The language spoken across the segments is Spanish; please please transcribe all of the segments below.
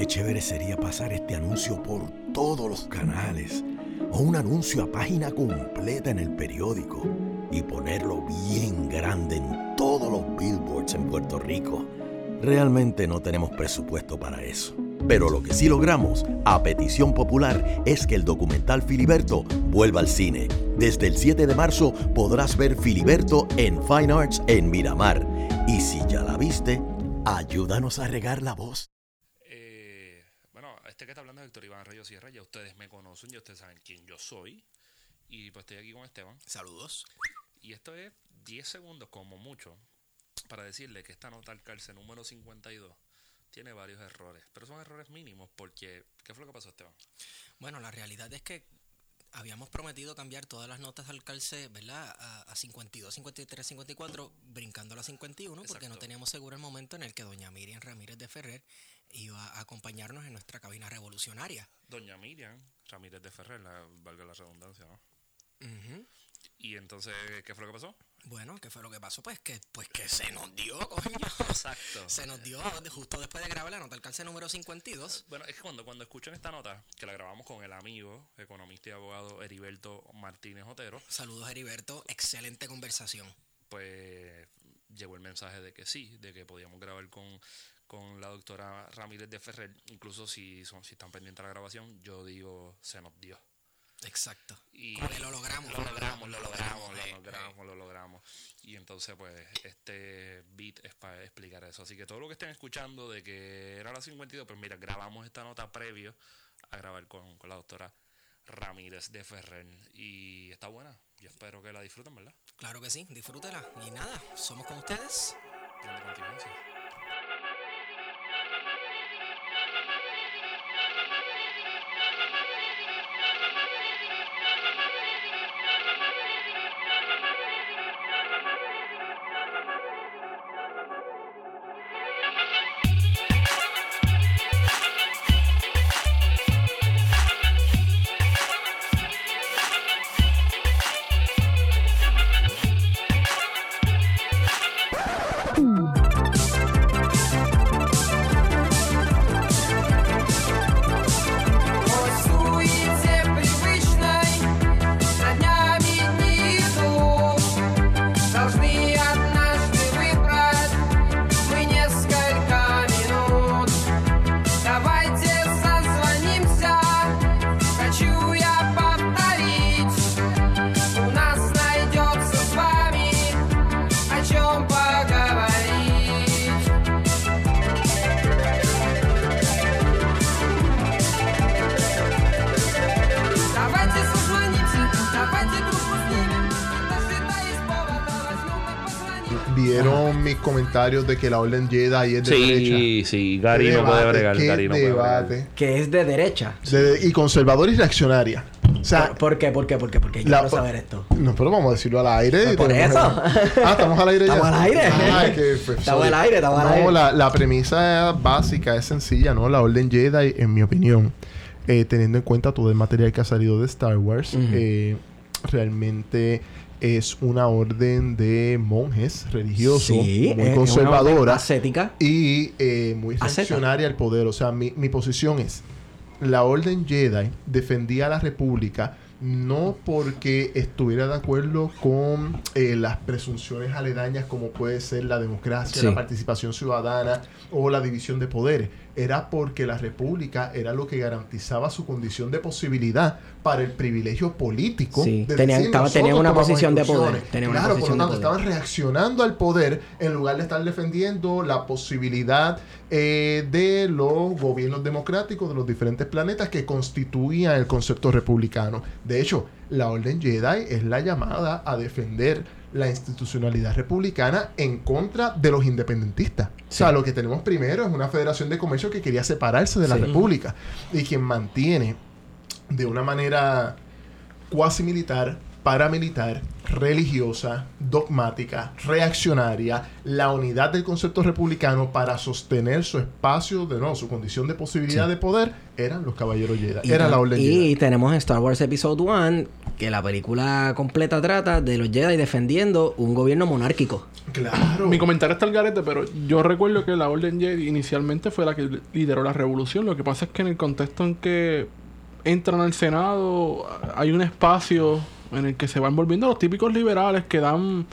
qué chévere sería pasar este anuncio por todos los canales o un anuncio a página completa en el periódico y ponerlo bien grande en todos los billboards en Puerto Rico. Realmente no tenemos presupuesto para eso. Pero lo que sí logramos, a petición popular, es que el documental Filiberto vuelva al cine. Desde el 7 de marzo podrás ver Filiberto en Fine Arts en Miramar. Y si ya la viste, ayúdanos a regar la voz. Este que está hablando es Héctor Iván Rayo Sierra. Ya ustedes me conocen, ya ustedes saben quién yo soy. Y pues estoy aquí con Esteban. Saludos. Y esto es 10 segundos como mucho para decirle que esta nota al cárcel número 52 tiene varios errores, pero son errores mínimos porque ¿qué fue lo que pasó Esteban? Bueno, la realidad es que habíamos prometido cambiar todas las notas al calce, ¿verdad? A, 52, 53, 54, brincando a la 51, porque no teníamos seguro el momento en el que doña Miriam Ramírez de Ferrer iba a acompañarnos en nuestra cabina revolucionaria. Doña Miriam Ramírez de Ferrer, valga la redundancia, ¿no? Y entonces, ¿qué fue lo que pasó? Bueno, ¿qué fue lo que pasó? Pues que, pues que se nos dio, coño. Exacto. Se nos dio justo después de grabar la nota alcance número 52. Bueno, es que cuando, cuando escuchan esta nota, que la grabamos con el amigo, economista y abogado Heriberto Martínez Otero. Saludos, Heriberto. Excelente conversación. Pues llegó el mensaje de que sí, de que podíamos grabar con, con la doctora Ramírez de Ferrer. Incluso si, son, si están pendientes de la grabación, yo digo, se nos dio. Exacto. Y lo logramos. Lo logramos, lo logramos, lo logramos, lo logramos. Y entonces, pues, este beat es para explicar eso. Así que todo lo que estén escuchando de que era la 52, pues mira, grabamos esta nota previo a grabar con, con la doctora Ramírez de Ferrer. Y está buena. Yo espero que la disfruten, ¿verdad? Claro que sí, disfrútela. Y nada, somos con ustedes. Comentarios de que la orden Jedi es de derecha. Sí, sí, Gary no puede bregar. Gary no debate. Que es de derecha. y conservador y reaccionaria. O sea, ¿Por, qué? ¿Por qué? ¿Por qué? Porque yo quiero saber esto. No, pero vamos a decirlo al aire. ¿Por eso? Ah, estamos al aire ya. Estamos al aire. Pues, estamos al aire, estamos al aire. La, la premisa básica es sencilla, ¿no? La orden Jedi, en mi opinión, eh, teniendo en cuenta todo el material que ha salido de Star Wars, eh, realmente es una orden de monjes religiosos muy conservadora ascética y eh, muy reaccionaria al poder. O sea, mi, mi posición es, la orden Jedi defendía a la república no porque estuviera de acuerdo con eh, las presunciones aledañas como puede ser la democracia, la participación ciudadana o la división de poderes. Era porque la república era lo que garantizaba su condición de posibilidad para el privilegio político. Sí. tenían, una posición de poder. claro, por lo tanto, estaban reaccionando al poder en lugar de estar defendiendo la posibilidad eh, de los gobiernos democráticos de los diferentes planetas que constituían el concepto republicano. De hecho, la Orden Jedi es la llamada a defender la institucionalidad republicana en contra de los independentistas. O sea, lo que tenemos primero es una federación de comercio que quería separarse de la república y quien mantiene de una manera cuasi militar, paramilitar, religiosa, dogmática, reaccionaria, la unidad del concepto republicano para sostener su espacio de no, su condición de posibilidad de poder, eran los caballeros Jedi. era la orden Y tenemos en Star Wars Episode 1 que la película completa trata de los Jedi defendiendo un gobierno monárquico. Claro. Mi comentario está al garete, pero yo recuerdo que la Orden Jedi inicialmente fue la que lideró la revolución. Lo que pasa es que en el contexto en que entran al Senado hay un espacio en el que se van volviendo los típicos liberales que dan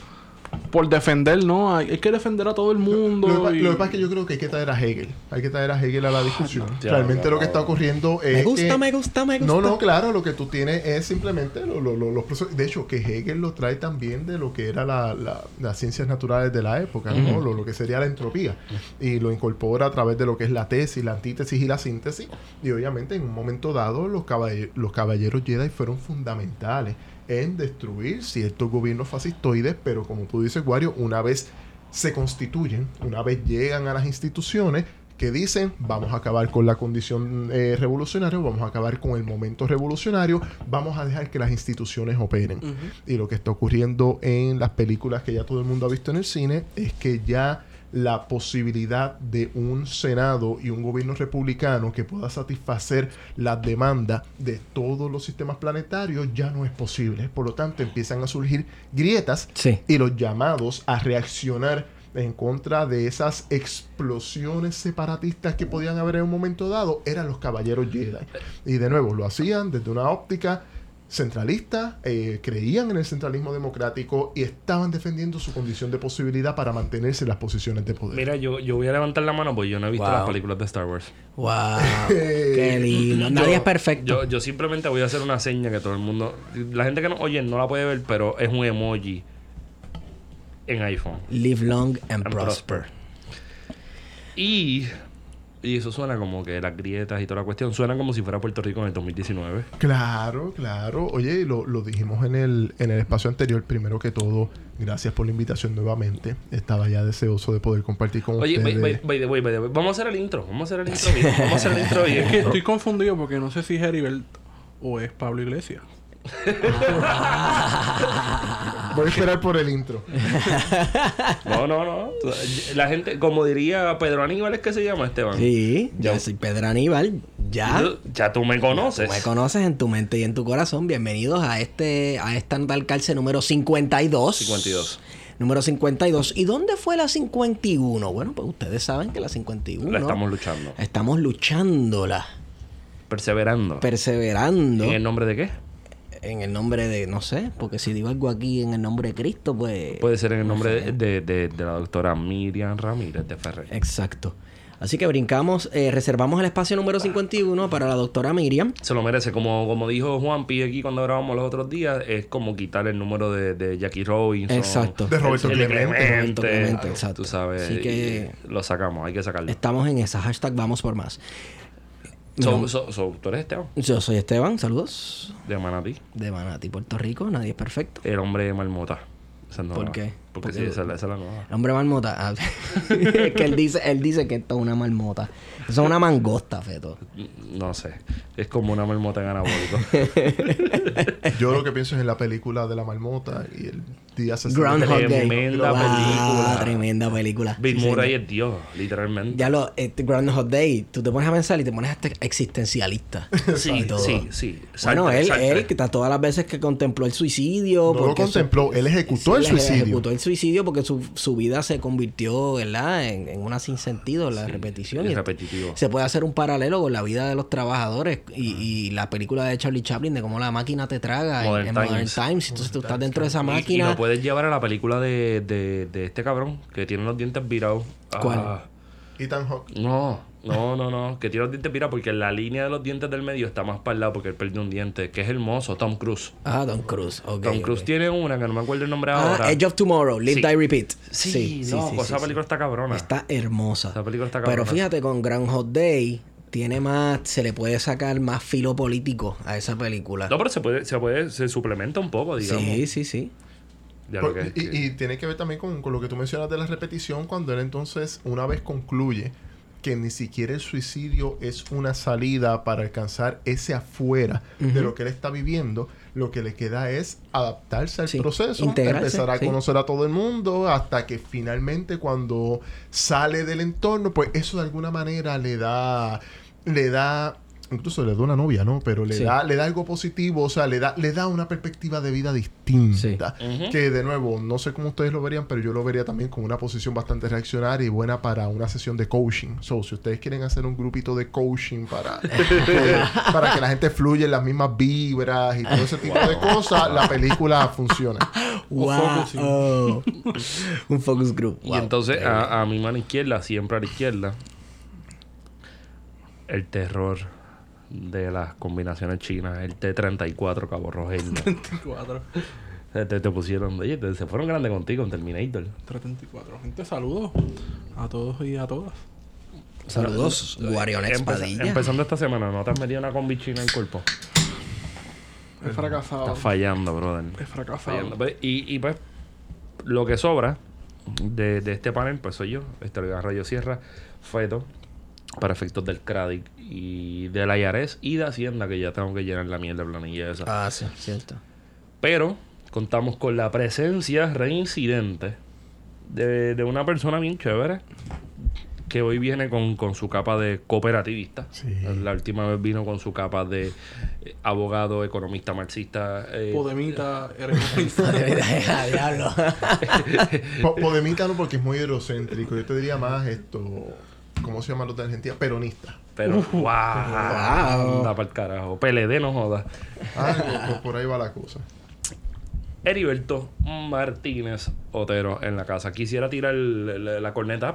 por defender, ¿no? Hay, hay que defender a todo el mundo. Lo, que pa- y- lo que pasa es que yo creo que hay que traer a Hegel. Hay que traer a Hegel a la discusión. Ya, Realmente ya, lo que está ocurriendo es Me gusta, que- me gusta, me gusta. No, no, claro, lo que tú tienes es simplemente lo- lo- lo- los procesos. De hecho, que Hegel lo trae también de lo que era la, la- las ciencias naturales de la época, ¿no? Lo, lo que sería la entropía. Y lo incorpora a través de lo que es la tesis, la antítesis y la síntesis. Y obviamente, en un momento dado, los, los caballeros Jedi fueron fundamentales en destruir ciertos gobiernos fascistoides, pero como tú dices, Wario, una vez se constituyen, una vez llegan a las instituciones, que dicen vamos a acabar con la condición eh, revolucionaria, vamos a acabar con el momento revolucionario, vamos a dejar que las instituciones operen. Y lo que está ocurriendo en las películas que ya todo el mundo ha visto en el cine es que ya la posibilidad de un Senado y un gobierno republicano que pueda satisfacer las demandas de todos los sistemas planetarios ya no es posible. Por lo tanto, empiezan a surgir grietas Sí. y los llamados a reaccionar en contra de esas explosiones separatistas que podían haber en un momento dado eran los caballeros Jedi. Y de nuevo, lo hacían desde una óptica centralista, eh, creían en el centralismo democrático y estaban defendiendo su condición de posibilidad para mantenerse en las posiciones de poder. Mira, yo, yo voy a levantar la mano porque yo no he visto Wow. las películas de Star Wars. Wow. Qué lindo. Nadie Yo- es perfecto. Yo, yo simplemente voy a hacer una seña que todo el mundo. La gente que no oye no la puede ver, pero es un emoji en iPhone. Live long and, And prosper. Y. Y eso suena como que las grietas y toda la cuestión suena como si fuera Puerto Rico en el 2019. Claro, claro. Oye, lo, lo dijimos en el, en el espacio anterior. Primero que todo, gracias por la invitación nuevamente. Estaba ya deseoso de poder compartir con Oye, by, ustedes. by- by the way, by the way, vamos a hacer el intro. Vamos a hacer el intro bien. Vamos a hacer el intro bien. Es que estoy confundido porque no sé si es Heribert o es Pablo Iglesias. Voy a esperar por el intro. No, no, no. La gente, como diría Pedro Aníbal, es que se llama Esteban. Sí, yo Ya. soy Pedro Aníbal. Ya. Yo- Ya tú me Tú conoces. me conoces en tu mente y en tu corazón. Bienvenidos a este a esta nota al calce número 52. 52. Número 52. ¿Y dónde fue la 51? Bueno, pues ustedes saben que la 51 La estamos luchando. estamos luchándola, Perseverando. perseverando ¿En el nombre de qué? En el nombre de, no sé, porque si digo algo aquí en el nombre de Cristo, pues... Puede ser en el nombre de, de- de- de la doctora Miriam Ramírez de Ferrer. Exacto. Así que brincamos, eh, reservamos el espacio número 51 para la doctora Miriam. Se lo merece. Como, como dijo Juan P aquí cuando grabamos los otros días, es como quitar el número de, de Jackie Robinson. Exacto. De Roberto el- el Clemente. Roberto Clemente, exacto. Tú sabes. Así que- lo sacamos, hay que sacarlo. Estamos en esa hashtag vamos por más. So, No. so- so, tú eres Esteban, Yo soy Esteban, saludos. de Manatí. De Manatí, Puerto Rico, nadie es perfecto. El hombre de Marmota. ¿Por qué? Porque, Porque- sí, esa, es la- esa es la nueva. El hombre marmota. ah, es que él dice, él dice que esto es una marmota. Eso es una mangosta, feto. No sé. Es como una marmota en anabólico. Yo lo que pienso es en la película de la marmota y el día 60. Groundhog Day. Tremenda Wow, película. Tremenda película. Bill Sí, Murray es Dios, literalmente. Ya lo, este Groundhog Day, tú te pones a pensar y te pones hasta existencialista. sí, todo. sí, sí. Bueno, él, él, que está todas las veces que contempló el suicidio. No lo contempló, él ejecutó el Sí, suicidio. Ejecutó el suicidio porque su, su vida se convirtió, ¿verdad? En, en una sin sentido, la repetición. es Y repetitivo. Se puede hacer un paralelo con la vida de los trabajadores y, y la película de Charlie Chaplin de cómo la máquina te traga en- Modern en, Modern Times. Times. Entonces tú estás dentro de esa Y- Y, máquina. lo puedes llevar a la película de, de, de este cabrón que tiene los dientes virados. ¿Cuál? Ah, Ethan Hawke. no, no, no, no. Que tiene los dientes virados porque la línea de los dientes del medio está más para el lado porque él perdió un diente. Que es hermoso, Tom Cruise. Ah, Tom Cruise. ok, Tom. Cruise tiene una que no me acuerdo el nombre ahora. Ah, Edge of Tomorrow, Live, Sí. Die, Repeat. Sí, no, pues esa película está cabrona. Está hermosa. Esa película está Pero cabrona. fíjate, con Groundhog Day tiene más, se le puede sacar más filo político a esa película. No, pero se puede, se puede, se suplementa un poco, digamos. sí, sí, sí. de lo Por- que- y, y tiene que ver también con, con lo que tú mencionas de la repetición, cuando él entonces, una vez concluye que ni siquiera el suicidio es una salida para alcanzar ese afuera de lo que él está viviendo, lo que le queda es adaptarse al Sí, proceso, integrarse, empezar a sí. conocer a todo el mundo, hasta que finalmente cuando sale del entorno, pues eso de alguna manera le da, le da incluso le da una novia, ¿no? Pero le Sí. da le da algo positivo, o sea, le da le da una perspectiva de vida distinta. Que de nuevo, no sé cómo ustedes lo verían, pero yo lo vería también con una posición bastante reaccionaria y buena para una sesión de coaching. So, si ustedes quieren hacer un grupito de coaching para, eh, para que la gente fluya en las mismas vibras y todo ese tipo de cosas, la película funciona. Wow. Un focus group. Y entonces a, a mi mano izquierda, siempre a la izquierda, el terror de las combinaciones chinas, el T-34 Cabo Rogelio. 34. te, te- te pusieron, oye, te- se fueron grandes contigo en Terminator. 334. Gente, saludos a todos y a todas. Saludos, Guarionex Empeza- Padilla. empezando esta semana, ¿no te has metido una combi china en el cuerpo? He fracasado. Estás fallando, brother. He fracasado. Fallando. Pues, Y, y pues, lo que sobra de, de este panel, pues soy yo, este Rayo Sierra, Feto, para efectos del CRADIC y del IRS y de Hacienda, que ya tengo que llenar la mierda de planilla esa. Ah, sí, cierto. Pero contamos con la presencia reincidente de, de una persona bien chévere que hoy viene con, con su capa de cooperativista. Sí. La última vez vino con su capa de eh, abogado, economista, marxista. eh, Podemita, Diablo. Po- Podemita no porque es muy eurocéntrico. Yo te diría más esto, ¿cómo se llama los de Argentina? Peronista. pero, wow, anda pa'l carajo. PLD no joda. Algo, por, por ahí va la cosa. Heriberto Martínez Otero en la casa. Quisiera tirar el- la, la corneta.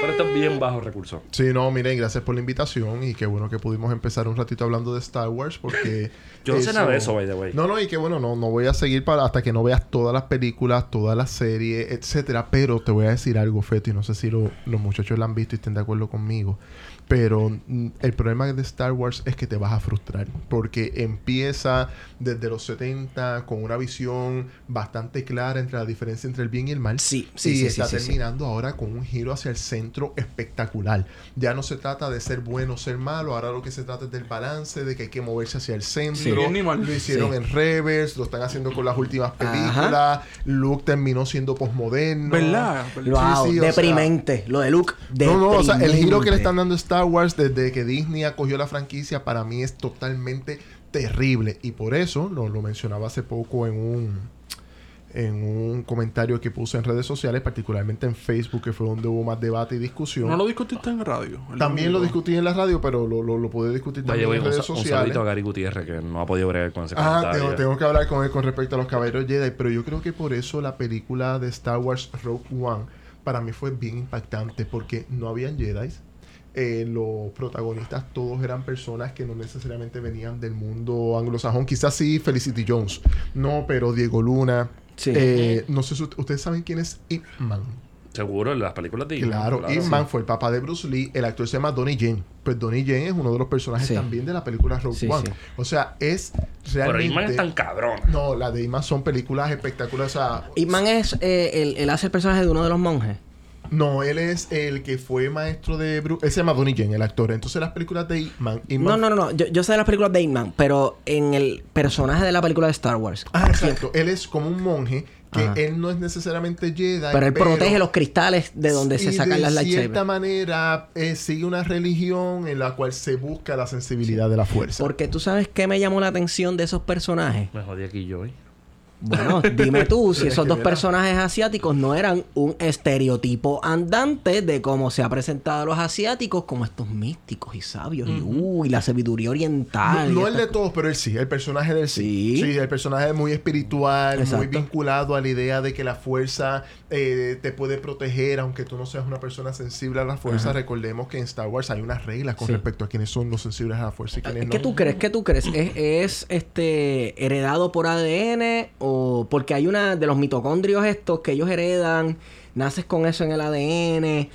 Pero esto es bien bajo recurso. Sí, no, miren, gracias por la invitación y qué bueno que pudimos empezar un ratito hablando de Star Wars porque... Yo no sé nada de eso, by the way. No, no, y que bueno, no, no voy a seguir para hasta que no veas todas las películas, todas las series, etcétera, pero te voy a decir algo, Feto, y no sé si lo- los muchachos la han visto y estén de acuerdo conmigo, pero mm, el problema de Star Wars es que te vas a frustrar, porque empieza desde los 70 con una visión bastante clara entre la diferencia entre el bien y el mal. Sí, sí, y sí, está sí, sí, sí. terminando ahora con un giro hacia el centro espectacular. Ya no se trata de ser bueno o ser malo, ahora lo que se trata es del balance, de que hay que moverse hacia el centro. Lo hicieron Sí. en Reverse, lo están haciendo con las últimas Ajá. películas. Luke terminó siendo posmoderno. ¿Verdad? Wow, sea- deprimente. Lo de Luke, No, no, o sea, el giro que le deprimente. están dando a Star Wars desde que Disney acogió la franquicia para mí es totalmente terrible. Y por eso, lo, lo mencionaba hace poco en un en un comentario que puse en redes sociales, particularmente en Facebook, que fue donde hubo más debate y discusión. No lo discutiste en radio. También lo discutí en la radio, pero lo, lo, lo pude discutir también en un, redes un sociales. saludito a Gary Gutiérrez que no ha podido bregar con ese Ah, comentario. tengo, tengo que hablar con él con respecto a los caballeros Jedi, pero yo creo que por eso la película de Star Wars Rogue One para mí fue bien impactante porque no habían Jedi. Eh, los protagonistas todos eran personas que no necesariamente venían del mundo anglosajón. Quizás sí Felicity Jones, no, pero Diego Luna. Sí. Eh, no sé si ustedes saben quién es Ip Man. Seguro, en las películas de Disney, Claro, Ip sí. Man fue el papá de Bruce Lee. El actor se llama Donnie Yen. Pues Donnie Yen es uno de los personajes Sí. también de la película Rogue Sí, One. sí. O sea, es Pero realmente... Iman es tan cabrón. No, las de Iman son películas espectaculares. O sea, Ip Man es, eh, él, él hace el personaje de uno de los monjes. No, él es el que fue maestro de Bruce. Él se llama Donnie Yen, el actor. Entonces, las películas de Ip Man. Ip No, Man- no, no, no. Yo, yo sé de las películas de Ip Man, pero en el personaje de la película de Star Wars. Ah, exacto. Él es como un monje que Ajá. él no es necesariamente Jedi. Pero él protege los cristales de donde se sacan las De cierta lightsabers. manera, eh, sigue una religión en la cual se busca la sensibilidad de la fuerza. Porque tú sabes qué me llamó la atención de esos personajes. Me jodí aquí yo, ¿eh? Bueno, dime tú si esos dos personajes asiáticos no eran un estereotipo andante de cómo se ha presentado a los asiáticos como estos místicos y sabios y, uh, y la sabiduría oriental. No, el de todos, pero él sí. El personaje del sí. Sí. Sí, el personaje es muy espiritual, muy vinculado a la idea de que la fuerza eh, te puede proteger, aunque tú no seas una persona sensible a la fuerza. Recordemos que en Star Wars hay unas reglas con Sí. respecto a quiénes son los sensibles a la fuerza y quiénes no. ¿Qué tú crees? ¿Qué tú crees? ¿Es, es, este heredado por ADN o porque hay una de los mitocondrios estos que ellos heredan, naces con eso en el ADN?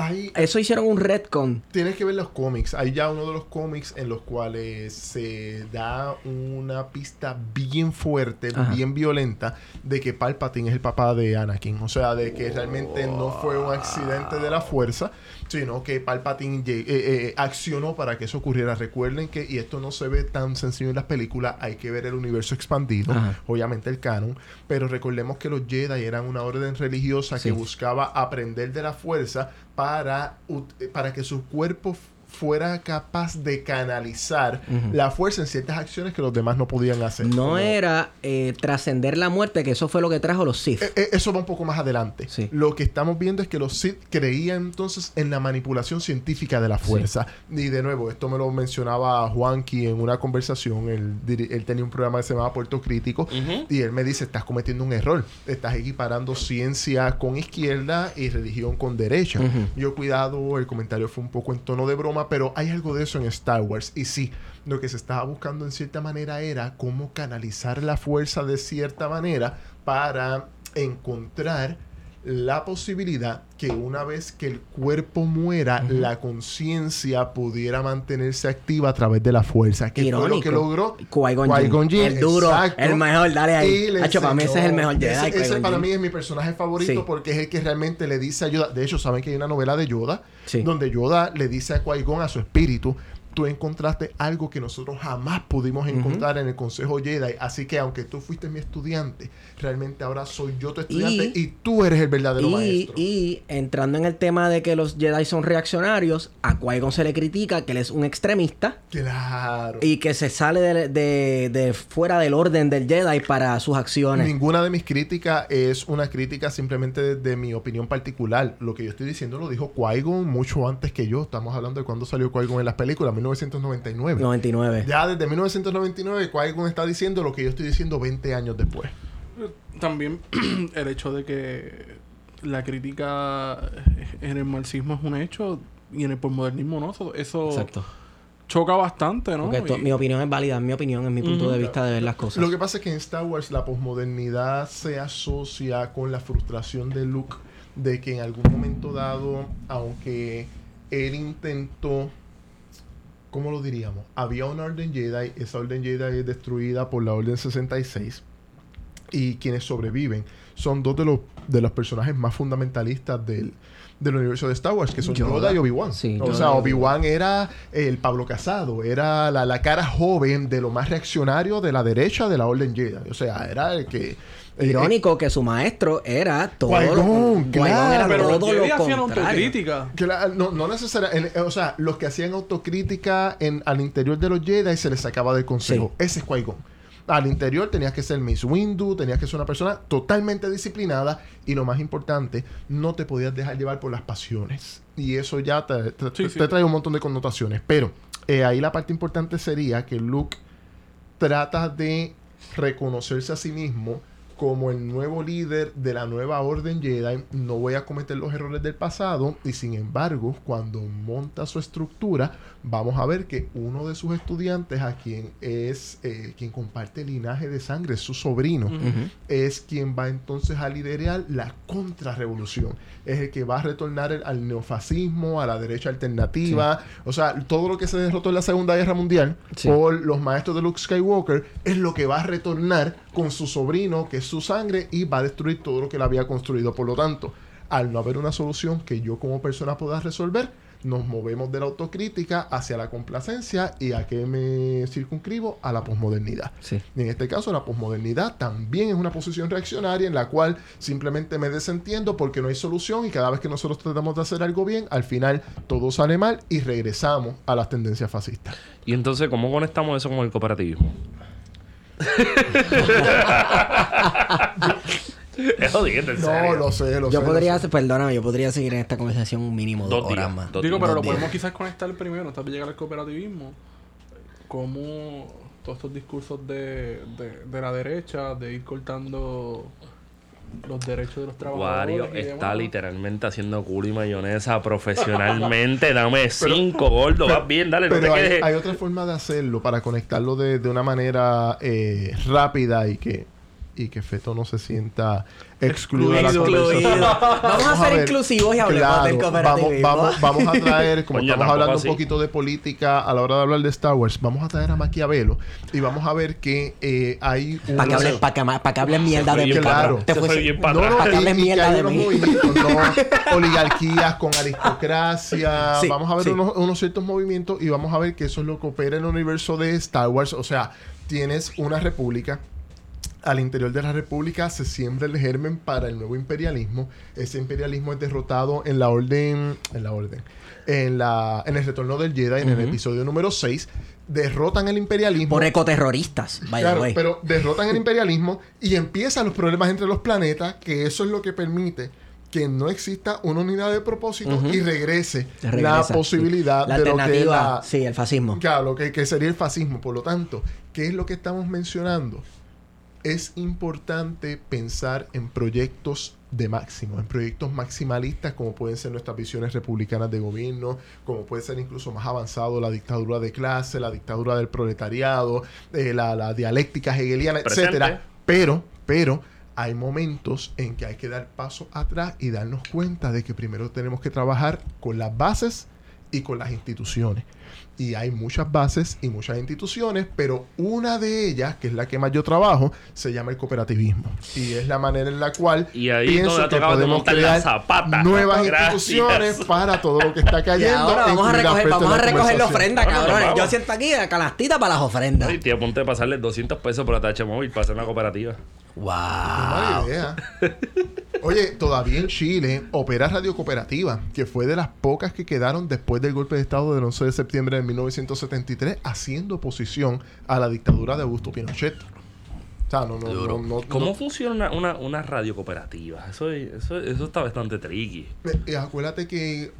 Hay- Eso hicieron un retcon. Tienes que ver los cómics. Hay ya uno de los cómics en los cuales se da una pista bien fuerte, Ajá. bien violenta, de que Palpatine es el papá de Anakin. O sea, de que realmente no fue un accidente de la fuerza, sino que Palpatine eh, eh, accionó para que eso ocurriera. Recuerden que, y esto no se ve tan sencillo en las películas, hay que ver el universo expandido, Ajá. obviamente el canon, pero recordemos que los Jedi eran una orden religiosa Sí. que buscaba aprender de la fuerza para, para que su cuerpo fuera capaz de canalizar la fuerza en ciertas acciones que los demás no podían hacer. No era eh, trascender la muerte, que eso fue lo que trajo los Sith. Eh, eh, Eso va un poco más adelante. Sí. Lo que estamos viendo es que los Sith creían entonces en la manipulación científica de la fuerza. Y de nuevo, esto me lo mencionaba Juanqui en una conversación. Él, él tenía un programa que se llamaba Puerto Crítico. Y él me dice, estás cometiendo un error. Estás equiparando ciencia con izquierda y religión con derecha. Yo cuidado, el comentario fue un poco en tono de broma, pero hay algo de eso en Star Wars. Y sí, lo que se estaba buscando en cierta manera era cómo canalizar la fuerza de cierta manera para encontrar la posibilidad que una vez que el cuerpo muera, la conciencia pudiera mantenerse activa a través de la fuerza. Que fue lo Irónico. que logró Qui-Gon El duro, exacto. el mejor, dale ahí. Hacho, para mí ese es el mejor Jedi, Ese, ese para mí es mi personaje favorito Sí. porque es el que realmente le dice ayuda. De hecho, saben que hay una novela de Yoda Sí. donde Yoda le dice a Qui-Gon, a su espíritu, tú encontraste algo que nosotros jamás pudimos encontrar en el Consejo Jedi. Así que aunque tú fuiste mi estudiante, realmente ahora soy yo tu estudiante y, Y- tú eres el verdadero Y, maestro. y entrando en el tema de que los Jedi son reaccionarios, a Qui-Gon se le critica que él es un extremista claro. y que se sale de, de- de fuera del orden del Jedi para sus acciones. Ninguna de mis críticas es una crítica simplemente de, de mi opinión particular. Lo que yo estoy diciendo lo dijo Qui-Gon mucho antes que yo. Estamos hablando de cuando salió Qui-Gon en las películas, 1999. 99. Ya desde 1999 Qui-Gon está diciendo lo que yo estoy diciendo 20 años después. También el hecho de que la crítica en el marxismo es un hecho y en el posmodernismo no. Eso, eso Exacto. choca bastante, ¿no? Porque esto- Y- mi opinión es válida, es mi opinión, es mi punto de vista de ver las cosas. Lo que pasa es que en Star Wars la posmodernidad se asocia con la frustración de Luke de que en algún momento dado, aunque él intentó, ¿cómo lo diríamos? Había una orden Jedi, esa orden Jedi es destruida por la Orden 66 y quienes sobreviven son dos de los, de los personajes más fundamentalistas del, del universo de Star Wars, que son Yoda, Yoda. y Obi-Wan. Sí, o sea, Obi-Wan era el Pablo Casado, era la, la cara joven de lo más reaccionario de la derecha de la Orden Jedi. O sea, era el que... eh, Irónico que su maestro era todo lo, claro. era pero los todo Jedi lo hacían contrario. autocrítica. Que la- no, no necesariamente, o sea, los que hacían autocrítica en, al interior de los Jedi se les sacaba del consejo. Ese es Qui-Gon. Al interior tenías que ser Miss Windu, tenías que ser una persona totalmente disciplinada y lo más importante, no te podías dejar llevar por las pasiones. Y eso ya te, te- Sí, te- sí. te trae un montón de connotaciones. Pero eh, ahí la parte importante sería que Luke trata de reconocerse a sí mismo como el nuevo líder de la nueva orden Jedi. No voy a cometer los errores del pasado y sin embargo, cuando monta su estructura, vamos a ver que uno de sus estudiantes, a quien es eh, quien comparte linaje de sangre, es su sobrino, es quien va entonces a liderar la contrarrevolución. Es el que va a retornar el- al neofascismo, a la derecha alternativa. O sea, todo lo que se derrotó en la Segunda Guerra Mundial Sí. por los maestros de Luke Skywalker es lo que va a retornar con su sobrino, que es su sangre, y va a destruir todo lo que él había construido. Por lo tanto, al no haber una solución que yo como persona pueda resolver, nos movemos de la autocrítica hacia la complacencia y a qué me circunscribo a la posmodernidad. Sí. Y en este caso, la posmodernidad también es una posición reaccionaria en la cual simplemente me desentiendo porque no hay solución y cada vez que nosotros tratamos de hacer algo bien, al final todo sale mal y regresamos a las tendencias fascistas. Y entonces, ¿cómo conectamos eso con el cooperativismo? es jodiendo, en No, lo sé, lo Yo sé. podría, lo sé. perdóname, yo podría seguir en esta conversación un mínimo dos, Dos horas días, más. dos Digo, días. pero Dos lo días. podemos quizás conectar primero, antes de llegar al cooperativismo. Cómo todos estos discursos de, de, de la derecha, de ir cortando los derechos de los trabajadores. Wario está demás. literalmente haciendo culo y mayonesa profesionalmente. Dame cinco, gordo. Vas bien, dale, no te Pero hay, quedes. hay otra forma de hacerlo para conectarlo de, de una manera eh, rápida y que, y que Feto no se sienta excluido de la Excluido. conversación. Vamos a ser ver. inclusivos y hablemos del Claro, cooperativismo. vamos, vamos, vamos a traer, como estamos hablando así. un poquito de política a la hora de hablar de Star Wars, vamos a traer a Maquiavelo y vamos a ver que eh, hay Para que hablen, pa' que, pa' que mierda de mí, claro. Te fuese- No, no, Para que que mierda hay de unos mí. movimientos, no oligarquías con aristocracia. Sí, vamos a ver sí. unos, unos ciertos movimientos y vamos a ver que eso es lo que opera en el universo de Star Wars. O sea, tienes una república al interior de la República se siembra el germen para el nuevo imperialismo. Ese imperialismo es derrotado en la orden, en la orden, en, la, en el retorno del Jedi, en el episodio número 6. Derrotan el imperialismo. Por ecoterroristas, by the Claro, way. pero derrotan el imperialismo y empiezan los problemas entre los planetas, que eso es lo que permite que no exista una unidad de propósito y regrese, Se la posibilidad. La de lo que la, sí, el fascismo. Claro, lo que, que sería el fascismo. Por lo tanto, ¿qué es lo que estamos mencionando? Es importante pensar en proyectos de máximo, en proyectos maximalistas como pueden ser nuestras visiones republicanas de gobierno, como puede ser incluso más avanzado la dictadura de clase, la dictadura del proletariado, eh, la, la dialéctica hegeliana, Presente. etcétera. Pero, pero hay momentos en que hay que dar paso atrás y darnos cuenta de que primero tenemos que trabajar con las bases y con las instituciones. Y hay muchas bases y muchas instituciones, pero una de ellas, que es la que más yo trabajo, se llama el cooperativismo. Y es la manera en la cual Y ahí pienso que podemos la crear zapata. nuevas Gracias. instituciones para todo lo que está Y cayendo. ahora vamos a recoger, vamos a la recoger la ofrenda, Bueno, cabrones. Yo siento aquí la canastita para las ofrendas. Y te apunté a pasarle 200 pesos por ATH móvil para hacer una cooperativa. Wow. Idea. Oye, todavía en Chile opera Radio Cooperativa, que fue de las pocas que quedaron después del golpe de Estado del 11 de septiembre de 1973, haciendo oposición a la dictadura de Augusto Pinochet. O sea, no, no, no, no- ¿Cómo no- funciona una, una, una radio cooperativa? Eso, eso, eso está bastante tricky. Eh, eh, acuérdate que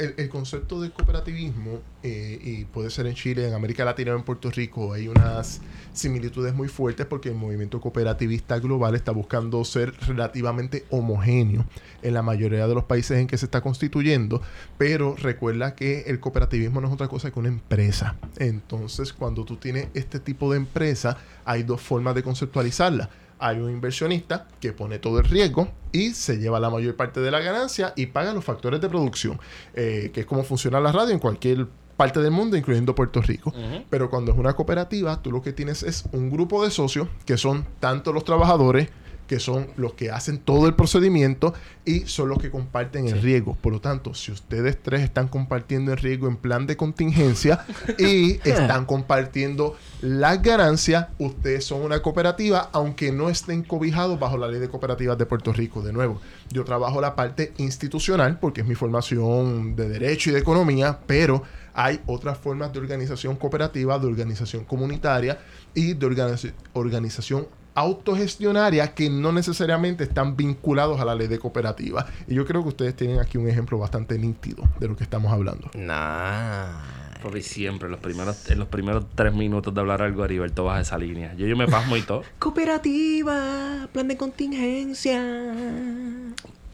el, concepto del cooperativismo, eh, y puede ser en Chile, en América Latina o en Puerto Rico, hay unas similitudes muy fuertes porque el movimiento cooperativista global está buscando ser relativamente homogéneo en la mayoría de los países en que se está constituyendo, pero recuerda que el cooperativismo no es otra cosa que una empresa. Entonces, cuando tú tienes este tipo de empresa, hay dos formas de conceptualizarla hay un inversionista que pone todo el riesgo y se lleva la mayor parte de la ganancia y paga los factores de producción, eh, que es como funciona la radio en cualquier parte del mundo, incluyendo Puerto Rico. Pero cuando es una cooperativa, tú lo que tienes es un grupo de socios que son tanto los trabajadores, que son los que hacen todo el procedimiento y son los que comparten el riesgo. Por lo tanto, si ustedes tres están compartiendo el riesgo en plan de contingencia y están compartiendo las ganancias, ustedes son una cooperativa, aunque no estén cobijados bajo la ley de cooperativas de Puerto Rico. De nuevo, yo trabajo la parte institucional porque es mi formación de derecho y de economía, pero hay otras formas de organización cooperativa, de organización comunitaria y de organiz- organización autogestionaria que no necesariamente están vinculados a la ley de cooperativa. Y yo creo que ustedes tienen aquí un ejemplo bastante nítido de lo que estamos hablando. Nah. Papi, siempre, en los primeros, en los primeros tres minutos de hablar algo, Heriberto baja esa línea. Yo, yo me pasmo y todo. Cooperativa, plan de contingencia.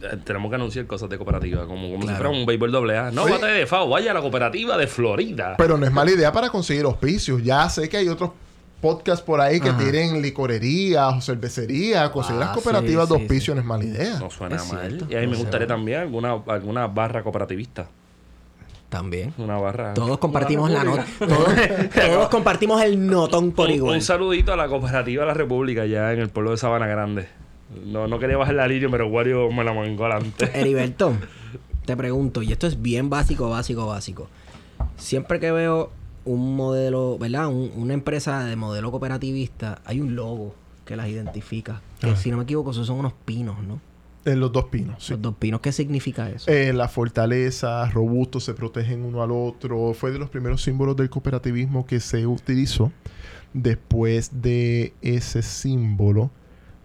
Eh, Tenemos que anunciar cosas de cooperativa, como, como si fuera un béisbol doble A. No, bate de FAO, vaya a la cooperativa de Florida. Pero no es mala idea para conseguir auspicios. Ya sé que hay otros podcasts por ahí que Ajá. tienen licorerías o cervecerías. Conseguir Ah, las cooperativas sí, de auspicio sí. no es mala idea. no suena Es mal. cierto, y a mí no me gustaría también alguna, alguna barra cooperativista. También. Una barra. Todos compartimos la nota. Todos, todos compartimos el notón por igual. un saludito a la cooperativa de la República, ya en el pueblo de Sabana Grande. No, no quería bajar la línea, pero Wario me la mangó adelante. Heriberto, te pregunto, y esto es bien básico, básico, básico. Siempre que veo un modelo, ¿verdad? Un- una empresa de modelo cooperativista, hay un logo que las identifica. Que Ajá. si no me equivoco, esos son unos pinos, ¿no? En los dos pinos. sí. Los dos pinos, ¿qué significa eso? Eh, la fortaleza, robustos, se protegen uno al otro. Fue de los primeros símbolos del cooperativismo que se utilizó. Después de ese símbolo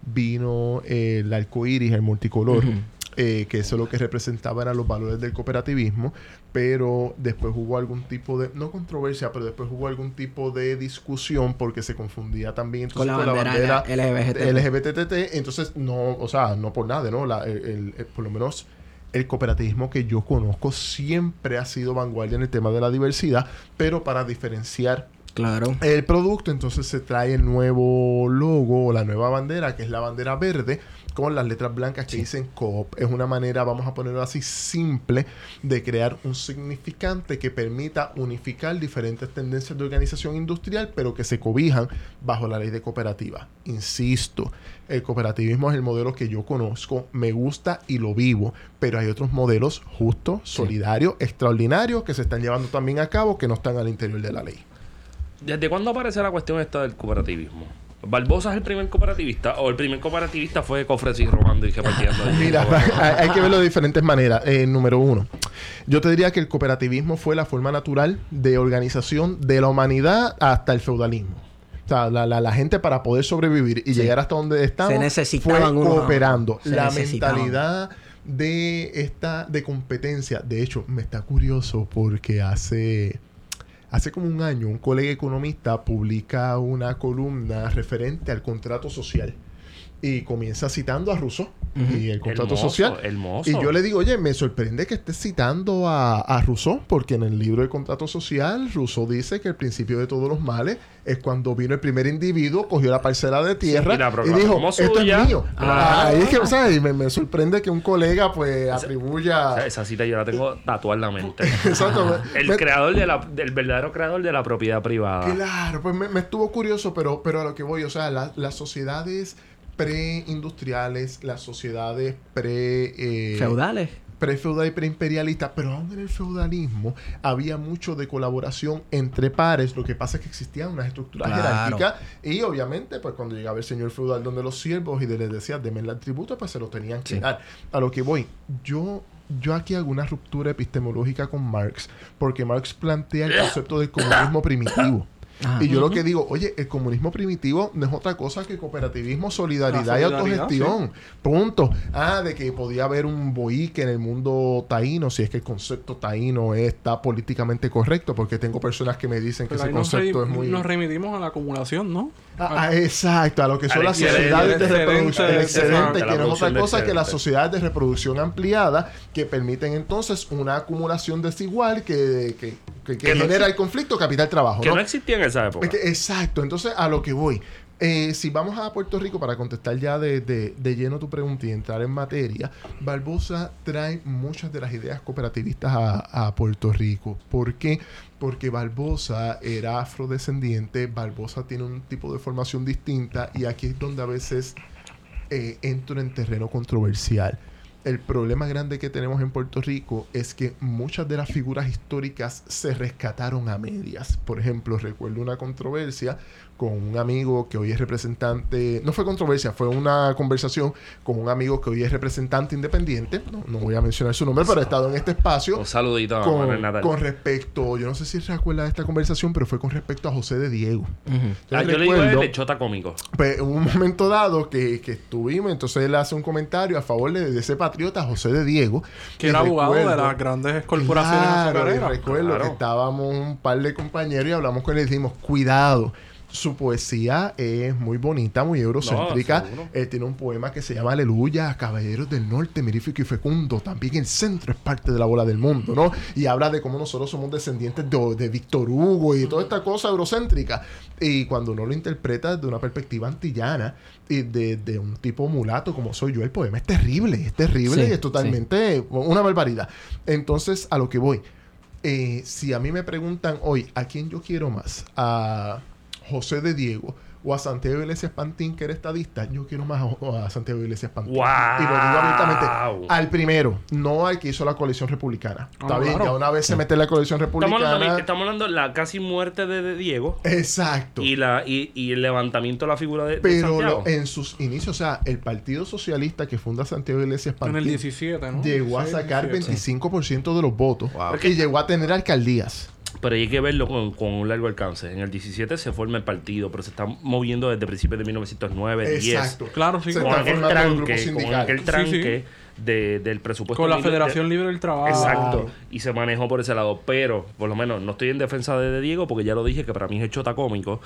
vino eh, el arco iris, el multicolor. Eh, que eso lo que representaba eran los valores del cooperativismo. Pero después hubo algún tipo de, no controversia, pero después hubo algún tipo de discusión porque se confundía también Con entonces la bandera LGBT. LGBTT. Entonces, no, o sea, no por nada, ¿no? La- el- el- el- por lo menos el cooperativismo que yo conozco siempre ha sido vanguardia en el tema de la diversidad, pero para diferenciar Claro. el producto, entonces se trae el nuevo logo o la nueva bandera, que es la bandera verde, con las letras blancas que dicen Coop. Es una manera, vamos a ponerlo así, simple de crear un significante que permita unificar diferentes tendencias de organización industrial, pero que se cobijan bajo la ley de cooperativa. Insisto, el cooperativismo es el modelo que yo conozco, me gusta y lo vivo, pero hay otros modelos justos, solidarios, extraordinarios que se están llevando también a cabo que no están al interior de la ley. ¿Desde cuándo aparece la cuestión esta del cooperativismo? ¿Barbosa es el primer cooperativista o el primer cooperativista fue Cofres y robando y repartiendo? Mira, hay hay que verlo de diferentes maneras. Eh, número uno, yo te diría que el cooperativismo fue la forma natural de organización de la humanidad hasta el feudalismo. O sea, la, la- la gente para poder sobrevivir y llegar hasta donde estamos Se necesitaban fue cooperando. Se la necesitaban. mentalidad de esta de competencia. De hecho, me está curioso porque hace Hace como un año, un colega economista publica una columna referente al contrato social y comienza citando a Rousseau y el contrato social. hermoso. Y yo le digo, oye, me sorprende que estés citando a, a Rousseau, porque en el libro de contrato social, Rousseau dice que el principio de todos los males es cuando vino el primer individuo, cogió la parcela de tierra y y, dijo, esto suya". es mío. Ah. Ahí es que, o sea, y me, me sorprende que un colega pues atribuya... sea, esa cita yo la tengo tatuada en la mente. Exacto. El Me- creador de la, del verdadero creador de la propiedad privada. Claro, pues me, me estuvo curioso, pero, pero a lo que voy, o sea, la- las sociedades preindustriales, las sociedades pre... eh, Feudales. prefeudal y preimperialista, pero aún en el feudalismo había mucho de colaboración entre pares, lo que pasa es que existían unas estructuras Claro. jerárquicas y obviamente pues cuando llegaba el señor feudal donde los siervos y les decía denme el tributo pues se lo tenían que Sí. dar. A lo que voy, yo yo aquí hago una ruptura epistemológica con Marx, porque Marx plantea el concepto del comunismo primitivo. Ajá. Y yo lo que digo, oye, el comunismo primitivo no es otra cosa que cooperativismo, solidaridad, y autogestión. Punto. Ah, de que podía haber un boique en el mundo taíno, si es que el concepto taíno está políticamente correcto, porque tengo personas que me dicen que Pero ese concepto es muy... nos remitimos a la acumulación, ¿no? Ah, ah, exacto, a lo que son las sociedades de reproducción, el excedente, que no es otra cosa que las sociedades de reproducción ampliada que permiten entonces una acumulación desigual que, que, que- que Que no genera el conflicto capital-trabajo. Que ¿no? no existía en esa época. Es que- exacto, entonces a lo que voy. Eh, si vamos a Puerto Rico para contestar ya de, de- de lleno tu pregunta y entrar en materia, Barbosa trae muchas de las ideas cooperativistas a, a Puerto Rico. ¿Por qué? Porque Barbosa era afrodescendiente, Barbosa tiene un tipo de formación distinta y aquí es donde a veces eh, entro en terreno controversial. El problema grande que tenemos en Puerto Rico es que muchas de las figuras históricas se rescataron a medias. Por ejemplo, recuerdo una controversia con un amigo que hoy es representante, no fue controversia, fue una conversación con un amigo que hoy es representante independiente, no, no voy a mencionar su nombre, pero ha estado en este espacio Un saludito a con, Manuel Natal. con respecto, yo no sé si recuerda de esta conversación, pero fue con respecto a José de Diego. Ah, Entonces, yo le digo cómico. pues un momento dado que, que estuvimos, entonces él hace un comentario a favor de, de ese patriota José de Diego. Que era abogado de recuerdo- las grandes corporaciones Claro, recuerdo Claro. que estábamos un par de compañeros y hablamos con él y dijimos, cuidado. Su poesía es muy bonita, muy eurocéntrica. No, él tiene un poema que se llama Aleluya, Caballeros del Norte, mirífico y fecundo. También el centro es parte de la bola del mundo, ¿no? Y habla de cómo nosotros somos descendientes de, de Víctor Hugo y toda esta cosa eurocéntrica. Y cuando uno lo interpreta desde una perspectiva antillana y de, de un tipo mulato como soy yo, el poema es terrible, es terrible Sí, y es totalmente una barbaridad. Entonces, a lo que voy. Eh, si a mí me preguntan hoy a quién yo quiero más, a José de Diego o a Santiago Iglesias Pantín, que era estadista, yo quiero más a, a Santiago Iglesias Pantín. ¡Guau! Y lo digo abiertamente. Al primero, no al que hizo la coalición republicana. Está Ah, bien, claro. ya una vez se mete en la coalición Estamos republicana. hablando, estamos hablando de la casi muerte de, de Diego Exacto. y, la, y, y el levantamiento de la figura de, de Pero Santiago. lo- en sus inicios, o sea, el Partido Socialista que funda Santiago Iglesias En Pantín el 17, ¿no? llegó a sacar 17. 25% de los votos Wow. y llegó a tener alcaldías. Pero hay que verlo con, con un largo alcance. En el 17 se forma el partido, pero se está moviendo desde principios de 1909, 10. Exacto. Claro, sí. Se Con aquel tranque, con aquel Sí, tranque De, del presupuesto. Con la de- Federación Libre del Trabajo. Exacto. Y se manejó por ese lado. Pero, por lo menos, no estoy en defensa de, de Diego, porque ya lo dije que para mí es chota cómico.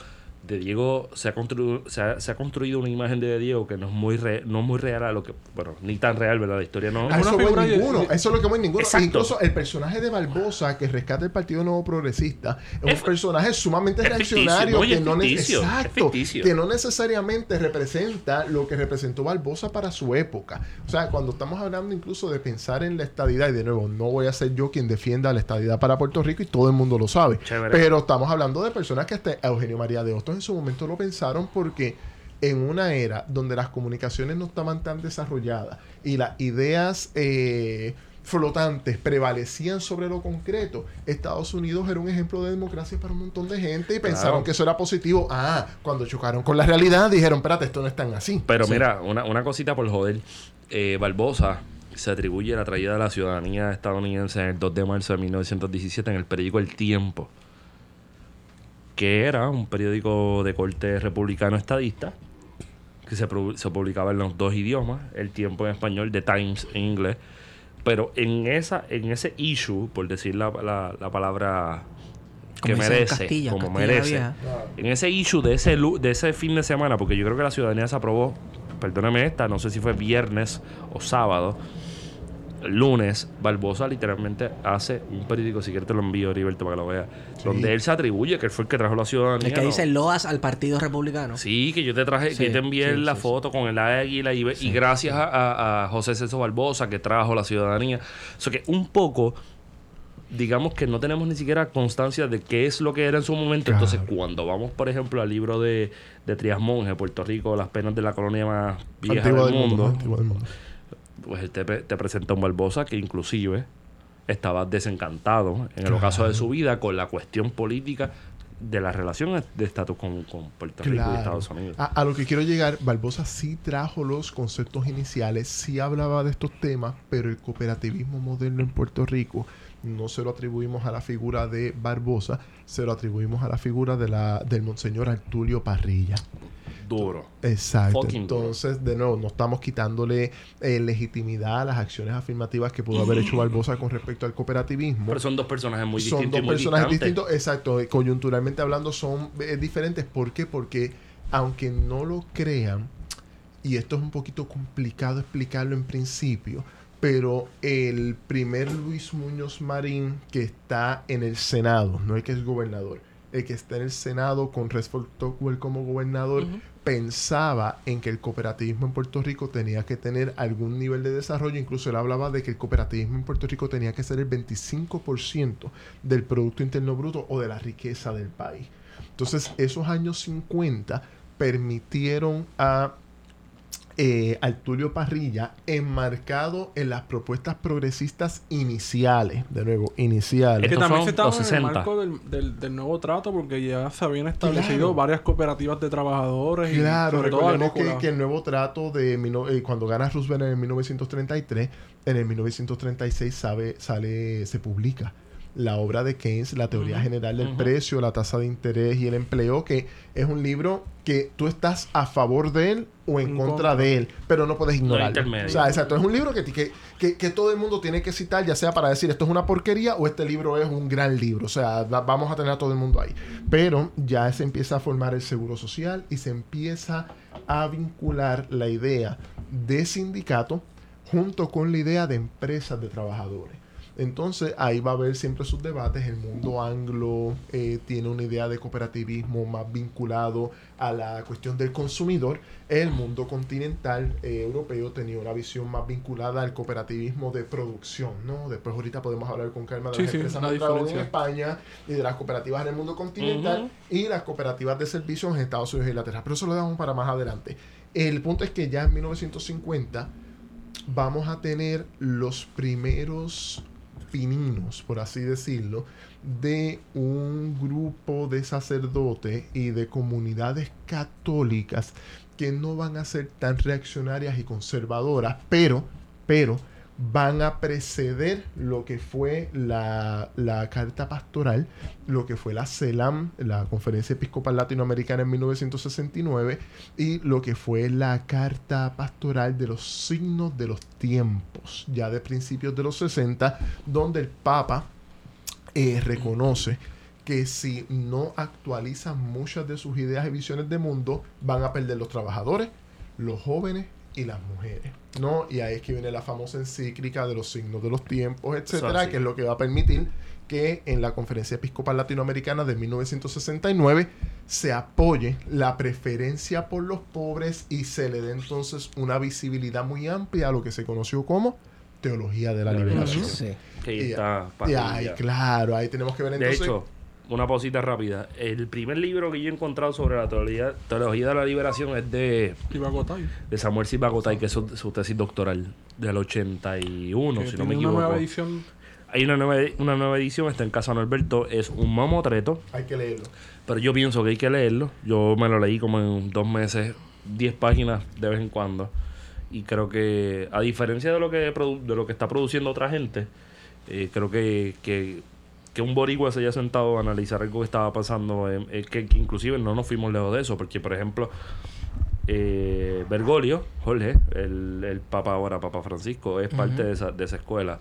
De Diego se ha, construido, se, ha, se ha construido una imagen de Diego que no es muy re- no es muy real a lo que. Bueno, ni tan real, ¿verdad? La historia no. A Es eso una voy figura de- ninguno. Eso es lo que voy ninguno. Exacto. Incluso el personaje de Barbosa que rescata el Partido Nuevo Progresista es, Es- un personaje sumamente es reaccionario ficticio, no, que es no, ficticio, es exacto, que no necesariamente representa lo que representó Barbosa para su época. O sea, cuando estamos hablando incluso de pensar en la estadidad, y de nuevo, no voy a ser yo quien defienda la estadidad para Puerto Rico y todo el mundo lo sabe. Chévere. Pero estamos hablando de personas que hasta Eugenio María de Hostos en su momento lo pensaron porque en una era donde las comunicaciones no estaban tan desarrolladas y las ideas eh, flotantes prevalecían sobre lo concreto, Estados Unidos era un ejemplo de democracia para un montón de gente y pensaron Claro. que eso era positivo. Ah, cuando chocaron con la realidad dijeron, espérate, esto no es tan así. Pero mira, una, una cosita por joder. Eh, Barbosa se atribuye la traída de la ciudadanía estadounidense en el 2 de marzo de 1917 en el periódico El Tiempo, que era un periódico de corte republicano estadista, que se, se publicaba en los dos idiomas, El Tiempo en español, The Times en inglés. Pero en esa en ese issue, por decir la, la- la palabra que Como merece, Castilla, como Castilla merece, Vieja. en ese issue de ese, lu- de ese fin de semana, porque yo creo que la ciudadanía se aprobó, perdóname esta, no sé si fue viernes o sábado, lunes, Barbosa literalmente hace un periódico, si quieres te lo envío, Heriberto, para que lo veas, donde él se atribuye que él fue el que trajo la ciudadanía. El que dice loas al Partido Republicano. Sí, que yo te traje, Sí, que yo te envié sí, la foto con el águila y, y gracias a, José Celso Barbosa que trajo la ciudadanía. O sea que un poco, digamos que no tenemos ni siquiera constancia de qué es lo que era en su momento. Claro. Entonces, cuando vamos, por ejemplo, al libro de, de Trias Monge, Puerto Rico, las penas de la colonia más vieja del del mundo, mundo, del mundo. Pues él te, te presenta un Barbosa que inclusive estaba desencantado en el ocaso de su vida con la cuestión política de la relación de estatus con, con Puerto Rico y. Estados Unidos. A, a lo que quiero llegar, Barbosa sí trajo los conceptos iniciales, sí hablaba de estos temas, pero el cooperativismo moderno en Puerto Rico no se lo atribuimos a la figura de Barbosa, se lo atribuimos a la figura de la, del monseñor Artulio Parrilla. Duro. Exacto. Fucking duro. Entonces, de nuevo, no estamos quitándole eh, legitimidad a las acciones afirmativas que pudo haber hecho Barbosa con respecto al cooperativismo Pero son dos personajes muy son distintos. dos y muy personajes distantes. distintos, exacto, eh, coyunturalmente hablando son eh, diferentes. ¿Por qué? Porque aunque no lo crean, y esto es un poquito complicado explicarlo en principio, pero el primer Luis Muñoz Marín que está en el Senado, no el que es gobernador, el que está en el Senado con Resford Tocqueville como gobernador, pensaba en que el cooperativismo en Puerto Rico tenía que tener algún nivel de desarrollo. Incluso él hablaba de que el cooperativismo en Puerto Rico tenía que ser el 25% del Producto Interno Bruto o de la riqueza del país. Entonces, esos años 50 permitieron a eh, Artulio Parrilla enmarcado en las propuestas progresistas iniciales, de nuevo, iniciales. Que Estos también se estaba en el 60. marco del, del, del nuevo trato porque ya se habían establecido Claro. varias cooperativas de trabajadores y Claro, sobre todo recordemos que, que el nuevo trato de eh, cuando gana Roosevelt en el 1933, en el 1936 sabe, sale, se publica la obra de Keynes, la teoría general del precio, la tasa de interés y el empleo, que es un libro que tú estás a favor de él o en En contra, contra. de él, pero no puedes ignorarlo. o sea, exacto, es un libro que, que, que, que todo el mundo tiene que citar, ya sea para decir esto es una porquería o este libro es un gran libro. O sea, va- vamos a tener a todo el mundo ahí. Pero ya se empieza a formar el seguro social y se empieza a vincular la idea de sindicato junto con la idea de empresas de trabajadores. Entonces ahí va a haber siempre sus debates. El mundo anglo eh, tiene una idea de cooperativismo más vinculado a la cuestión del consumidor. El mundo continental eh, europeo tenía una visión más vinculada al cooperativismo de producción, ¿no? Después ahorita podemos hablar con calma de Sí, las sí, empresas la en. España y de las cooperativas en el mundo continental y las cooperativas de servicios en Estados Unidos e Inglaterra. Pero eso lo dejamos para más adelante. El punto es que ya en 1950 vamos a tener los primeros por así decirlo, de un grupo de sacerdotes y de comunidades católicas que no van a ser tan reaccionarias y conservadoras, pero, pero van a preceder lo que fue la, la carta pastoral, lo que fue la CELAM, la Conferencia Episcopal Latinoamericana en 1969, y lo que fue la carta pastoral de los signos de los tiempos, ya de principios de los 60, donde el Papa eh, reconoce que si no actualizan muchas de sus ideas y visiones de mundo, van a perder los trabajadores, los jóvenes y las mujeres. ¿No? Y ahí es que viene la famosa encíclica de los signos de los tiempos, etcétera, que es lo que va a permitir que en la Conferencia Episcopal Latinoamericana de 1969 se apoye la preferencia por los pobres y se le dé entonces una visibilidad muy amplia a lo que se conoció como teología de la La liberación. Sí. Que ahí Y- está Y ahí, claro, ahí tenemos que ver De entonces. hecho, una pausita rápida. El primer libro que yo he encontrado sobre la teología, teología de la liberación es de, de Samuel Silva Gotay, que es su, su tesis doctoral del 81, Que si no me equivoco. una nueva edición. Hay una nueva, una nueva edición, está en Casa Norberto, es un mamotreto, Hay que leerlo. pero yo pienso que hay que leerlo. Yo me lo leí como en dos meses, 10 páginas de vez en cuando. Y creo que, a diferencia de lo que, de lo que está produciendo otra gente, eh, creo que, que, que un boricua se haya sentado a analizar algo que estaba pasando, eh, eh, que, que inclusive no nos fuimos lejos de eso, porque por ejemplo, eh, Bergoglio, Jorge, el, el Papa ahora, Papa Francisco, es parte de esa, de esa escuela.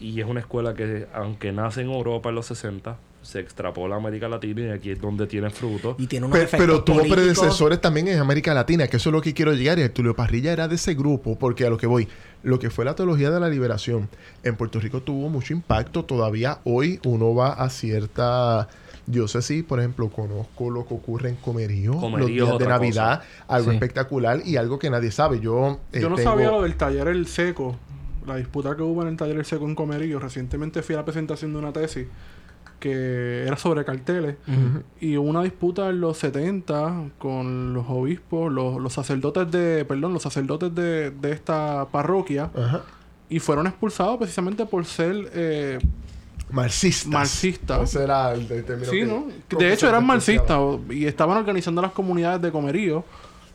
Y es una escuela que, aunque nace en Europa en los 60, se extrapola a América Latina y aquí es donde tiene fruto. Y tiene unos Pe- efectos Pero, tuvo políticos. predecesores también en América Latina, que eso es lo que quiero llegar. Y Tulio Parrilla era de ese grupo, porque a lo que voy, lo que fue la teología de la liberación en Puerto Rico tuvo mucho impacto. Todavía hoy uno va a cierta diócesis, por ejemplo, conozco lo que ocurre en Comerío, Comerío los días de Navidad, algo Sí. espectacular y algo que nadie sabe. Yo, eh, Yo no tengo- sabía lo del taller El Seco, la disputa que hubo en el taller El Seco en Comerillo. Recientemente fui a la presentación de una tesis que era sobre carteles y hubo una disputa en los 70 con los obispos, los, los sacerdotes de, perdón, los sacerdotes de, de esta parroquia y fueron expulsados precisamente por ser eh, Marxistas. Marxistas. Ese era el, el término Sí, que- ¿no? De hecho, eran marxistas y estaban organizando las comunidades de comerío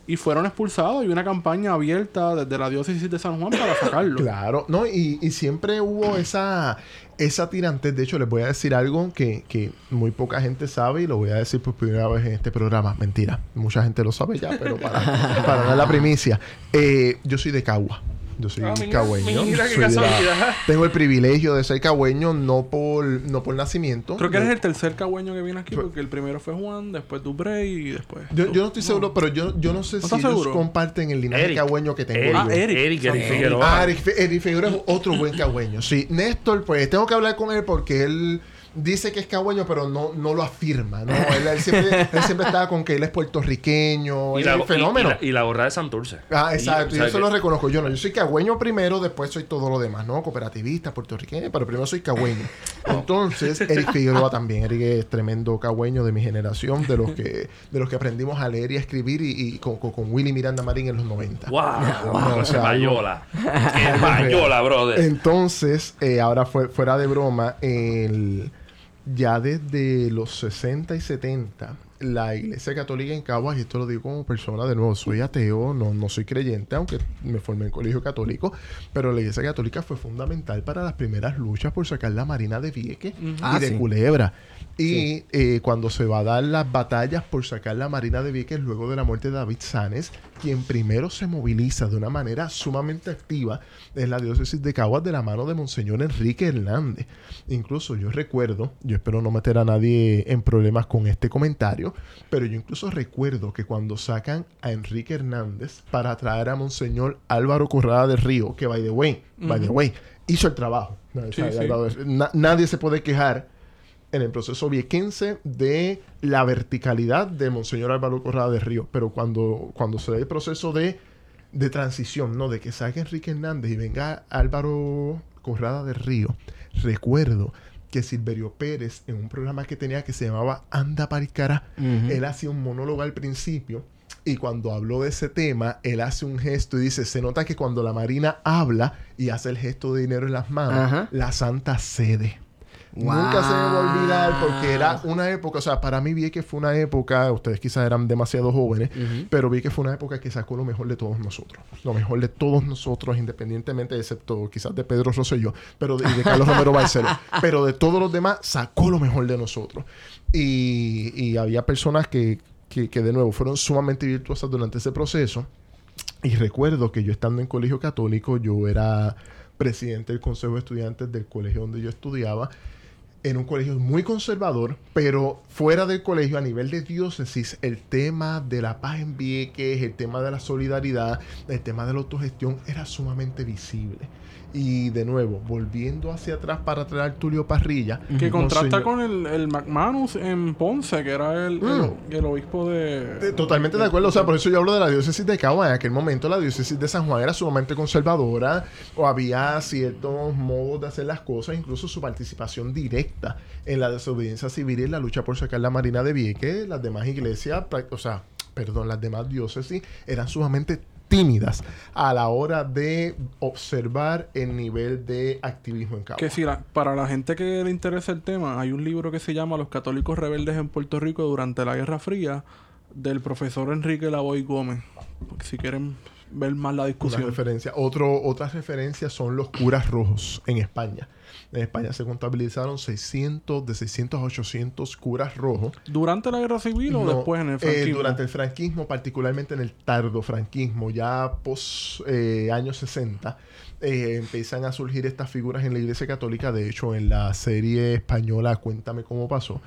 y fueron expulsados y una campaña abierta desde la diócesis de San Juan para sacarlo. Claro, no, y, y siempre hubo esa, esa tirantez. De hecho, les voy a decir algo que, que muy poca gente sabe y lo voy a decir por primera vez en este programa. Mentira, mucha gente lo sabe ya, pero para, para dar la primicia. Eh, yo soy de Cagua. Yo soy Ah, mira, cagüeño. mira qué Soy la- casualidad. tengo el privilegio de ser cagüeño, no por, no por nacimiento. Creo que Yo- eres el tercer cagüeño que viene aquí porque el primero fue Juan, después Dubrey y después... Yo, yo no estoy seguro, pero yo, yo no sé si estás ellos seguro? comparten el linaje Eric. cagüeño que tengo Eric, yo. Ah, Eric. Eric, Eric Eric. Figueroa. Ah, Eric Figueroa es otro buen cagüeño. Sí, Néstor, pues tengo que hablar con él porque él dice que es cagüeño, pero no, no lo afirma. ¿no? Él, él siempre, él siempre estaba con que él es puertorriqueño. y, la, fenómeno. y la- y la gorra de Santurce. Ah, exacto. Y, yo eso que- lo reconozco. Yo no. Yo soy cagüeño primero, después soy todo lo demás, ¿no? Cooperativista, puertorriqueño, pero primero soy cagüeño. Entonces, Eric Figueroa también. Eric es tremendo cagüeño de mi generación, de los que, de los que aprendimos a leer y a escribir y, con, con, Willy Miranda Marín en los 90. ¡Wow! No, o sea, Payola. ¡Qué payola, brother! Entonces, eh, ahora fue, fuera de broma, el, ya desde los 60 y 70, la Iglesia Católica en Caguas, y esto lo digo como persona, de nuevo, soy ateo, no, no soy creyente, aunque me formé en colegio católico, pero la Iglesia Católica fue fundamental para las primeras luchas por sacar la Marina de Vieques y Ah, de sí. Culebra. Y eh, cuando se va a dar las batallas por sacar la Marina de Vieques luego de la muerte de David Sanes, quien primero se moviliza de una manera sumamente activa es la diócesis de Caguas de la mano de Monseñor Enrique Hernández. Incluso yo recuerdo, yo espero no meter a nadie en problemas con este comentario, pero yo incluso recuerdo que cuando sacan a Enrique Hernández para traer a Monseñor Álvaro Corrada del Río, que by the way, by the way, hizo el trabajo. Sí, sí. nadie se puede quejar en el proceso viequense de la verticalidad de Monseñor Álvaro Corrada de Río. Pero cuando, cuando se da el proceso de, de transición, ¿no? De que salga Enrique Hernández y venga Álvaro Corrada de Río, recuerdo que Silverio Pérez, en un programa que tenía que se llamaba Anda Paricara, él hacía un monólogo al principio. Y cuando habló de ese tema, él hace un gesto y dice, se nota que cuando la Marina habla y hace el gesto de dinero en las manos, Ajá. la Santa cede. Nunca se me va a olvidar porque era una época, o sea, para mí vi que fue una época, ustedes quizás eran demasiado jóvenes, pero vi que fue una época que sacó lo mejor de todos nosotros. Lo mejor de todos nosotros, independientemente, excepto quizás de Pedro Rosselló, pero de, y de Carlos Romero Barceló. Pero de todos los demás, sacó lo mejor de nosotros. Y, y había personas que, que, que, de nuevo, fueron sumamente virtuosas durante ese proceso. Y recuerdo que yo estando en colegio católico, yo era presidente del consejo de estudiantes del colegio donde yo estudiaba en un colegio muy conservador, pero fuera del colegio, a nivel de diócesis, el tema de la paz en Vieques, el tema de la solidaridad, el tema de la autogestión era sumamente visible. Y de nuevo, volviendo hacia atrás para traer Tulio Parrilla. Que contrasta con el, el McManus en Ponce, que era el, el, el obispo de... Eh, Totalmente de acuerdo, o sea, por eso yo hablo de la diócesis de Cagua. En aquel momento la diócesis de San Juan era sumamente conservadora, o había ciertos modos de hacer las cosas, incluso su participación directa en la desobediencia civil y en la lucha por sacar la Marina de Vieques. Las demás iglesias, o sea, perdón, las demás diócesis eran sumamente tímidas a la hora de observar el nivel de activismo en Cagua. Que si la- para la gente que le interesa el tema, hay un libro que se llama Los católicos rebeldes en Puerto Rico durante la Guerra Fría, del profesor Enrique Lavoy Gómez. Si quieren ver más la Una discusión. referencia. Otro, otras referencias son los curas rojos en España. En España se contabilizaron 600, de 600 a 800 curas rojos. ¿Durante la Guerra Civil o No, después en el eh, franquismo? durante el franquismo, particularmente en el tardofranquismo, ya post eh, años 60, eh, empiezan a surgir estas figuras en la Iglesia Católica. De hecho, en la serie española Cuéntame cómo pasó,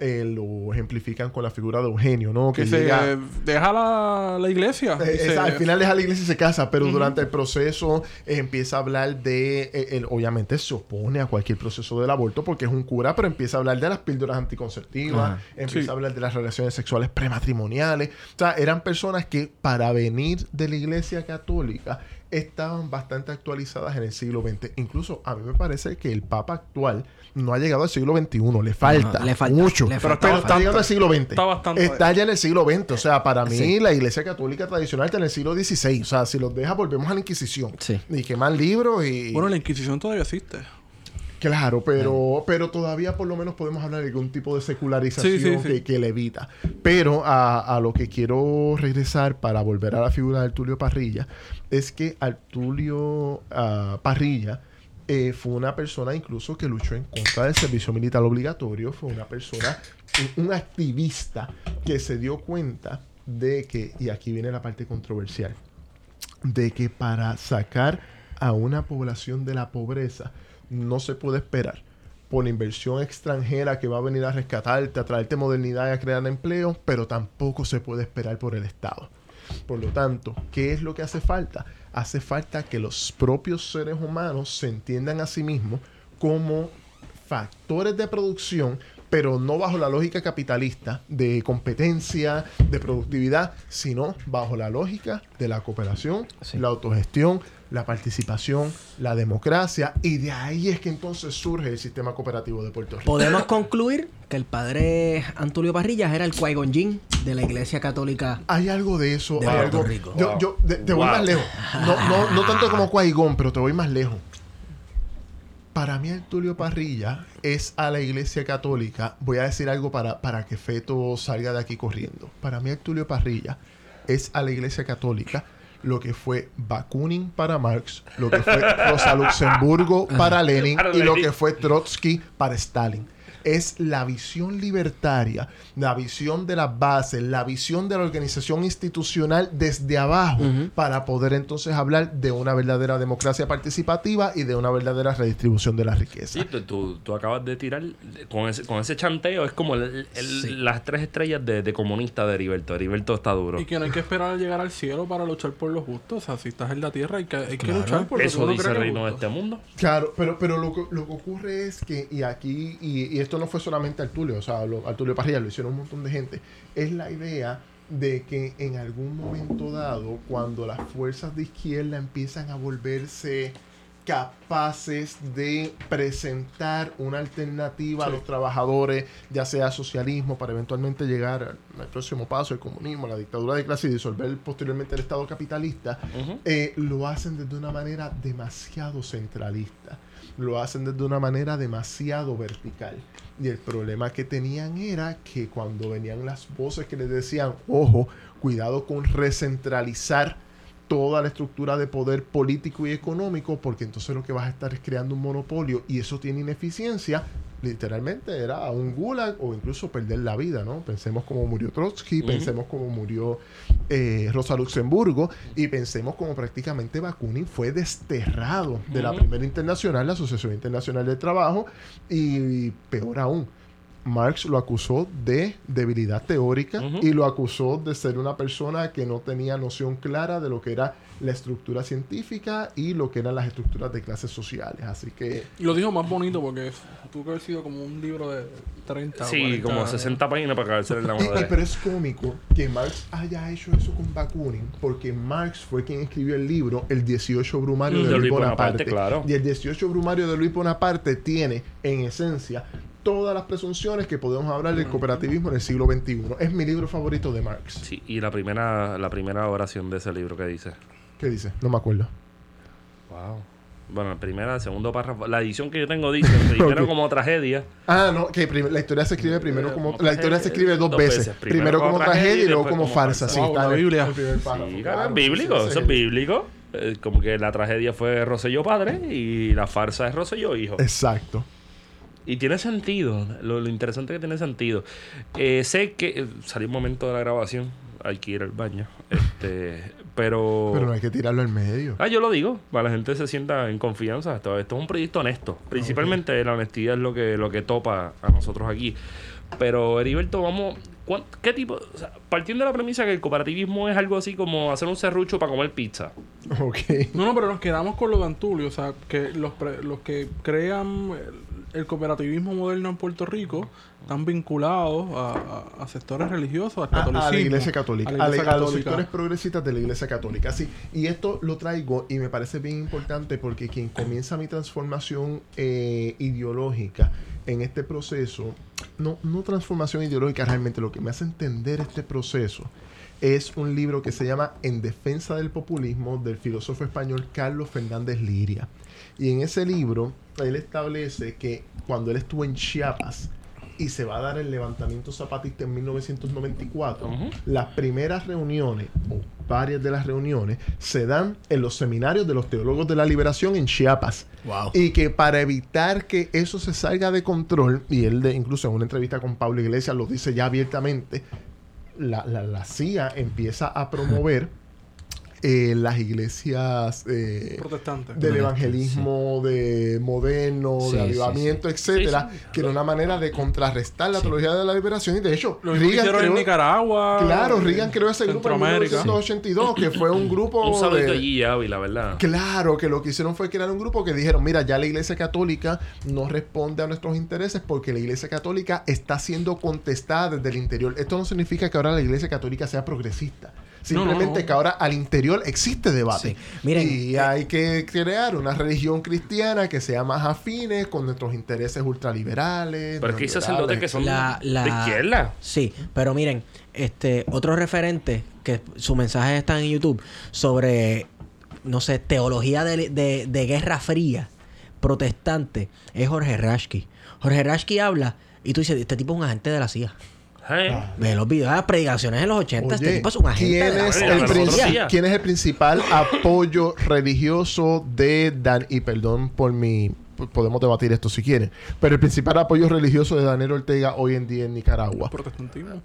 eh, lo ejemplifican con la figura de Eugenio, ¿no? que Que, se llega... deja la, la iglesia. Eh, se- al final deja la iglesia y se casa, pero durante el proceso eh, empieza a hablar de, eh, él obviamente se opone a cualquier proceso del aborto porque es un cura, pero empieza a hablar de las píldoras anticonceptivas, empieza Sí. a hablar de las relaciones sexuales prematrimoniales. O sea, eran personas que para venir de la iglesia católica estaban bastante actualizadas en el siglo XX. Incluso a mí me parece que el Papa actual no ha llegado al siglo XXI, le falta, le falta, mucho. le pero está, llegando al siglo XX. Está bastante. Está ya en el siglo XX. O sea, para mí Sí. la iglesia católica tradicional está en el siglo XVI. O sea, si los deja, volvemos a la Inquisición. Sí. Y queman libros y... Bueno, la Inquisición todavía existe. Claro, pero, pero todavía por lo menos podemos hablar de algún tipo de secularización Sí, sí, sí. Que, que le evita. Pero a, a lo que quiero regresar para volver a la figura de Artulio Parrilla es que Artulio ah, Parrilla eh, fue una persona incluso que luchó en contra del servicio militar obligatorio, fue una persona, un, un activista que se dio cuenta de que, y aquí viene la parte controversial, de que para sacar a una población de la pobreza no se puede esperar por inversión extranjera que va a venir a rescatarte, a traerte modernidad y a crear empleo, pero tampoco se puede esperar por el Estado. Por lo tanto, ¿qué es lo que hace falta? Hace falta que los propios seres humanos se entiendan a sí mismos como factores de producción, pero no bajo la lógica capitalista de competencia, de productividad, sino bajo la lógica de la cooperación, Sí. la autogestión, la participación, la democracia, y de ahí es que entonces surge el sistema cooperativo de Puerto Rico. Podemos concluir que el padre Antulio Parrillas era el Qui-Gon Jinn de la Iglesia Católica. Hay algo de eso. De hay Puerto algo- Rico. Yo, Wow. yo- de- te voy más lejos. No, no, no tanto como Qui-Gon, pero te voy más lejos. Para mí, Tulio Parrilla es a la iglesia católica. Voy a decir algo para, para que Feto salga de aquí corriendo. Para mí, Tulio Parrilla es a la iglesia católica lo que fue Bakunin para Marx, lo que fue Rosa Luxemburgo para Lenin y lo que fue Trotsky para Stalin. Es la visión libertaria, la visión de las bases, la visión de la organización institucional desde abajo para poder entonces hablar de una verdadera democracia participativa y de una verdadera redistribución de la riqueza. Sí, tú, tú- tú acabas de tirar con ese, con ese chanteo, es como el- el- las tres estrellas de, de comunista de Heriberto. Heriberto está duro. Y que no hay que esperar a llegar al cielo para luchar por lo justo. O sea, si estás en la tierra hay que, hay que luchar por Eso dice el reino de este mundo. Claro, pero, pero lo, que- lo que ocurre es que, y aquí, y, y esto no fue solamente Artulio, o sea, lo, Artulio Parrilla lo hicieron un montón de gente, es la idea de que en algún momento dado, cuando las fuerzas de izquierda empiezan a volverse capaces de presentar una alternativa a los trabajadores, ya sea socialismo, para eventualmente llegar al, al próximo paso, el comunismo, la dictadura de clase y disolver posteriormente el Estado capitalista, eh, lo hacen desde una manera demasiado centralista. Lo hacen desde una manera demasiado vertical. Y el problema que tenían era que cuando venían las voces que les decían, ojo, cuidado con recentralizar toda la estructura de poder político y económico, porque entonces lo que vas a estar es creando un monopolio y eso tiene ineficiencia. Literalmente era un gulag o incluso perder la vida, ¿no? Pensemos cómo murió Trotsky, pensemos cómo murió eh, Rosa Luxemburgo y pensemos cómo prácticamente Bakunin fue desterrado de la primera internacional, la Asociación Internacional del Trabajo, y peor aún, Marx lo acusó de debilidad teórica y lo acusó de ser una persona que no tenía noción clara de lo que era la estructura científica y lo que eran las estructuras de clases sociales. Así que Y lo dijo más bonito porque tuvo que haber sido como un libro de 30 o Sí, 40 como años. 60 páginas para caerse en la Y- y- madre. pero es cómico que Marx haya hecho eso con Bakunin, porque Marx fue quien escribió el libro El 18 Brumario Mm, de, de Luis Luis Bonaparte. Bonaparte, claro. Y el 18 Brumario de Luis Bonaparte tiene, en esencia, todas las presunciones que podemos hablar del cooperativismo en el siglo XXI. Es mi libro favorito de Marx. Sí, y la primera, la primera oración de ese libro que dice. ¿Qué dice? No me acuerdo. Wow. Bueno, primera, el segundo párrafo. La edición que yo tengo dice, primero Ok. como tragedia. Ah, no, que la historia se escribe primero como... como La historia se escribe dos, dos veces. veces. Primero, Primero como como tragedia y luego como como farsa. farsa. Sí, Wow, está la Biblia. el primer párrafo, Sí, claro, es bíblico, eso es el- bíblico. Eh, como que la tragedia fue Rosselló padre y la farsa es Rosselló hijo. Exacto. Y tiene sentido. Lo, lo interesante es que tiene sentido. Eh, sé que eh, salió un momento de la grabación. Hay que ir al baño. Este, pero. Pero no hay que tirarlo al medio. Ah, yo lo digo, para la gente se sienta en confianza. Esto, esto es un proyecto honesto. Principalmente la honestidad es lo que, lo que topa a nosotros aquí. Pero, Heriberto, vamos. ¿cuán- ¿Qué tipo? o sea, partiendo de la premisa que el cooperativismo es algo así como hacer un serrucho para comer pizza. Ok. No, no, pero nos quedamos con lo de Antulio. O sea, que los, pre- los que crean el, cooperativismo moderno en Puerto Rico están vinculados a, a- a sectores religiosos, al A, a catolicismo. la iglesia católica, a a, la- a los sectores progresistas de la iglesia católica. Sí, y esto lo traigo y me parece bien importante porque quien comienza mi transformación eh, ideológica en este proceso, no, no transformación ideológica realmente, lo que me hace entender este proceso es un libro que se llama En defensa del populismo del filósofo español Carlos Fernández Liria. Y en ese libro él establece que cuando él estuvo en Chiapas, y se va a dar el levantamiento zapatista en 1994. Ujú. Las primeras reuniones, o varias de las reuniones, se dan en los seminarios de los teólogos de la liberación en Chiapas. Wow. Y que para evitar que eso se salga de control, y él de- incluso en una entrevista con Pablo Iglesias lo dice ya abiertamente, la, la- la CIA empieza a promover eh, las iglesias eh, protestantes. del evangelismo de moderno, Sí, de sí, avivamiento, etcétera, Sí, sí. que era una manera de contrarrestar la teología de la liberación y de hecho Lo Reagan hicieron en Nicaragua. Claro, Reagan creó ese grupo en Centroamérica. 1982 que fue un grupo Un de- allí. Claro, que lo que hicieron fue crear un grupo que dijeron, mira, ya la Iglesia Católica no responde a nuestros intereses porque la Iglesia Católica está siendo contestada desde el interior. Esto no significa que ahora la Iglesia Católica sea progresista. No, no, Simplemente no. que ahora al interior existe debate. Sí. Miren, y eh, hay que crear una religión cristiana que sea más afines con nuestros intereses ultraliberales. Pero es que hay sacerdotes que son La- la- de izquierda. Sí, pero miren, este otro referente que su mensaje está en YouTube sobre, no sé, teología de, de- de guerra fría protestante es Jorge Rashki. Jorge Rashki habla y tú dices, este tipo es un agente de la CIA. ¿Eh? Ve los videos de las predicaciones en los 80, este Oye, tipo es un agente ¿quién de la es, el Nosotros princi- sí. quién es el principal apoyo religioso de Dan? Y perdón por mi. Podemos debatir esto si quieren. Pero el principal apoyo religioso de Daniel Ortega hoy en día en Nicaragua. Protestantismo.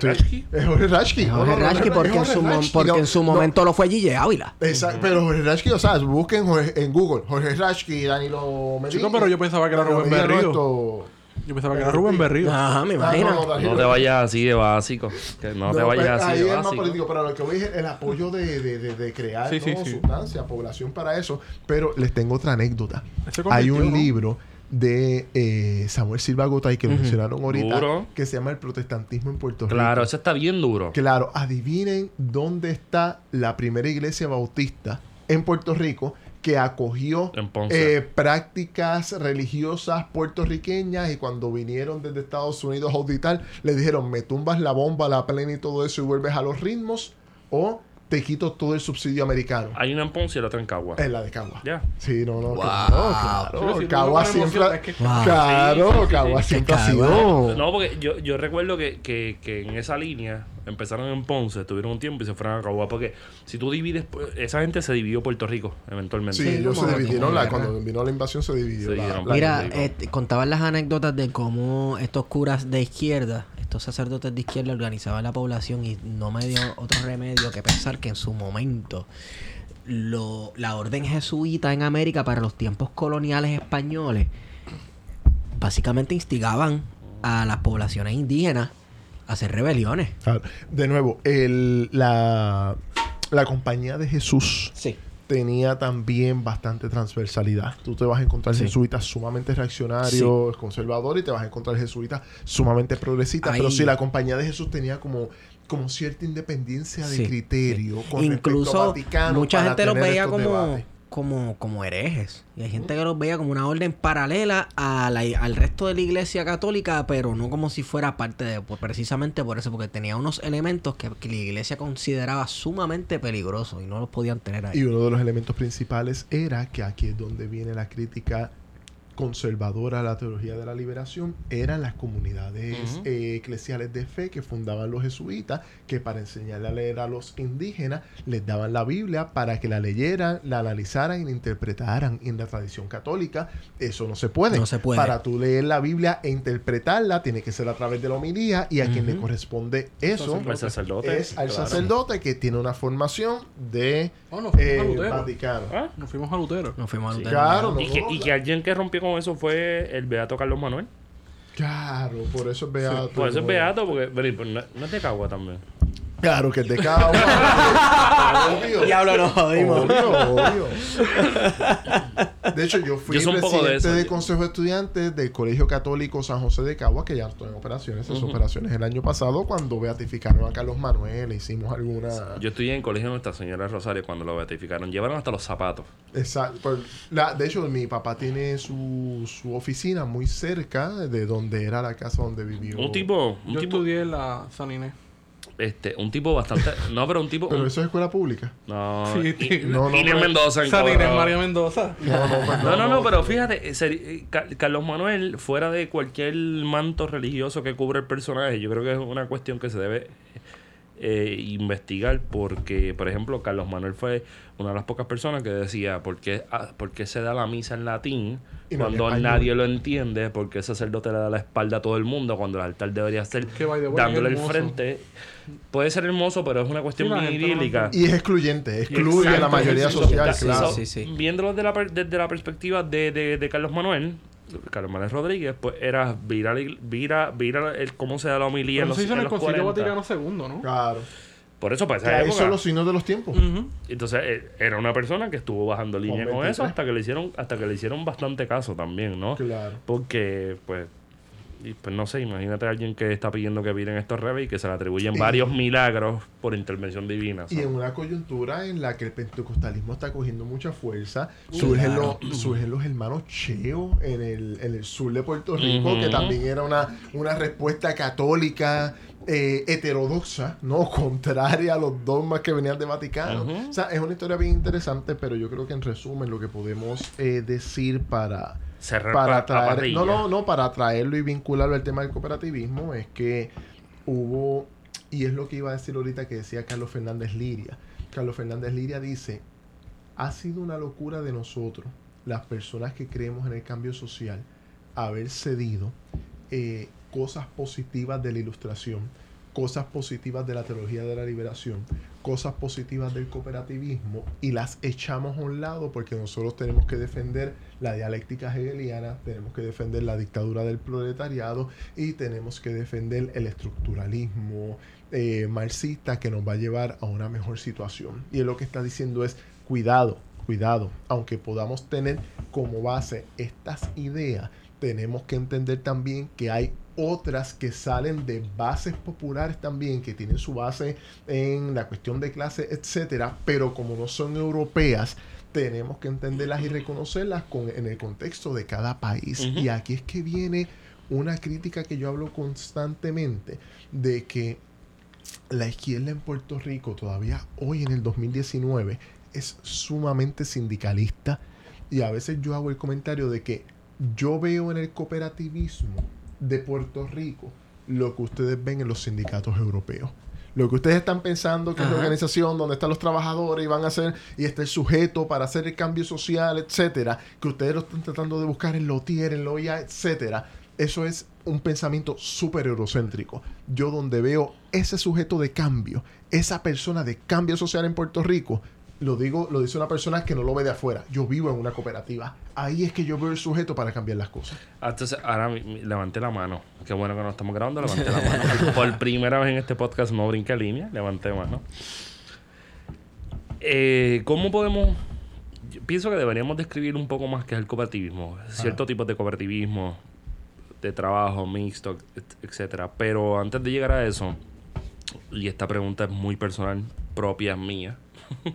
Sí. Rashki. Es Jorge Rashki. No, Jorge Rashki porque, en su, mo- Rashki, porque no, en su no. momento lo fue Gille Ávila. Exacto, pero Jorge Rashki, o sea, busquen Jorge- en Google Jorge Rashki, Danilo Medina. Chico, pero yo pensaba que era Rubén Berrío. Yo pensaba que era Rubén Berrío. Ajá, me Ah, imagino. no, no, Danilo- No te vayas así de básico. Que no, te No, vayas pero así ahí de es más básico. político, pero lo que voy es el apoyo de, de, de, de crear Sí, sí, ¿no? sí. sustancia, población para eso. Pero les tengo otra anécdota. Hay un ¿no? libro de eh, Samuel Silva Gotay que lo mencionaron ahorita Duro. que se llama El protestantismo en Puerto Rico. Claro, eso está bien duro. Claro, adivinen dónde está la primera iglesia bautista en Puerto Rico que acogió eh, prácticas religiosas puertorriqueñas y cuando vinieron desde Estados Unidos a auditar, le dijeron, me tumbas la bomba, la plena y todo eso y vuelves a los ritmos o te quito todo el subsidio americano. Hay una en Ponce y la otra en Cagua. En la de Cagua. Ya. Sí, no, no, Wow. claro, Sí, claro. sí, Cagua siempre... emociona, es que- Wow. Claro, Sí, sí, Cagua sí. siempre ha sido... No, porque yo, yo recuerdo que, que, que en esa línea empezaron en Ponce, estuvieron un tiempo y se fueron a Cagua. Porque si tú divides, pues, esa gente se dividió Puerto Rico eventualmente. Sí, ellos se dividieron. la- cuando vino la invasión se dividió. Se la- la- Mira, este, contaban las anécdotas de cómo estos curas de izquierda, estos sacerdotes de izquierda organizaban la población y no me dio otro remedio que pensar que en su momento lo, la orden jesuita en América para los tiempos coloniales españoles básicamente instigaban a las poblaciones indígenas a hacer rebeliones. Claro. De nuevo, el, la, la compañía de Jesús Sí. Tenía también bastante transversalidad. Tú te vas a encontrar Sí. jesuitas sumamente reaccionarios, conservadores, y te vas a encontrar jesuitas sumamente progresistas. Pero sí, la compañía de Jesús tenía como, como cierta independencia de Sí, criterio. Con respecto Incluso a Vaticano mucha gente los veía como, debates. Como, como herejes. Y hay gente que los veía como una orden paralela a al resto de la iglesia católica, pero no como si fuera parte de, pues, precisamente por eso, porque tenía unos elementos que, que la iglesia consideraba sumamente peligrosos y no los podían tener ahí. Y uno de los elementos principales era que aquí es donde viene la crítica conservadora a la teología de la liberación, eran las comunidades eh, eclesiales de fe que fundaban los jesuitas, que para enseñarle a leer a los indígenas les daban la Biblia para que la leyeran, la analizaran y la interpretaran. Y en la tradición católica eso no se puede. No se puede. Para tú leer la Biblia e interpretarla tiene que ser a través de la homilía y a quien le corresponde eso El sacerdote. es al claro. sacerdote que tiene una formación de Oh, nos fuimos eh, a Lutero. Vaticano. Ah, Nos fuimos a Lutero. No fuimos a Sí. Lutero. Claro, no, Y que, no, y que alguien que rompió con eso fue el Beato Carlos Manuel. Claro, por eso es beato. Por eso es. Beato, porque pero, pero no, no es de Cagua también. Claro, que es de Cagua. obvio. Diablo, nos jodimos. Obvio, obvio. De hecho, yo fui Yo un poco de presidente eso, del yo- Consejo de Estudiantes del Colegio Católico San José de Cagua, que ya estoy en operaciones. Esas operaciones el año pasado, cuando beatificaron a Carlos Manuel, hicimos alguna. Yo estudié en el colegio de Nuestra Señora de Rosario cuando lo beatificaron. Llevaron hasta los zapatos. Exacto. Pues, la- de hecho, mi papá tiene su, su oficina muy cerca de donde era la casa donde vivió. Un tipo, un Yo tipo, estudié en la San Inés. Este, un tipo bastante, no, pero un tipo, Pero un- eso es escuela pública. no, Sí, y-. No, no, Inés Mendoza. María Mendoza. No, no, pues, No, no, no, pero fíjate, eh, seri- eh, Ca- Carlos Manuel, fuera de cualquier manto religioso que cubre el personaje, yo creo que es una cuestión que se debe eh, investigar porque, por ejemplo, Carlos Manuel fue una de las pocas personas que decía por qué, ah, por qué se da la misa en latín Y cuando español. nadie lo entiende, porque el sacerdote le da la espalda a todo el mundo cuando el altar debería ser dándole el frente. Puede ser hermoso, pero es una cuestión Sí, no lo idílica. Y es excluyente, excluye a la mayoría social, sí, claro. sí, sí. Viéndolo desde la, desde la perspectiva de, de, de Carlos Manuel, Carlos Manuel Rodríguez, pues era vira, vira el, cómo se da la homilía en Pero los, se hizo en en el los Concilio 40. Vaticano II, ¿no? Claro. Por eso, para Que esa ahí época. son los signos de los tiempos. Entonces, eh, era una persona que estuvo bajando línea con 23. eso hasta que le hicieron hasta que le hicieron bastante caso también, ¿no? Claro. Porque, pues, y, pues no sé, imagínate a alguien que está pidiendo que viren estos rebeldes y que se le atribuyen varios milagros por intervención divina. Y en una coyuntura en la que el pentecostalismo está cogiendo mucha fuerza, surgen, claro. los, surgen los hermanos Cheo en el, en el sur de Puerto Rico, que también era una, una respuesta católica eh, heterodoxa, ¿no? Contraria a los dogmas que venían de Vaticano. O sea, es una historia bien interesante, pero yo creo que en resumen lo que podemos eh, decir para Cerrar para la no, no, no, para traerlo y vincularlo al tema del cooperativismo es que hubo, y es lo que iba a decir ahorita que decía Carlos Fernández Liria. Carlos Fernández Liria dice, ha sido una locura de nosotros, las personas que creemos en el cambio social, haber cedido eh, cosas positivas de la ilustración, cosas positivas de la teología de la liberación, cosas positivas del cooperativismo y las echamos a un lado porque nosotros tenemos que defender la dialéctica hegeliana, tenemos que defender la dictadura del proletariado y tenemos que defender el estructuralismo eh, marxista que nos va a llevar a una mejor situación. Y él lo que está diciendo es, cuidado, cuidado, aunque podamos tener como base estas ideas, tenemos que entender también que hay otras que salen de bases populares también, que tienen su base en la cuestión de clase, etcétera, pero como no son europeas, tenemos que entenderlas y reconocerlas con, en el contexto de cada país. Y aquí es que viene una crítica que yo hablo constantemente de que la izquierda en Puerto Rico todavía hoy en el 2019 es sumamente sindicalista y a veces yo hago el comentario de que yo veo en el cooperativismo de Puerto Rico lo que ustedes ven en los sindicatos europeos. Lo que ustedes están pensando que es la organización donde están los trabajadores y van a hacer y está el sujeto para hacer el cambio social, etcétera, que ustedes lo están tratando de buscar en lo tier, en lo IA, etcétera. Eso es un pensamiento súper eurocéntrico. Yo donde veo ese sujeto de cambio, esa persona de cambio social en Puerto Rico, lo digo, lo dice una persona que no lo ve de afuera. Yo vivo en una cooperativa. Ahí es que yo veo el sujeto para cambiar las cosas. Ah, Entonces, ahora levanté la mano. Qué bueno que no estamos grabando, levanté la mano. Por primera vez en este podcast no brinqué línea, levanté mano. Eh, ¿Cómo podemos...? yo pienso que deberíamos describir un poco más qué es el cooperativismo. Ciertos tipos de cooperativismo, de trabajo mixto, et- etcétera. Pero antes de llegar a eso, y esta pregunta es muy personal, propia mía.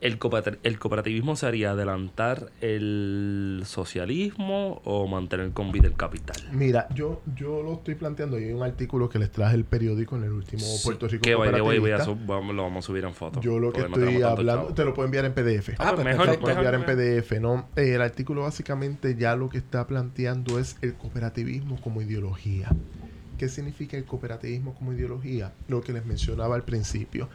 ¿El, cooper- ¿El cooperativismo sería adelantar el socialismo o mantener con vida el capital? Mira, yo, yo lo estoy planteando. y Hay un artículo que les traje el periódico en el último Puerto Rico Que way, voy a vamos- lo vamos a subir en foto. Yo lo que no estoy hablando, chavo. te lo puedo enviar en PDF. Ah, pues mejor, Te lo puedo mejor, enviar en mejor. PDF, ¿no? Eh, el artículo básicamente ya lo que está planteando es el cooperativismo como ideología. ¿Qué significa el cooperativismo como ideología? Lo que les mencionaba al principio.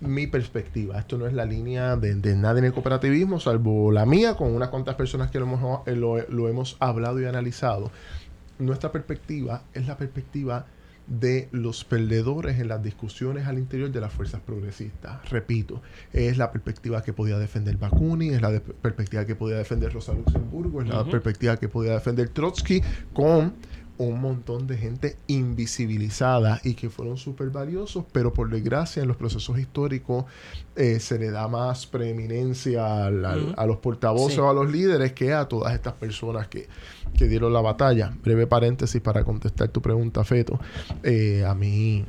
Mi perspectiva, esto no es la línea de, de nadie en el cooperativismo, salvo la mía, con unas cuantas personas que lo hemos, eh, lo- lo hemos hablado y analizado. Nuestra perspectiva es la perspectiva de los perdedores en las discusiones al interior de las fuerzas progresistas. Repito, es la perspectiva que podía defender Bakunin, es la de- perspectiva que podía defender Rosa Luxemburgo, es la perspectiva que podía defender Trotsky con un montón de gente invisibilizada y que fueron súper valiosos, pero por desgracia en los procesos históricos eh, se le da más preeminencia al- a los portavoces Sí. o a los líderes que a todas estas personas que, que dieron la batalla. Breve paréntesis para contestar tu pregunta, Feto. Eh, a mí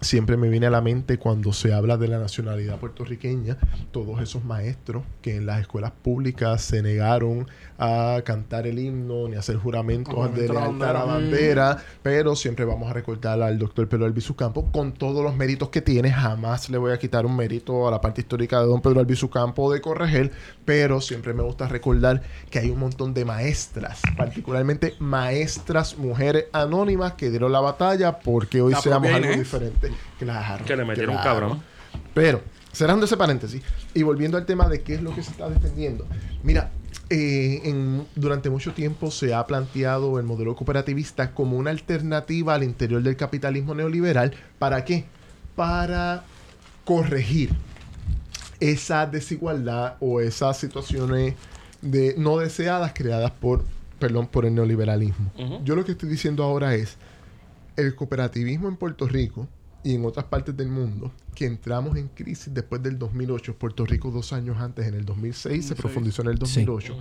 siempre me viene a la mente cuando se habla de la nacionalidad puertorriqueña, todos esos maestros que en las escuelas públicas se negaron a cantar el himno ni a hacer juramentos Juramento de lealtad a la bandera. pero siempre vamos a recordar al doctor Pedro Albizu Campo con todos los méritos que tiene. Jamás le voy a quitar un mérito a la parte histórica de don Pedro Albizu Campo de corregir, pero siempre me gusta recordar que hay un montón de maestras, particularmente maestras mujeres anónimas que dieron la batalla porque hoy La seamos algo Inés. Diferente. Claro. Que le metieron un cabrón. Pero, cerrando ese paréntesis y volviendo al tema de qué es lo que se está defendiendo. Mira, eh, en- durante mucho tiempo se ha planteado el modelo cooperativista como una alternativa al interior del capitalismo neoliberal. ¿Para qué? Para corregir esa desigualdad o esas situaciones de no deseadas creadas por, perdón, por el neoliberalismo. Yo lo que estoy diciendo ahora es el cooperativismo en Puerto Rico y en otras partes del mundo, que entramos en crisis después del 2008, Puerto Rico dos años antes, en el 2006, se 2006. profundizó en el 2008,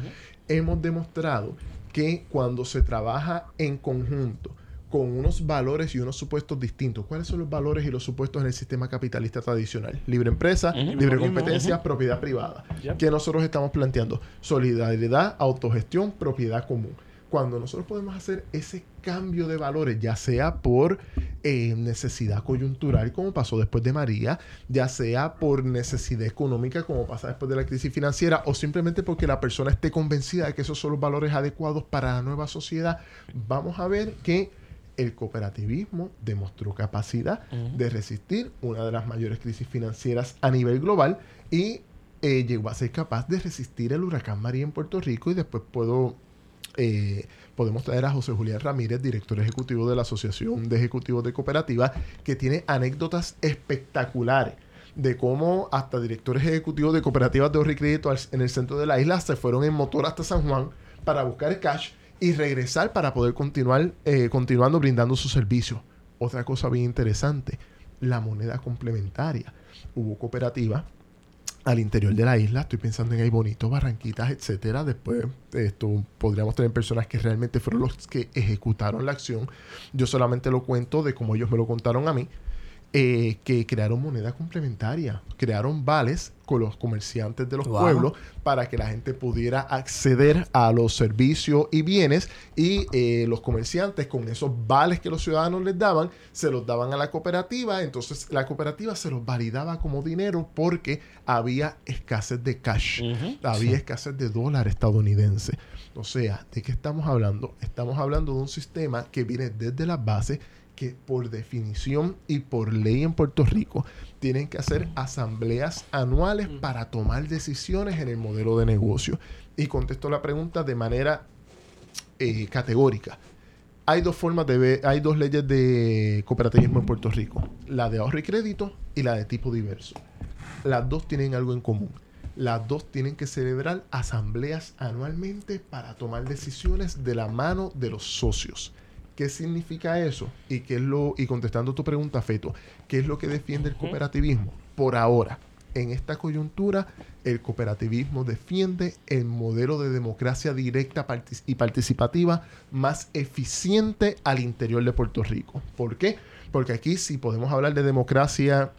hemos demostrado que cuando se trabaja en conjunto con unos valores y unos supuestos distintos, ¿cuáles son los valores y los supuestos en el sistema capitalista tradicional? Libre empresa, libre competencia, propiedad privada. Yep. Que nosotros estamos planteando solidaridad, autogestión, propiedad común. Cuando nosotros podemos hacer ese cambio de valores, ya sea por eh, necesidad coyuntural, como pasó después de María, ya sea por necesidad económica, como pasa después de la crisis financiera, o simplemente porque la persona esté convencida de que esos son los valores adecuados para la nueva sociedad, vamos a ver que el cooperativismo demostró capacidad de resistir una de las mayores crisis financieras a nivel global y eh, llegó a ser capaz de resistir el huracán María en Puerto Rico y después puedo eh, podemos traer a José Julián Ramírez, director ejecutivo de la Asociación de Ejecutivos de Cooperativas, que tiene anécdotas espectaculares de cómo hasta directores ejecutivos de cooperativas de ahorro y crédito en el centro de la isla se fueron en motor hasta San Juan para buscar cash y regresar para poder continuar eh, continuando brindando sus servicios. Otra cosa bien interesante, la moneda complementaria. Hubo cooperativas al interior de la isla. Estoy pensando en Ay Bonito, Barranquitas, etcétera. Después, esto podríamos tener personas que realmente fueron los que ejecutaron la acción. Yo solamente lo cuento de como ellos me lo contaron a mí. Eh, que crearon moneda complementaria, crearon vales con los comerciantes de los Wow. pueblos para que la gente pudiera acceder a los servicios y bienes y eh, los comerciantes con esos vales que los ciudadanos les daban se los daban a la cooperativa entonces la cooperativa se los validaba como dinero porque había escasez de cash había escasez de dólar estadounidense o sea ¿de qué estamos hablando? estamos hablando de un sistema que viene desde las bases que por definición y por ley en Puerto Rico tienen que hacer asambleas anuales para tomar decisiones en el modelo de negocio. Y contesto la pregunta de manera eh, categórica. Hay dos formas de ver, hay dos leyes de cooperativismo en Puerto Rico, la de ahorro y crédito y la de tipo diverso. Las dos tienen algo en común. Las dos tienen que celebrar asambleas anualmente para tomar decisiones de la mano de los socios. ¿Qué significa eso? Y qué es lo y contestando tu pregunta, Feto, ¿qué es lo que defiende el cooperativismo? por ahora, en esta coyuntura, el cooperativismo defiende el modelo de democracia directa partic- y participativa más eficiente al interior de Puerto Rico. ¿Por qué? Porque aquí si podemos hablar de democracia,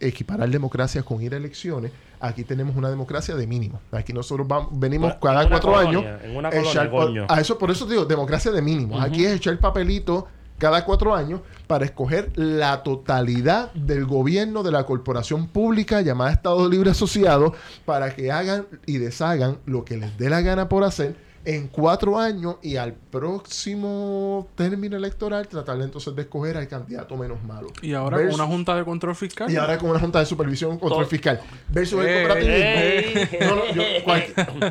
equiparar democracia con ir a elecciones, aquí tenemos una democracia de mínimo. Aquí nosotros vamos, venimos cada cuatro colonia, años. en una echar colonia, a eso, por eso te digo, democracia de mínimo. Aquí es echar papelito cada cuatro años para escoger la totalidad del gobierno de la corporación pública llamada Estado Libre Asociado para que hagan y deshagan lo que les dé la gana por hacer en cuatro años y al próximo término electoral tratar entonces de escoger al candidato menos malo. Y ahora Versus- con una junta de control fiscal. y ahora con una junta de supervisión control fiscal versus el Ey, cooperativismo. ey. No, no, yo, cual-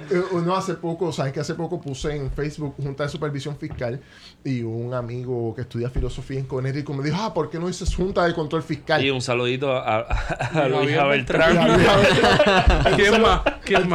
eh, no, hace poco, sabes que hace poco puse en Facebook junta de supervisión fiscal y un amigo que estudia filosofía en Connecticut me dijo, ah, ¿por qué no dices junta de control fiscal? Y un saludito a, a, a Y Luis. ¿Quién más? ¿Quién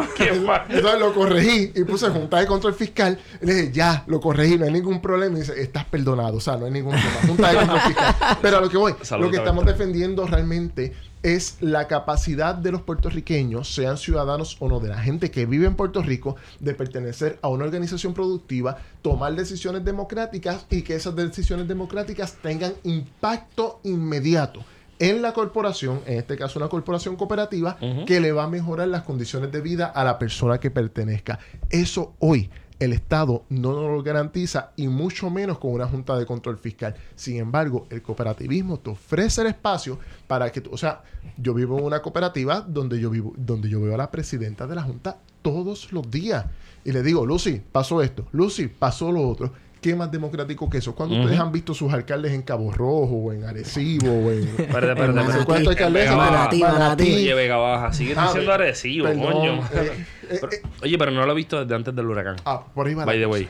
más? Entonces lo corregí y puse junta de control fiscal. Y le dije, ya, lo corregí, no hay ningún problema. Y dice, estás perdonado, o sea, no hay ningún problema. Junta de control fiscal. Pero a lo que voy, Salud, lo que estamos defendiendo realmente es la capacidad de los puertorriqueños, sean ciudadanos o no, de la gente que vive en Puerto Rico, de pertenecer a una organización productiva, tomar decisiones democráticas y que esas decisiones democráticas tengan impacto inmediato en la corporación, en este caso una corporación cooperativa, que le va a mejorar las condiciones de vida a la persona que pertenezca. Eso hoy el Estado no nos lo garantiza y mucho menos con una junta de control fiscal. Sin embargo, el cooperativismo te ofrece el espacio para que tú, o sea, yo vivo en una cooperativa donde yo vivo, donde yo veo a la presidenta de la junta todos los días y le digo, Lucy, pasó esto, Lucy, pasó lo otro. ¿Qué más democrático que eso? Cuando ustedes han visto sus alcaldes en Cabo Rojo o en Arecibo o en... Espérate, espérate, en espérate. ¿cuánto alcaldesa? En Vega Manatí, Manatí. Oye, Vega Baja. Sigue Ah, diciendo ve- agresivo, perdón, coño. eh, eh, Pero- eh, Oye, pero no lo he visto desde antes del huracán. ah, por ahí va By the way.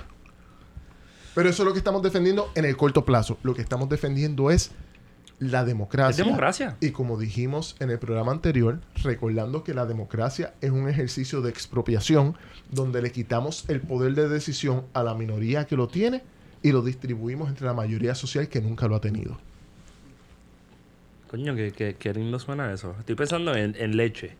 Pero eso es lo que estamos defendiendo en el corto plazo. Lo que estamos defendiendo es la democracia. Es democracia. Y como dijimos en el programa anterior, recordando que la democracia es un ejercicio de expropiación donde le quitamos el poder de decisión a la minoría que lo tiene y lo distribuimos entre la mayoría social que nunca lo ha tenido. Coño, qué, qué, qué lindo suena eso. Estoy pensando en, en leche.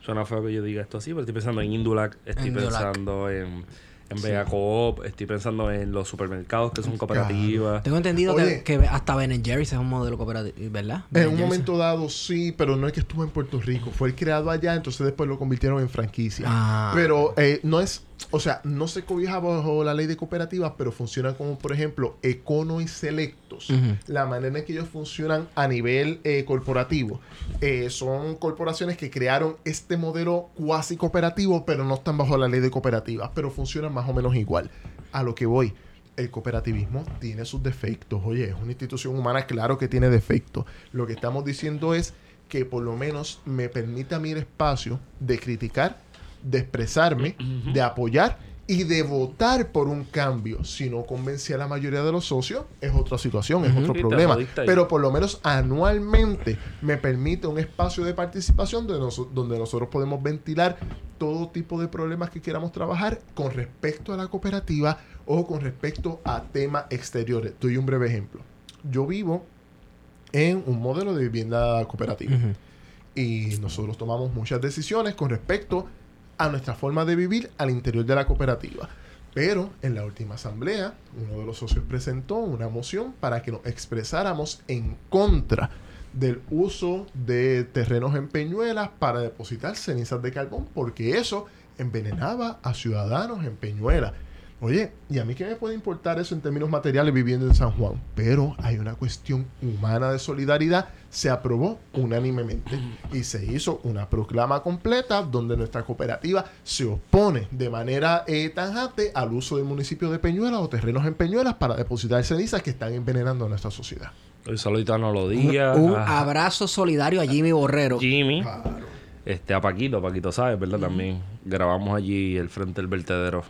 Suena feo que yo diga esto así, pero estoy pensando en Indulac, estoy Indulac. pensando en, en Vega Coop, estoy pensando en los supermercados que son cooperativas. Tengo entendido Oye. que, que hasta Ben Jerry's es un modelo cooperativo, ¿verdad? Ben En un Jerry's. momento dado sí, pero no es que estuvo en Puerto Rico. Fue creado allá, entonces después lo convirtieron en franquicia. Ah. Pero eh, no es, o sea, no se cobija bajo la ley de cooperativas, pero funcionan como, por ejemplo, Econo y Selectos. La manera en que ellos funcionan a nivel eh, corporativo. Eh, son corporaciones que crearon este modelo cuasi cooperativo, pero no están bajo la ley de cooperativas, pero funcionan más o menos igual. A lo que voy. El cooperativismo tiene sus defectos. Oye, es una institución humana, claro que tiene defectos. Lo que estamos diciendo es que por lo menos me permita a mí el espacio de criticar, de expresarme, de apoyar y de votar por un cambio. Si no convence a la mayoría de los socios, es otra situación, es otro problema. Pero por lo menos anualmente me permite un espacio de participación donde, noso- donde nosotros podemos ventilar todo tipo de problemas que queramos trabajar con respecto a la cooperativa o con respecto a temas exteriores. Doy un breve ejemplo. Yo vivo en un modelo de vivienda cooperativa y nosotros tomamos muchas decisiones con respecto a nuestra forma de vivir al interior de la cooperativa. Pero en la última asamblea, uno de los socios presentó una moción para que nos expresáramos en contra del uso de terrenos en Peñuelas para depositar cenizas de carbón, porque eso envenenaba a ciudadanos en Peñuelas. Oye, ¿y a mí qué me puede importar eso en términos materiales viviendo en San Juan? Pero hay una cuestión humana de solidaridad. Se aprobó unánimemente y se hizo una proclama completa donde nuestra cooperativa se opone de manera eh, tajante al uso del municipio de Peñuelas o terrenos en Peñuelas para depositar cenizas que están envenenando a nuestra sociedad. El saludito a No lo Un, diga. un a abrazo solidario a Jimmy Borrero. Jimmy. Claro. Este, a Paquito, Paquito sabes, ¿verdad? También grabamos allí el frente del vertedero.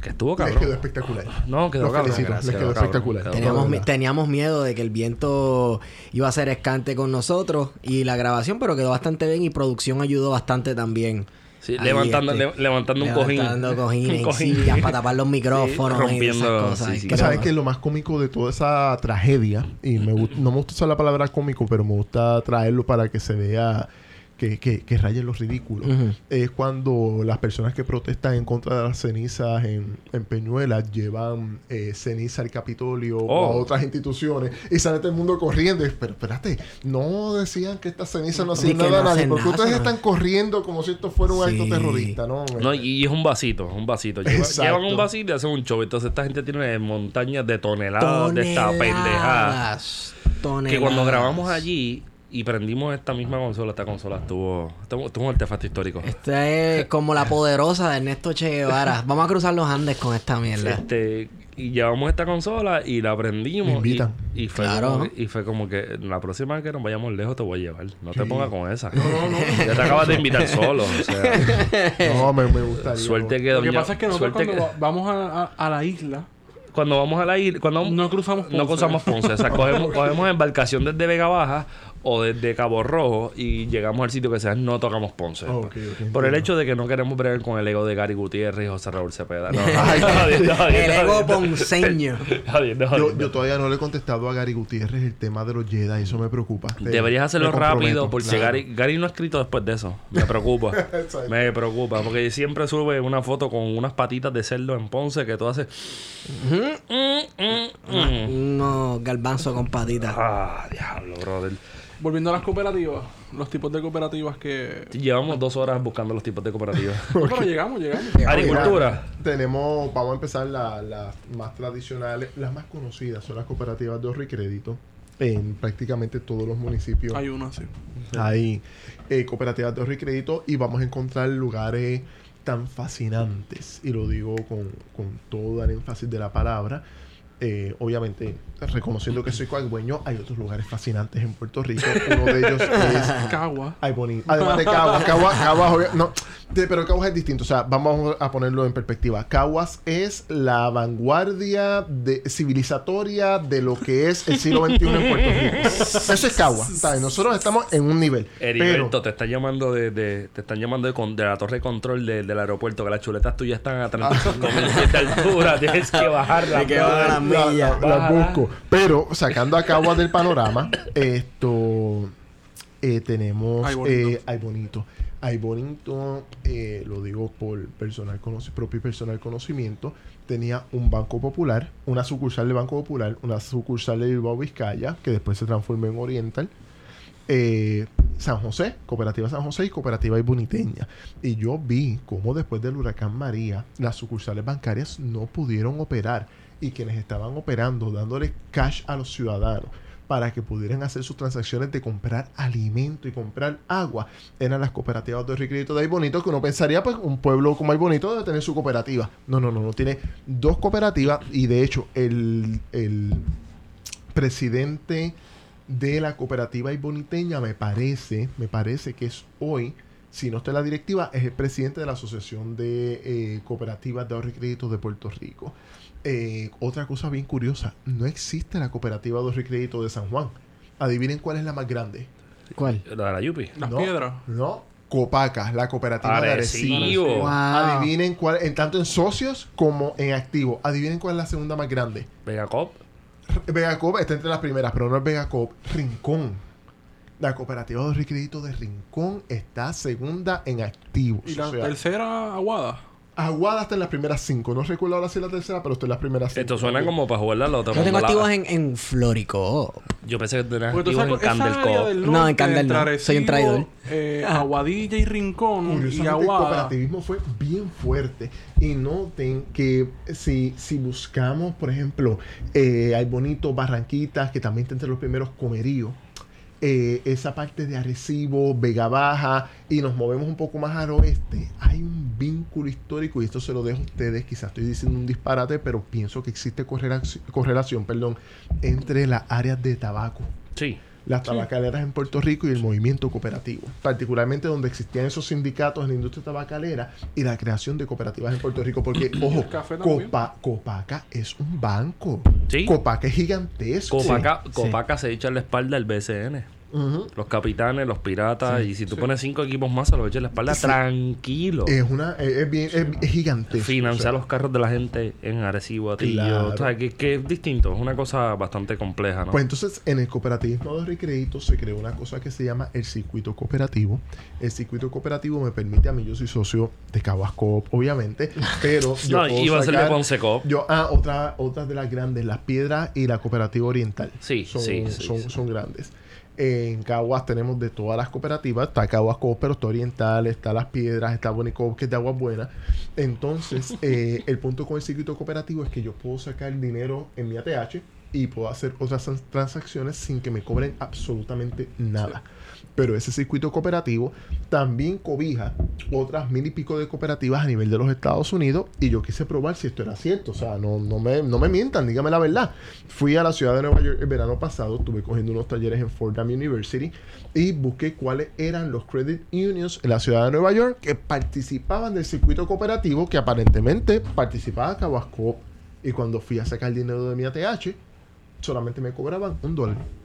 Que estuvo Les quedó espectacular. No, quedó Los cabrón. felicito, gracias, les quedó cabrón, espectacular. Teníamos, mi- teníamos miedo de que el viento iba a ser escante con nosotros y la grabación, pero quedó bastante bien y producción ayudó bastante también Sí, Ahí, levantando, este, le- levantando un cojín. Levantando cojines, cojín. sillas para tapar los micrófonos y rompiendo, esas cosas. sí, sí. que- ¿Sabes qué? Lo más cómico de toda esa tragedia, y me no me gusta usar la palabra cómico, pero me gusta traerlo para que se vea que, que, que raye lo ridículo, Ujú. es cuando las personas que protestan en contra de las cenizas en, en Peñuelas llevan eh, ceniza al Capitolio o a Oh. otras instituciones y sale todo el mundo corriendo. Y, Pero espérate, no decían que estas cenizas no hacían nada a no nadie, hacen porque nada, ustedes están corriendo como si esto fuera un acto Sí. terrorista, ¿no? No, y, y es un vasito, es un vasito. Lleva- llevan un vasito y hacen un show. Entonces esta gente tiene montañas de toneladas de esta pendejada. Toneladas. Que cuando grabamos allí y prendimos esta misma consola, esta consola estuvo, estuvo, estuvo un artefacto histórico. Esta es como la poderosa de Ernesto Che Guevara. Vamos a cruzar los Andes con esta mierda. Este, y llevamos esta consola y la prendimos. Me y- invitan. Y, fue Claro. como, que- y fue como que la próxima vez que nos vayamos lejos te voy a llevar. No te Sí. pongas con esa. Ya te acabas de invitar solo. O sea, No, me, me gustaría. suerte que Lo que pasa es que nosotros suerte cuando que- va- vamos a, a- a la isla, cuando vamos a la isla, cuando no cruzamos Ponce. no cruzamos Ponce, o sea, cogemos, cogemos embarcación desde Vega Baja o desde Cabo Rojo y llegamos al sitio que sea no tocamos Ponce. Por el hecho de que no queremos bregar con el ego de Gary Gutiérrez y José Raúl Cepeda. No, Ay, no, no, El no, ego no, ponceño. no, no, no, Yo, no. yo todavía no le he contestado a Gary Gutiérrez el tema de los Jedi, eso me preocupa. Te- Deberías hacerlo rápido porque Claro. Gary, Gary no ha escrito después de eso. Me preocupa. Me preocupa porque siempre sube una foto con unas patitas de cerdo en Ponce que tú haces. Mm, mm, mm. Unos garbanzos con patitas. Ah, diablo, brother. Volviendo a las cooperativas, los tipos de cooperativas que... Llevamos dos horas buscando los tipos de cooperativas. No, pero llegamos, llegamos. Agricultura. Tenemos, vamos a empezar la- las más tradicionales, las más conocidas son las cooperativas de ahorro y crédito. En prácticamente todos los municipios Hay una así. hay eh, cooperativas de ahorro y crédito y vamos a encontrar lugares tan fascinantes, y lo digo con, con todo el énfasis de la palabra. Eh, obviamente, reconociendo que soy coagüeño, hay otros lugares fascinantes en Puerto Rico. Uno de ellos es Cagua. Ay, bonito. Además de Caguas. Caguas, Caguas, no. de- pero Caguas es distinto. O sea, vamos a ponerlo en perspectiva. Caguas es la vanguardia de, civilizatoria de lo que es el siglo XXI en Puerto Rico. Eso es Caguas. Nosotros estamos en un nivel. Heriberto, Pero, te están llamando de, de- te están llamando de, con- de la torre de control de- del aeropuerto, que las chuletas tuyas están a 35 mil pies de altura, tienes que bajarla. Hay que bajar la busco. Pero, sacando a Caguas del panorama, esto eh, tenemos. Ay, bonito. eh, Ay, bonito. Ay, bonito, eh, lo digo por personal propio y personal conocimiento, tenía un Banco Popular, una sucursal de Banco Popular, una sucursal de Bilbao Vizcaya, que después se transformó en Oriental, eh, San José, Cooperativa San José y Cooperativa Iboniteña. Y yo vi cómo después del huracán María, las sucursales bancarias no pudieron operar y quienes estaban operando, dándole cash a los ciudadanos para que pudieran hacer sus transacciones de comprar alimento y comprar agua, eran las cooperativas de crédito de Bonito, que uno pensaría, pues, un pueblo como Bonito debe tener su cooperativa. No, no, no, no, tiene dos cooperativas y de hecho el, el presidente de la cooperativa iboniteña me parece, me parece que es hoy, si no está en la directiva, es el presidente de la Asociación de eh, Cooperativas de Ahorro y Crédito de Puerto Rico. Eh, otra cosa bien curiosa, no existe la cooperativa de crédito de San Juan. Adivinen cuál es la más grande. ¿Cuál? La de la Yupi. Las no, piedras. No, Copaca, la cooperativa de Arecibo. Arecibo. Wow. Adivinen cuál, en tanto en socios como en activos. Adivinen cuál es la segunda más grande. Megacop. Vegacop está entre las primeras, pero no es Vegacop. Rincón. La cooperativa de crédito de Rincón está segunda en activos. Y la O sea, tercera, Aguada. Aguada está en las primeras cinco. No recuerdo ahora si es la tercera, pero está en las primeras cinco. Esto suena como para jugar la loto. Yo tengo activos en, en Florico. Yo pensé que tenías Porque tú activos sabes, en esa área Candelcop. del No, en norte, Candel no. entre Soy un Arecibo, traidor. eh, Aguadilla y Rincón y Curiosamente, el Aguada. cooperativismo fue bien fuerte. Y noten que si, si buscamos, por ejemplo, eh, hay bonitos Barranquitas, que también está entre los primeros comeríos. Eh, esa parte de Arecibo, Vega Baja, y nos movemos un poco más al oeste, hay un vínculo histórico, y esto se lo dejo a ustedes, quizás estoy diciendo un disparate, pero pienso que existe correlación, correlación perdón, entre las áreas de tabaco Sí. Las tabacaleras en Puerto Rico y el movimiento cooperativo, particularmente donde existían esos sindicatos en la industria tabacalera y la creación de cooperativas en Puerto Rico, porque, ojo. Copa, Copaca es un banco. Sí. Copaca es gigantesco. Copaca, sí. Se echa la espalda el BCN. Los capitanes, los piratas, y si tú pones cinco equipos más, se los echas en la espalda tranquilo. Es una, es, es bien, es, es gigante. Financiar los carros de la gente en Arecibo, Atillo. Claro. O sea, que, que es distinto. Es una cosa bastante compleja, ¿no? Pues entonces en el cooperativismo de ahorro y crédito se creó una cosa que se llama el circuito cooperativo. El circuito cooperativo me permite a mí, yo soy socio de Caguas Coop, obviamente, pero yo no, puedo iba a ser de Cop. Yo, ah, otra, otras de las grandes, Las Piedras y la Cooperativa Oriental. Sí, son, sí, son, sí. son grandes. En Caguas tenemos de todas las cooperativas. Está Caguas Coop, pero está Oriental, está Las Piedras, está Bonicop, que es de Aguas Buenas. Entonces, eh, el punto con el circuito cooperativo es que yo puedo sacar dinero en mi ATH y puedo hacer otras trans- transacciones sin que me cobren absolutamente nada. Pero ese circuito cooperativo también cobija otras mil y pico de cooperativas a nivel de los Estados Unidos y yo quise probar si esto era cierto. O sea, no, me, no me mientan, dígame la verdad. Fui a la ciudad de Nueva York el verano pasado, estuve cogiendo unos talleres en Fordham University y busqué cuáles eran los credit unions en la ciudad de Nueva York que participaban del circuito cooperativo que aparentemente participaba Caguas Coop. Y cuando fui a sacar dinero de mi ATH, solamente me cobraban un dólar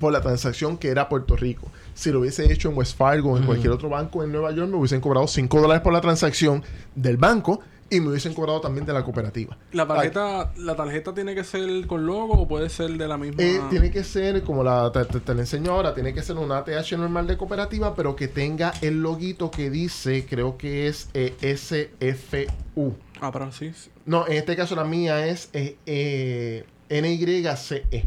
por la transacción que era Puerto Rico. Si lo hubiese hecho en West Fargo o en cualquier otro banco en Nueva York, me hubiesen cobrado 5 dólares por la transacción del banco y me hubiesen cobrado también de la cooperativa. ¿La tarjeta, ¿La tarjeta tiene que ser con logo o puede ser de la misma? Eh, tiene que ser, como la, te, te- te la enseño ahora, tiene que ser una ATH normal de cooperativa, pero que tenga el loguito que dice, creo que es eh, SFU. Ah, pero sí. No, en este caso la mía es eh, NYCE.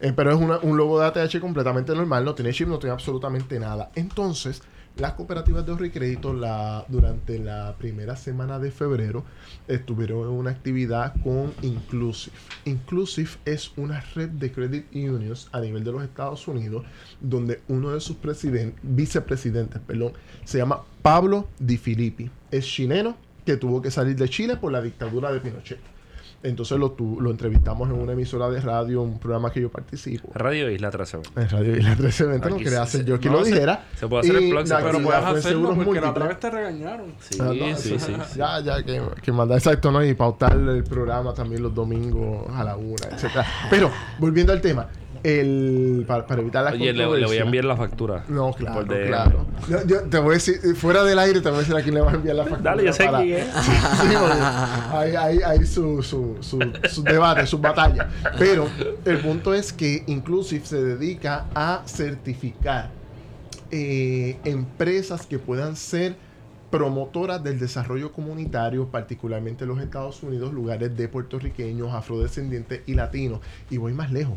Eh, pero es un logo de ATH completamente normal, no tiene chip, no tiene absolutamente nada. Entonces, las cooperativas de ahorro y la, durante la primera semana de febrero estuvieron en una actividad con Inclusive. Inclusive es una red de credit unions a nivel de los Estados Unidos donde uno de sus presiden- vicepresidentes perdón, se llama Pablo Di Filippi. Es chileno que tuvo que salir de Chile por la dictadura de Pinochet. Entonces lo, tu- lo entrevistamos en una emisora de radio, un programa que yo participo. Radio Isla 13. En Radio Isla 1320, no quería se- hacer se- yo que no, lo se- dijera. se puede hacer el Y plug, se la puede- Pero puedes hacerlo Seguros porque la otra vez te regañaron. Sí, Ah, no, sí, sí, sí. Ya, ya, que, que mandar exacto, ¿no? Y pautar el programa también los domingos a la una, etcétera. Pero, volviendo al tema, el, para, para evitar la Oye, le, le voy a enviar la factura. No, claro, claro. Yo, yo te voy a decir, fuera del aire, te voy a decir a quién le vas a enviar la factura. Dale, yo sé para- quién es. Sí, sí, hay, hay, hay su, su, su, su debate, su batalla. Pero el punto es que Inclusive se dedica a certificar eh, empresas que puedan ser promotoras del desarrollo comunitario, particularmente en los Estados Unidos, lugares de puertorriqueños, afrodescendientes y latinos. Y voy más lejos.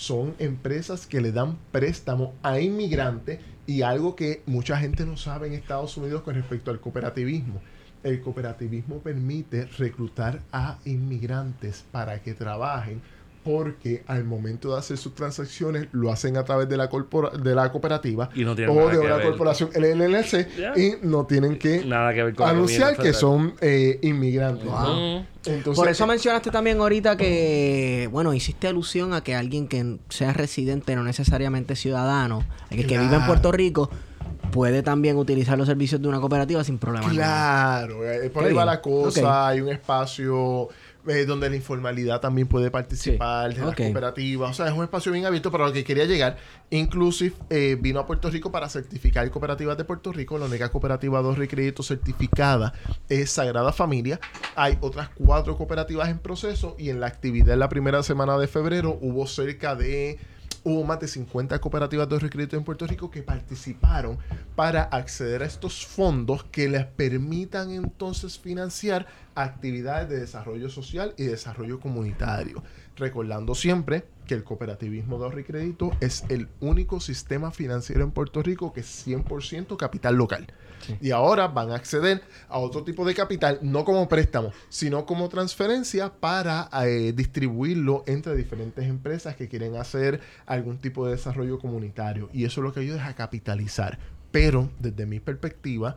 Son empresas que le dan préstamo a inmigrantes y algo que mucha gente no sabe en Estados Unidos con respecto al cooperativismo. El cooperativismo permite reclutar a inmigrantes para que trabajen porque al momento de hacer sus transacciones lo hacen a través de la, corpora- de la cooperativa Y no tienen o de una ver. corporación LLC Ya. y no tienen que Nada que ver con anunciar que son eh, inmigrantes. Entonces, Por eso mencionaste también ahorita que, bueno, hiciste alusión a que alguien que sea residente, no necesariamente ciudadano, el que vive en Claro. Puerto Rico, puede también utilizar los servicios de una cooperativa sin problema. Claro, eh, por ahí va la cosa. Hay un espacio eh, donde la informalidad también puede participar de las cooperativas. O sea, es un espacio bien abierto para lo que quería llegar. Inclusive eh, vino a Puerto Rico para certificar cooperativas de Puerto Rico. La única cooperativa de ahorro y crédito certificada es Sagrada Familia. Hay otras cuatro cooperativas en proceso y en la actividad en la primera semana de febrero hubo cerca de hubo más de 50 cooperativas de crédito en Puerto Rico que participaron para acceder a estos fondos que les permitan entonces financiar actividades de desarrollo social y desarrollo comunitario. Recordando siempre que el cooperativismo de ahorro y crédito es el único sistema financiero en Puerto Rico que es 100% capital local. Y ahora van a acceder a otro tipo de capital, no como préstamo, sino como transferencia para eh, distribuirlo entre diferentes empresas que quieren hacer algún tipo de desarrollo comunitario. Y eso lo que ayuda es a capitalizar. Pero desde mi perspectiva,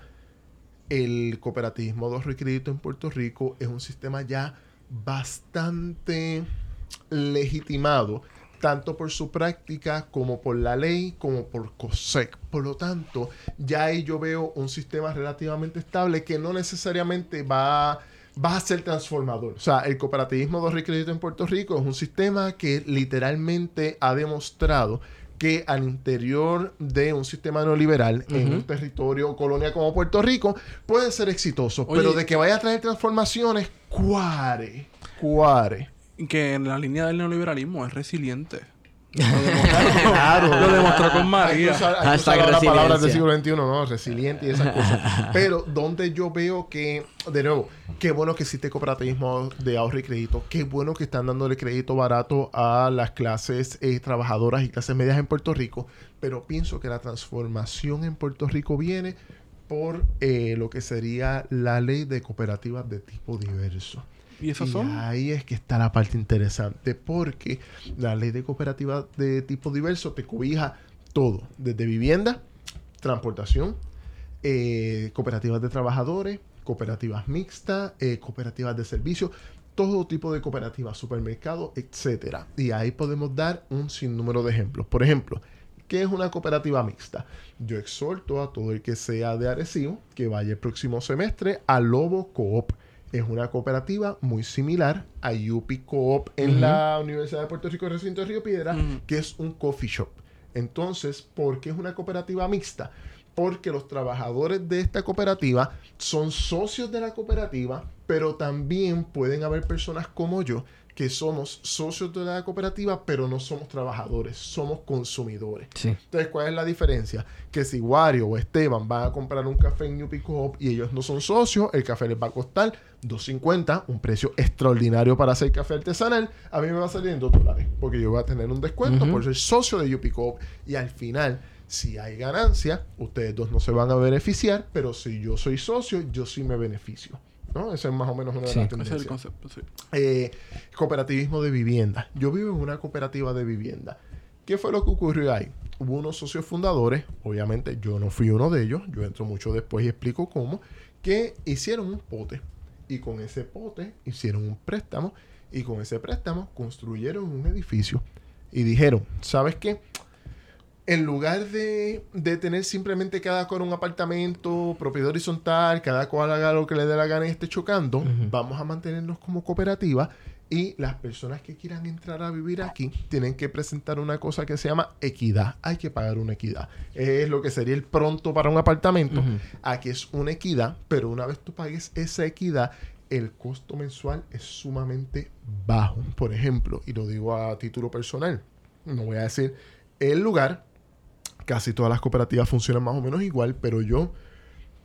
el cooperativismo de ahorro y crédito en Puerto Rico es un sistema ya bastante legitimado, tanto por su práctica como por la ley, como por COSEC. Por lo tanto, ya ahí yo veo un sistema relativamente estable que no necesariamente va, va a ser transformador. O sea, el cooperativismo de crédito en Puerto Rico es un sistema que literalmente ha demostrado que al interior de un sistema neoliberal, en un territorio o colonia como Puerto Rico, puede ser exitoso. Oye, pero de que vaya a traer transformaciones, cuare, cuare. Que en la línea del neoliberalismo es resiliente. Claro. Lo demostró con María. Hay que usar, hay que Hashtag usar ahora palabras del siglo XXI, ¿no? Resiliente y esas cosas. Pero donde yo veo que, de nuevo, qué bueno que existe cooperativismo de ahorro y crédito. Qué bueno que están dándole crédito barato a las clases eh, trabajadoras y clases medias en Puerto Rico. Pero pienso que la transformación en Puerto Rico viene por eh, lo que sería la ley de cooperativas de tipo diverso. ¿Y esos Y son? ahí es que está la parte interesante, porque la ley de cooperativa de tipo diverso te cobija todo, desde vivienda, transportación, eh, cooperativas de trabajadores, cooperativas mixtas, eh, cooperativas de servicios, todo tipo de cooperativas, supermercados, etcétera. Y ahí podemos dar un sinnúmero de ejemplos. Por ejemplo, ¿qué es una cooperativa mixta? Yo exhorto a todo el que sea de Arecibo que vaya el próximo semestre a Lobo Coop. Es una cooperativa muy similar a UPI Coop en la Universidad de Puerto Rico, recinto de Río Piedra, que es un coffee shop. Entonces, ¿por qué es una cooperativa mixta? Porque los trabajadores de esta cooperativa son socios de la cooperativa, pero también pueden haber personas como yo que somos socios de la cooperativa, pero no somos trabajadores, somos consumidores. Sí. Entonces, ¿cuál es la diferencia? Que si Wario o Esteban van a comprar un café en New Pick Up y ellos no son socios, el café les va a costar 2.50, un precio extraordinario para hacer café artesanal. A mí me va a salir en 2 dólares, porque yo voy a tener un descuento por ser socio de UP Coop. Y al final, si hay ganancia, ustedes dos no se van a beneficiar, pero si yo soy socio, yo sí me beneficio. ¿No? Esa es más o menos una de Sí. las Ese es tendencias. el concepto, sí. Eh, cooperativismo de vivienda. Yo vivo en una cooperativa de vivienda. ¿Qué fue lo que ocurrió ahí? Hubo unos socios fundadores, obviamente yo no fui uno de ellos, yo entro mucho después y explico cómo, que hicieron un pote. Y con ese pote hicieron un préstamo y con ese préstamo construyeron un edificio. Y dijeron, ¿sabes qué? en lugar de, de tener simplemente cada cual un apartamento, propiedad horizontal, cada cual haga lo que le dé la gana y esté chocando, vamos a mantenernos como cooperativa y las personas que quieran entrar a vivir aquí tienen que presentar una cosa que se llama equidad. Hay que pagar una equidad. Es lo que sería el pronto para un apartamento. Aquí es una equidad, pero una vez tú pagues esa equidad, el costo mensual es sumamente bajo. Por ejemplo, y lo digo a título personal, no voy a decir el lugar, casi todas las cooperativas funcionan más o menos igual, pero yo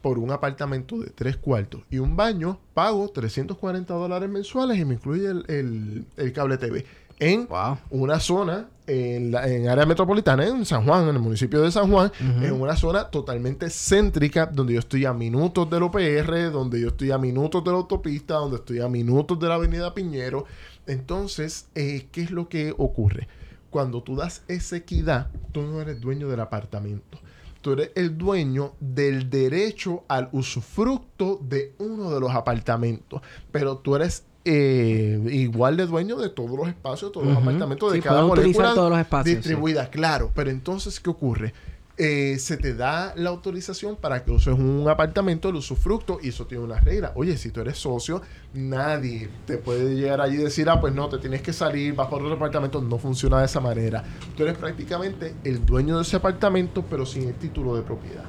por un apartamento de tres cuartos y un baño pago 340 dólares mensuales y me incluye el, el- el cable TV en Wow. una zona en, la, en área metropolitana, en San Juan, en el municipio de San Juan, en una zona totalmente céntrica, donde yo estoy a minutos del OPR, donde yo estoy a minutos de la autopista, donde estoy a minutos de la avenida Piñero. Entonces, eh, ¿qué es lo que ocurre? Cuando tú das esa equidad, tú no eres dueño del apartamento. Tú eres el dueño del derecho al usufructo de uno de los apartamentos. Pero tú eres eh, igual de dueño de todos los espacios, todos los apartamentos de Sí, cada molécula todos los espacios, distribuida, claro. Pero entonces, ¿qué ocurre? Eh, se te da la autorización para que uses un apartamento, el usufructo, y eso tiene una regla. Oye, si tú eres socio, nadie te puede llegar allí y decir, ah, pues no, te tienes que salir, vas por otro apartamento. No funciona de esa manera. Tú eres prácticamente el dueño de ese apartamento, pero sin el título de propiedad.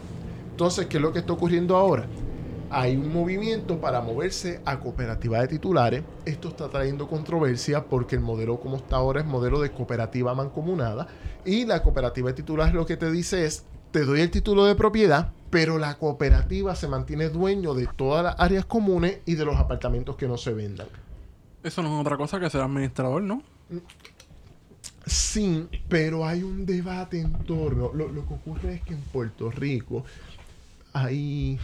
Entonces, ¿qué es lo que está ocurriendo ahora? Hay un movimiento para moverse a cooperativa de titulares. Esto está trayendo controversia porque el modelo como está ahora es modelo de cooperativa mancomunada. Y la cooperativa de titulares lo que te dice es, te doy el título de propiedad, pero la cooperativa se mantiene dueño de todas las áreas comunes y de los apartamentos que no se vendan. Eso no es otra cosa que ser administrador, ¿no? Sí, pero hay un debate en torno. Lo, lo que ocurre es que en Puerto Rico hay.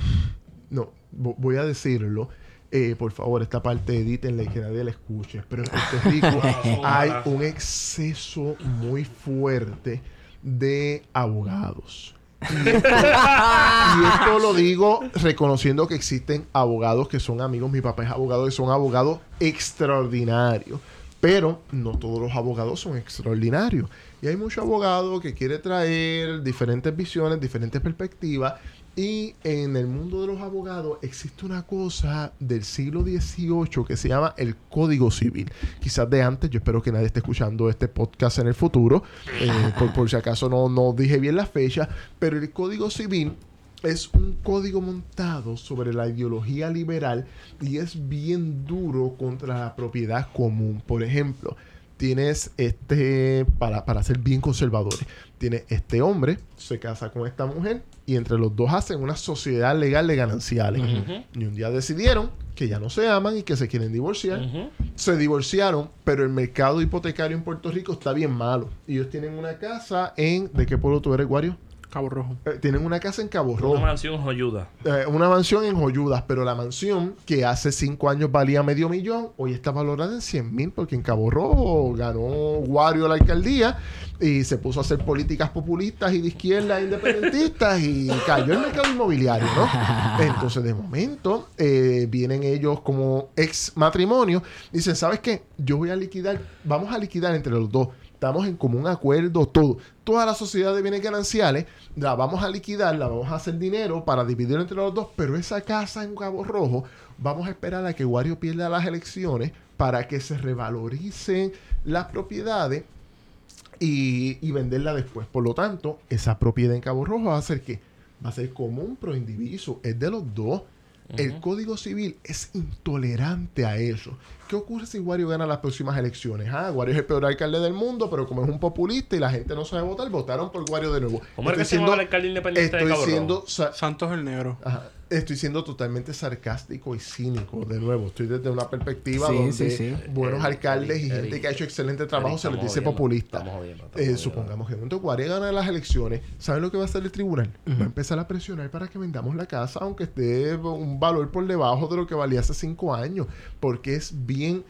No, vo- voy a decirlo. Eh, por favor, esta parte edítenla y que nadie la escuche. Pero en Puerto Rico hay un exceso muy fuerte de abogados. Y esto, y esto lo digo reconociendo que existen abogados que son amigos. Mi papá es abogado y son abogados extraordinarios. Pero no todos los abogados son extraordinarios. Y hay mucho abogado que quiere traer diferentes visiones, diferentes perspectivas. Y en el mundo de los abogados existe una cosa del siglo XVIII que se llama el Código Civil. Quizás de antes, yo espero que nadie esté escuchando este podcast en el futuro, eh, por, por si acaso no, no dije bien la fecha, pero el Código Civil es un código montado sobre la ideología liberal y es bien duro contra la propiedad común. Por ejemplo, tienes este, para, para ser bien conservadores, tiene este hombre, se casa con esta mujer y entre los dos hacen una sociedad legal de gananciales. Y un día decidieron que ya no se aman y que se quieren divorciar. Se divorciaron, pero el mercado hipotecario en Puerto Rico está bien malo. Ellos tienen una casa en... ¿De qué pueblo tú eres, Guario? Cabo Rojo. Eh, tienen una casa en Cabo Rojo. Una mansión joyuda. Eh, una mansión en Joyudas, pero la mansión que hace cinco años valía medio millón, hoy está valorada en 100 mil porque en Cabo Rojo ganó Wario la alcaldía y se puso a hacer políticas populistas y de izquierda independentistas y cayó el mercado inmobiliario, ¿no? Entonces, de momento, eh, vienen ellos como ex matrimonio, dicen, ¿sabes qué? Yo voy a liquidar, vamos a liquidar entre los dos estamos en común acuerdo todo. Toda la sociedad de bienes gananciales la vamos a liquidar, la vamos a hacer dinero para dividirlo entre los dos, pero esa casa en Cabo Rojo vamos a esperar a que Wario pierda las elecciones para que se revaloricen las propiedades y, y venderla después. Por lo tanto, esa propiedad en Cabo Rojo va a ser que va a ser común pro indiviso, es de los dos. El Código Civil es intolerante a eso. ¿Qué ocurre si Wario gana las próximas elecciones? Ah, Wario es el peor alcalde del mundo, pero como es un populista y la gente no sabe votar, votaron por Wario de nuevo. ¿Cómo es que se llama el alcalde independiente de estoy Rojo? siendo sa- Santos el Negro. Ajá. Estoy siendo totalmente sarcástico y cínico. De nuevo, estoy desde una perspectiva Sí, donde sí, sí. buenos Eric, alcaldes y gente Eric, que ha hecho excelente trabajo se les dice populista. estamos jodiendo, estamos Eh, supongamos que momento Guare gana las elecciones. ¿Saben lo que va a hacer el tribunal? Va a empezar a presionar para que vendamos la casa, aunque esté un valor por debajo de lo que valía hace cinco años, porque es bien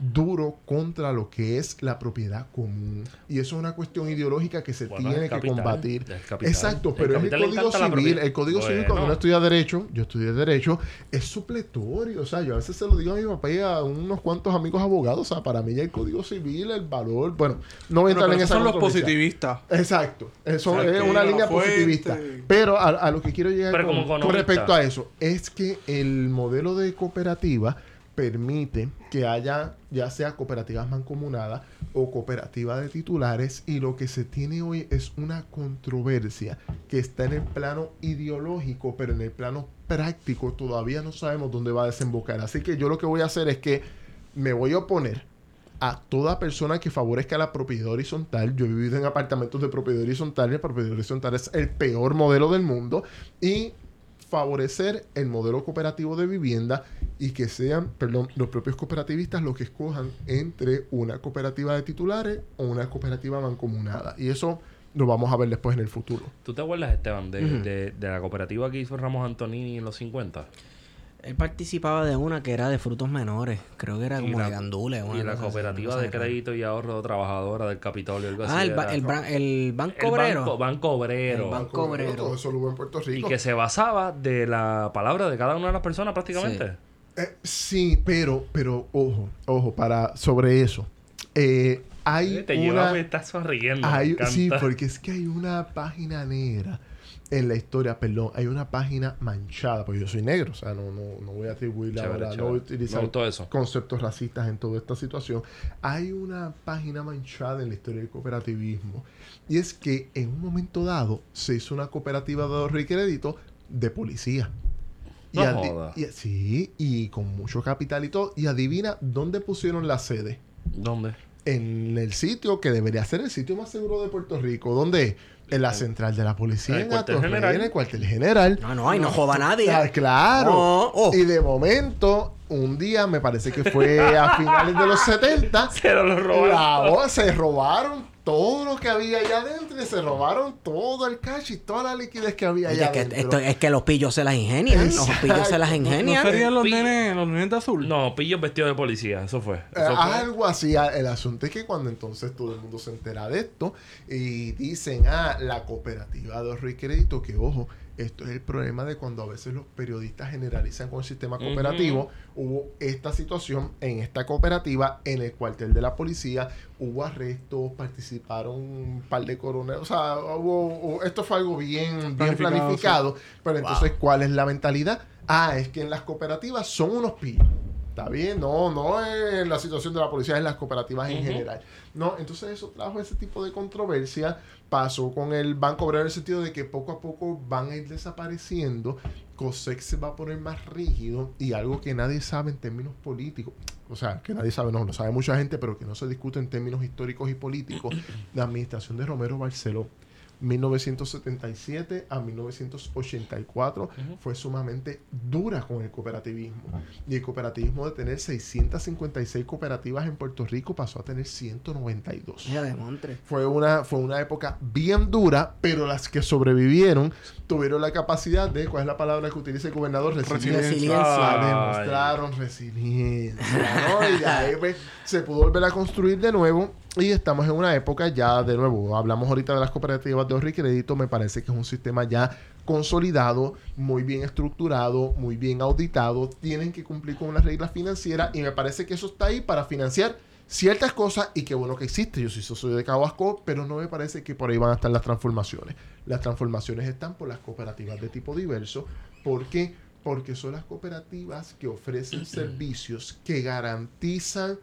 duro contra lo que es la propiedad común. Y eso es una cuestión ideológica que se Bueno, tiene es que combatir. es. Exacto, El pero es el capital le Código Civil. El Código Civil, cuando uno estudia Derecho, yo estudié Derecho, es supletorio. O sea, yo a veces se lo digo a mi papá y a unos cuantos amigos abogados. O sea, para mí ya el Código Civil, el valor... Bueno, no voy a entrar pero en esos esa son los positivistas. Exacto. Eso O sea, es una línea fuente- positivista. Pero a, a lo que quiero llegar con, respecto a eso es que el modelo de cooperativa permite que haya ya sea cooperativas mancomunadas o cooperativas de titulares y lo que se tiene hoy es una controversia que está en el plano ideológico pero en el plano práctico todavía no sabemos dónde va a desembocar así que yo lo que voy a hacer es que me voy a oponer a toda persona que favorezca la propiedad horizontal. Yo he vivido en apartamentos de propiedad horizontal la propiedad horizontal es el peor modelo del mundo. Y favorecer el modelo cooperativo de vivienda y que sean, perdón, los propios cooperativistas los que escojan entre una cooperativa de titulares o una cooperativa mancomunada. Y eso lo vamos a ver después en el futuro. ¿Tú te acuerdas, Esteban, de, de, de la cooperativa que hizo Ramos Antonini en los 50? Él participaba de una que era de frutos menores. Creo que era como la- de gandules. una Y la así, cooperativa de crédito y ahorro trabajadora del Capitolio. Algo así Ah, el, ba- era. el, bran- el banco El obrero. banco, banco obrero. El banco obrero. Todo eso lo hubo en Puerto Y que se basaba de la palabra de cada una de las personas prácticamente. Eh, sí, pero, pero, ojo, ojo, para, sobre eso. Eh, hay Te una... lleva, me estás sonriendo. me Hay- encanta. sí, porque es que hay una página negra en la historia, perdón, hay una página manchada, porque yo soy negro, o sea, no, no, no voy a atribuirle Chévere, ahora, no chévere. voy a utilizar eso. conceptos racistas en toda esta situación. Hay una página manchada en la historia del cooperativismo, y es que en un momento dado se hizo una cooperativa de ahorro y crédito de policía. Y No joda. y- sí, y con mucho capital y todo. Y adivina dónde pusieron la sede ¿Dónde? en el sitio que debería ser el sitio más seguro de Puerto Rico. ¿Dónde? En la central de la policía, El en cuartel Atorrey, general. en el cuartel general. No, no, ahí no joda a nadie. Ah, claro. No, oh. Y de momento, un día, me parece que fue a finales de los 70, Pero lo robaron. la voz- se robaron todo lo que había allá adentro y se robaron todo el cash y toda la liquidez que había Oye, allá es, que, adentro. esto, es que los pillos se las ingenian. Los Exacto. pillos se las No- ¿No ingenian. serían los nenes, los nenes de azul? No, pillos vestidos de policía. Eso fue. Eh, fue. algo así. Ah, El asunto es que cuando entonces todo el mundo se entera de esto y dicen, ah, la cooperativa de ahorro y crédito, que ojo, Esto es el problema de cuando a veces los periodistas generalizan con el sistema cooperativo. Hubo esta situación en esta cooperativa, en el cuartel de la policía, hubo arrestos, participaron un par de coroneles. O sea, hubo, esto fue algo bien, bien planificado. Pero entonces, ¿cuál es la mentalidad? Ah, es que en las cooperativas son unos pillos. Está bien, no, no es la situación de la policía, es en las cooperativas en general. No, entonces eso trajo ese tipo de controversia pasó con el Banco Obrero en el sentido de que poco a poco van a ir desapareciendo, COSEC se va a poner más rígido y algo que nadie sabe en términos políticos, o sea, que nadie sabe, no, lo sabe mucha gente, pero que no se discute en términos históricos y políticos, la administración de Romero Barceló 1977 a 1984 fue sumamente dura con el cooperativismo. Y el cooperativismo de tener 656 cooperativas en Puerto Rico pasó a tener 192. Fue una, fue una época bien dura, pero las que sobrevivieron tuvieron la capacidad de, ¿cuál es la palabra que utiliza el gobernador? Resiliencia. Demostraron resiliencia. Y de ahí pues, se pudo volver a construir de nuevo y estamos en una época ya, de nuevo, hablamos ahorita de las cooperativas de ahorro y crédito, me parece que es un sistema ya consolidado, muy bien estructurado, muy bien auditado, tienen que cumplir con unas reglas financieras y me parece que eso está ahí para financiar ciertas cosas y qué bueno que existe. Yo sí soy de Cabasco, pero no me parece que por ahí van a estar las transformaciones. Las transformaciones están por las cooperativas de tipo diverso. ¿Por qué? Porque son las cooperativas que ofrecen servicios que garantizan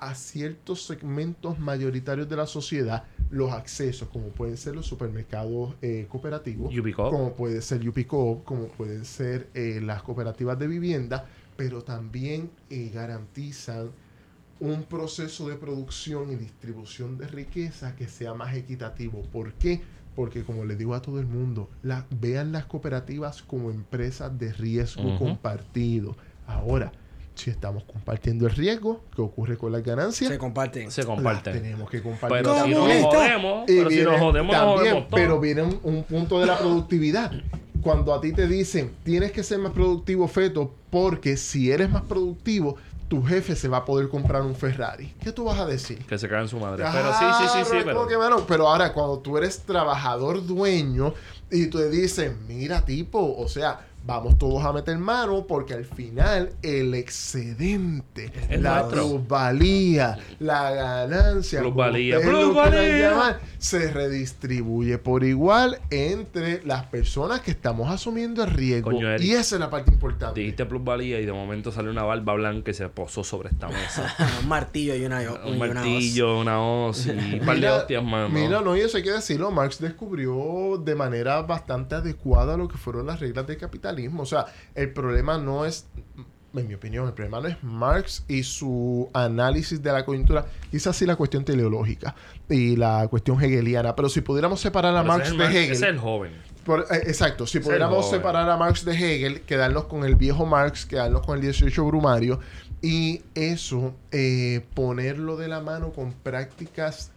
a ciertos segmentos mayoritarios de la sociedad los accesos, como pueden ser los supermercados eh, cooperativos, como puede ser UPCO, como pueden ser eh, las cooperativas de vivienda, pero también eh, garantizan un proceso de producción y distribución de riqueza que sea más equitativo. ¿Por qué? Porque como les digo a todo el mundo, la, vean las cooperativas como empresas de riesgo compartido. Ahora, si estamos compartiendo el riesgo que ocurre con las ganancias, se comparten. Se comparten. tenemos que compartir. Pero si nos jodemos, pero si nos jodemos, también, Pero viene un, punto de la productividad. Cuando a ti te dicen, tienes que ser más productivo, feto, porque si eres más productivo, tu jefe se va a poder comprar un Ferrari. ¿Qué tú vas a decir? Que se cae en su madre. pero sí, sí, sí, sí. Pero... Que, bueno, pero ahora, cuando tú eres trabajador dueño y tú te dicen, mira, tipo, o sea, vamos todos a meter mano porque al final el excedente, la plusvalía, la ganancia, plusvalía, plusvalía. se redistribuye por igual entre las personas que estamos asumiendo el riesgo. y esa es la parte importante. Dijiste plusvalía y de momento sale una barba blanca y se posó sobre esta mesa. un martillo y una Un martillo, una hoz y un par de hostias más. Mira, no, y eso hay que decirlo. Marx descubrió de manera bastante adecuada lo que fueron las reglas de capital o sea, el problema no es, en mi opinión, el problema no es Marx y su análisis de la coyuntura, quizás sí la cuestión teleológica y la cuestión hegeliana, pero si pudiéramos separar a Marx de Hegel. Es el joven. Eh, exacto, si pudiéramos separar a Marx de Hegel, quedarnos con el viejo Marx, quedarnos con el 18 Brumario, y eso, eh, ponerlo de la mano con prácticas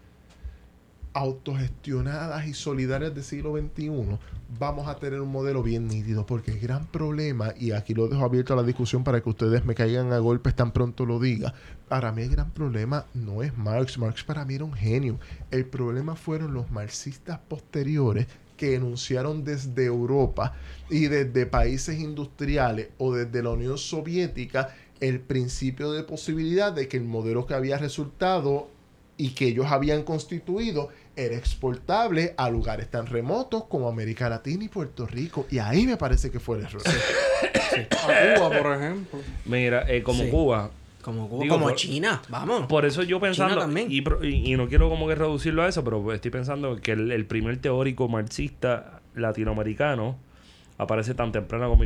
autogestionadas y solidarias del siglo XXI, vamos a tener un modelo bien nítido, porque el gran problema, y aquí lo dejo abierto a la discusión para que ustedes me caigan a golpes tan pronto lo diga, para mí el gran problema no es Marx, Marx para mí era un genio, el problema fueron los marxistas posteriores que enunciaron desde Europa y desde países industriales o desde la Unión Soviética el principio de posibilidad de que el modelo que había resultado y que ellos habían constituido era exportable a lugares tan remotos como América Latina y Puerto Rico. Y ahí me parece que fue el error. A Cuba, por ejemplo. Mira, eh, como Cuba. Como Cuba, como China, vamos. Por eso yo pensando, y, y, no quiero como que reducirlo a eso, pero estoy pensando que el, primer teórico marxista latinoamericano aparece tan temprano como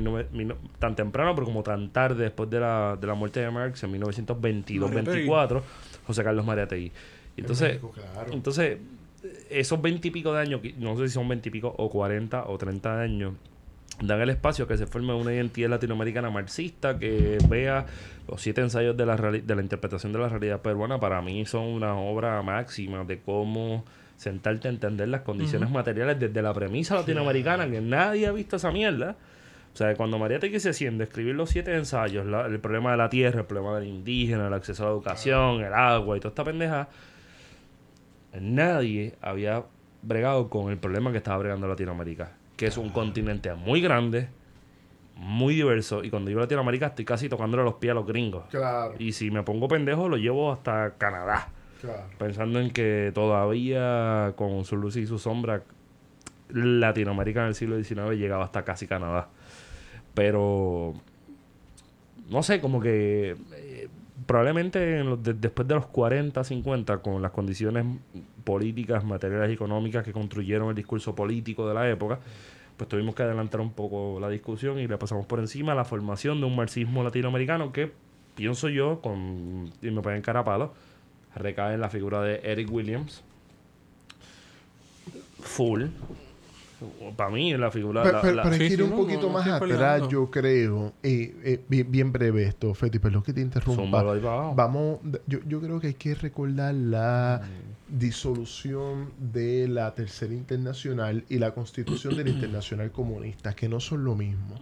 tan temprano, pero como tan tarde después de la, de la muerte de Marx en 1922-24, José Carlos Mariategui. Entonces, entonces esos veintipico de años, no sé si son veintipico o cuarenta o treinta años, dan el espacio que se forme una identidad latinoamericana marxista que vea los siete ensayos de la, de la interpretación de la realidad peruana. Para mí son una obra máxima de cómo sentarte a entender las condiciones materiales desde la premisa latinoamericana, que nadie ha visto esa mierda. O sea, cuando María te se siente escribir los siete ensayos, el problema de la tierra, el problema del indígena, el acceso a la educación, el agua y toda esta pendeja, nadie había bregado con el problema que estaba bregando Latinoamérica. que es un continente muy grande, muy diverso. Y cuando digo Latinoamérica, estoy casi tocándole los pies a los gringos. Claro, Y si me pongo pendejo, lo llevo hasta Canadá. claro. Pensando en que todavía, con su luz y su sombra, Latinoamérica en el siglo XIX llegaba hasta casi Canadá. Pero, no sé, como que eh, probablemente en de- después de los 40, 50, con las condiciones políticas, materiales y económicas que construyeron el discurso político de la época, pues tuvimos que adelantar un poco la discusión y le pasamos por encima la formación de un marxismo latinoamericano que, pienso yo, con, y me pueden cara a palo, recae en la figura de Eric Williams. Full. Para mí, la figura. Pero, la- pero- la- pero hay Sí, que ir sí, un no, poquito no, más atrás, peleando. yo creo. Eh, eh, bien, bien breve esto, Feti, perdón que te interrumpa. Vamos, yo, yo creo que hay que recordar la disolución de la Tercera Internacional y la constitución de la Internacional Comunista, que no son lo mismo.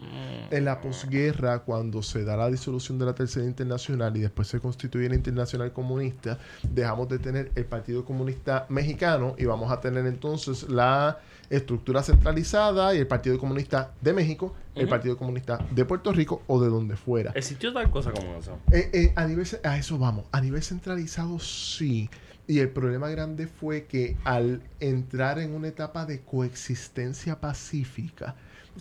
En la posguerra, cuando se da la disolución de la Tercera Internacional y después se constituye la Internacional Comunista, dejamos de tener el Partido Comunista Mexicano y vamos a tener entonces la estructura centralizada y el Partido Comunista de México, el. Partido Comunista de Puerto Rico o de donde fuera. Existió tal cosa como eso. Eh, eh, a, nivel, a eso vamos. A nivel centralizado, sí. Y el problema grande fue que al entrar en una etapa de coexistencia pacífica,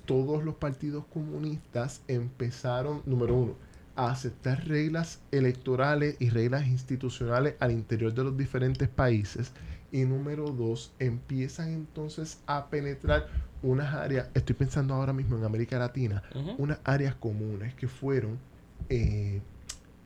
todos los partidos comunistas empezaron, número uno, a aceptar reglas electorales y reglas institucionales al interior de los diferentes países. Y número dos, empiezan entonces a penetrar unas áreas, estoy pensando ahora mismo en América Latina, unas áreas comunes que fueron eh,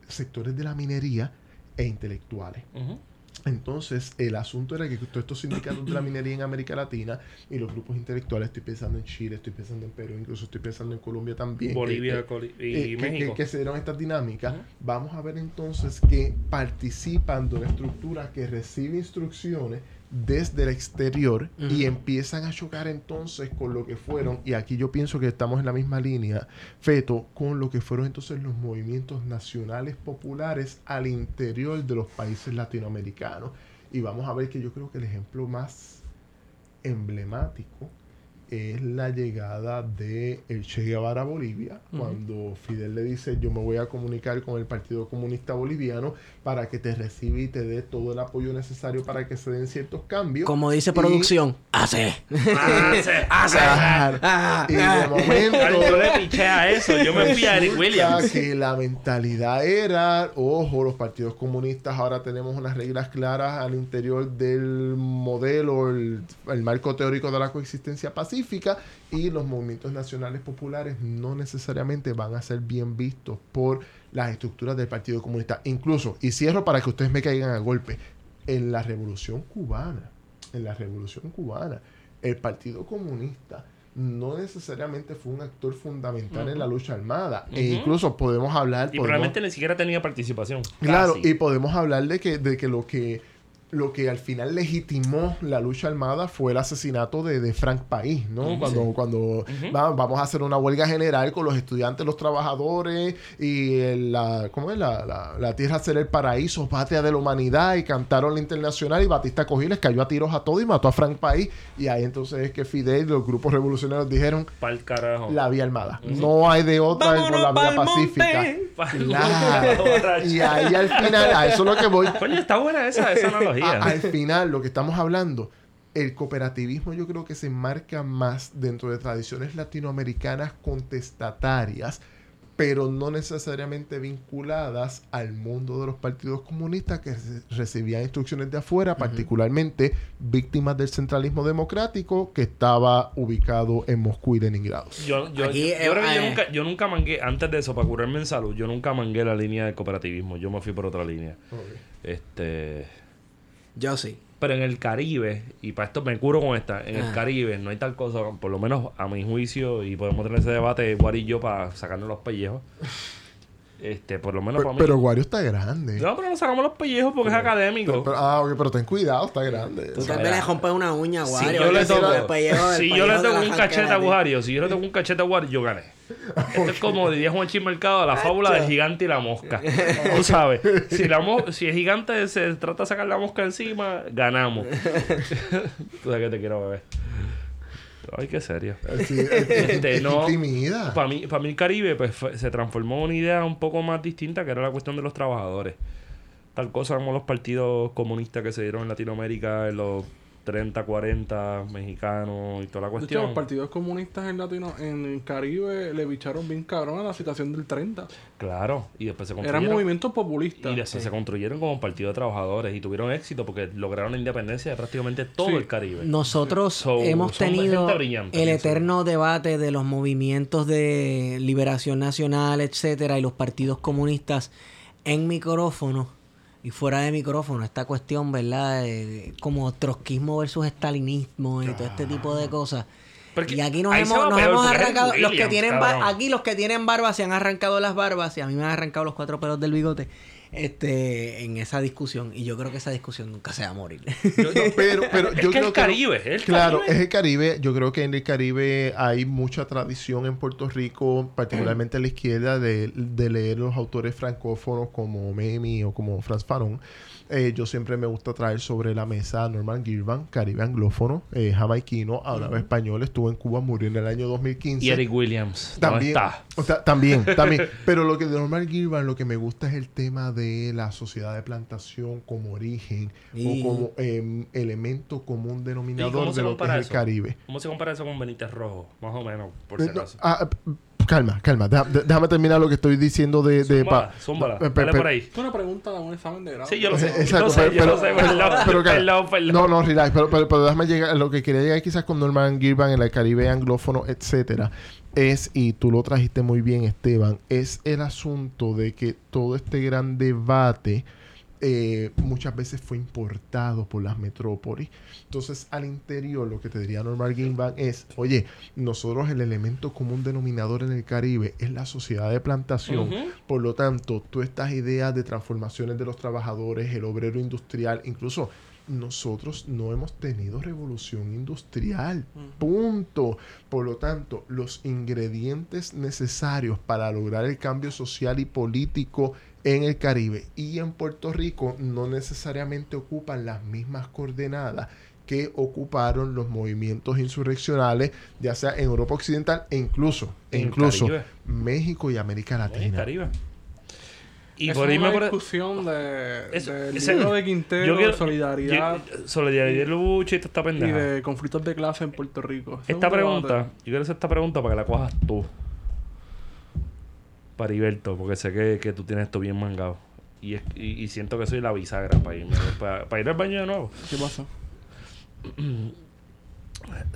sectores de la minería e intelectuales. Ujú. Entonces, el asunto era que todos estos sindicatos de la minería en América Latina y los grupos intelectuales, estoy pensando en Chile, estoy pensando en Perú, incluso estoy pensando en Colombia también. Bolivia que- eh, y que- México. Que, que se dieron estas dinámicas. Vamos a ver entonces que participan de una estructura que recibe instrucciones desde el exterior y empiezan a chocar entonces con lo que fueron, y aquí yo pienso que estamos en la misma línea, Feto, con lo que fueron entonces los movimientos nacionales populares al interior de los países latinoamericanos. Y vamos a ver que yo creo que el ejemplo más emblemático es la llegada de el Che Guevara a Bolivia, cuando Fidel le dice yo me voy a comunicar con el Partido Comunista Boliviano para que te reciba y te dé todo el apoyo necesario para que se den ciertos cambios. Como dice Y- producción, hace. Hace. Ah, Y de ah. momento yo le piché a eso. Yo me fui a Eric Williams. que la mentalidad era, ojo, los partidos comunistas ahora tenemos unas reglas claras al interior del modelo, el, el marco teórico de la coexistencia pacífica y los movimientos nacionales populares no necesariamente van a ser bien vistos por las estructuras del Partido Comunista. Incluso, y cierro para que ustedes me caigan a golpe, en la Revolución Cubana, en la Revolución Cubana, el Partido Comunista no necesariamente fue un actor fundamental en la lucha armada. E incluso podemos hablar... Y podemos- probablemente ni siquiera tenía participación. Claro, Casi. y podemos hablar de que, de que lo que lo que al final legitimó la lucha armada fue el asesinato de, de Frank País, ¿no? Cuando, cuando va- vamos a hacer una huelga general con los estudiantes, los trabajadores y el- la, ¿cómo es? La, la, la tierra será el paraíso, patria de la humanidad y cantaron la internacional y Batista cogió y les cayó a tiros a todo y mató a Frank País y ahí entonces es que Fidel y los grupos revolucionarios dijeron Pa'l carajo. la vía armada. No hay de otra por la vía pacífica. Claro. Y ahí al final, a eso es lo que voy. Coño, está buena esa, esa analogía. A- al final, lo que estamos hablando, el cooperativismo yo creo que se enmarca más dentro de tradiciones latinoamericanas contestatarias, pero no necesariamente vinculadas al mundo de los partidos comunistas que recibían instrucciones de afuera, particularmente víctimas del centralismo democrático que estaba ubicado en Moscú y Leningrado. Yo, yo, Aquí, yo eh, creo que yo eh. nunca, yo nunca mangué, antes de eso, para curarme en salud, yo nunca mangué la línea del cooperativismo. Yo me fui por otra línea. Este. Yo sí. Pero en el Caribe, y para esto me curo con esta, en el Ah. Caribe no hay tal cosa, por lo menos a mi juicio, y podemos tener ese debate, Guari y yo, para sacarnos los pellejos. Este, por lo menos Pero, para mí. pero Wario está grande. No, pero nos sacamos los pellejos porque es académico. Pero- pero- ah, ok, pero ten cuidado, está grande. Tú también le rompes una uña, si Wario. yo le que si toco, del pellejo- si yo le la un cachete a Bujario, si yo le toco un cachete a Bujario, yo gané. Esto es como diría Juan Mercado, la fábula del gigante y la mosca. Tú sabes, si, la mo- si el gigante se trata de sacar la mosca encima, ganamos. Tú sabes que te quiero beber. Ay, qué serio. Sí, es- es- Este, no. Para mí, para mí el Caribe pues, fue- se transformó en una idea un poco más distinta que era la cuestión de los trabajadores. Tal cosa como los partidos comunistas que se dieron en Latinoamérica en los 30, 40, mexicanos y toda la De hecho, cuestión. los partidos comunistas en Latino, en el Caribe le bicharon bien cabrón a la situación del 30. Claro, y después se Eran construyeron. movimientos populistas. y después se construyeron como partido de trabajadores y tuvieron éxito porque lograron la independencia de prácticamente todo Sí. el Caribe. Nosotros So, hemos tenido el eterno debate de los movimientos de liberación nacional, etcétera, y los partidos comunistas en micrófono y fuera de micrófono. Esta cuestión, ¿verdad? De- como trotskismo versus estalinismo y todo este tipo de cosas. Porque Y aquí nos hemos, nos arrancado, los que tienen aquí los que tienen barba se han arrancado las barbas y a mí me han arrancado los cuatro pelos del bigote este en esa discusión y yo creo que esa discusión nunca se va a morir. Yo- no, pero, pero Es yo que creo el que Caribe, es el Claro, Caribe. es el Caribe. Yo creo que en el Caribe hay mucha tradición en Puerto Rico, particularmente a la izquierda, de, de leer los autores francófonos como Memi o como Franz Fanon. Eh, yo siempre me gusta traer sobre la mesa a Norman Girvan, caribe anglófono, eh, jamaiquino, hablaba español, estuvo en Cuba, murió en el año 2015. Y Eric Williams. ¿dónde También, está? o sea, también, también. Pero lo que de Norman Gilbert, lo que me gusta es el tema de la sociedad de plantación como origen Y- o como em, elemento común ¿Y denominador de lo que es el? Caribe. ¿Cómo se compara eso con Benítez Rojo? Más o menos, por si Eh, no, acaso. ah, calma, calma. Deja- de- déjame terminar lo que estoy diciendo de... de Zúmbala, pa- zúmbala. pe- pe- Dale pe- por ahí. Es una pregunta de un examen de grado. Sí, yo lo sé. Exacto, yo lo sé, pero- yo lo sé. pero- Perdón, pero, calma. perdón, perdón. No, no, relax. Pero, pero, pero déjame llegar. Lo que quería llegar quizás con Norman Girvan en el Caribe anglófono, etcétera, es, y tú lo trajiste muy bien, Esteban, es el asunto de que todo este gran debate eh, muchas veces fue importado por las metrópolis. Entonces, al interior, lo que te diría Norman Girvan es, oye, nosotros el elemento común denominador en el Caribe es la sociedad de plantación. Por lo tanto, todas estas ideas de transformaciones de los trabajadores, el obrero industrial, incluso nosotros no hemos tenido revolución industrial. Punto. Por lo tanto, los ingredientes necesarios para lograr el cambio social y político en el Caribe y en Puerto Rico no necesariamente ocupan las mismas coordenadas que ocuparon los movimientos insurreccionales, ya sea en Europa Occidental e incluso, e incluso Caribe. México y América En el Latina. Caribe. Y es por una por... discusión de, del ese- libro de Quintero, yo quiero- solidaridad yo- solidaridad y lucha y toda esta y pendeja. de conflictos de clase en Puerto Rico. Es Esta un pregunta, debate. yo quiero hacer esta pregunta para que la cojas tú. Para Iberto, porque sé que, que tú tienes esto bien mangado. Y, es- y, y siento que soy la bisagra para irme, para, para ir al baño de nuevo. ¿Qué pasa?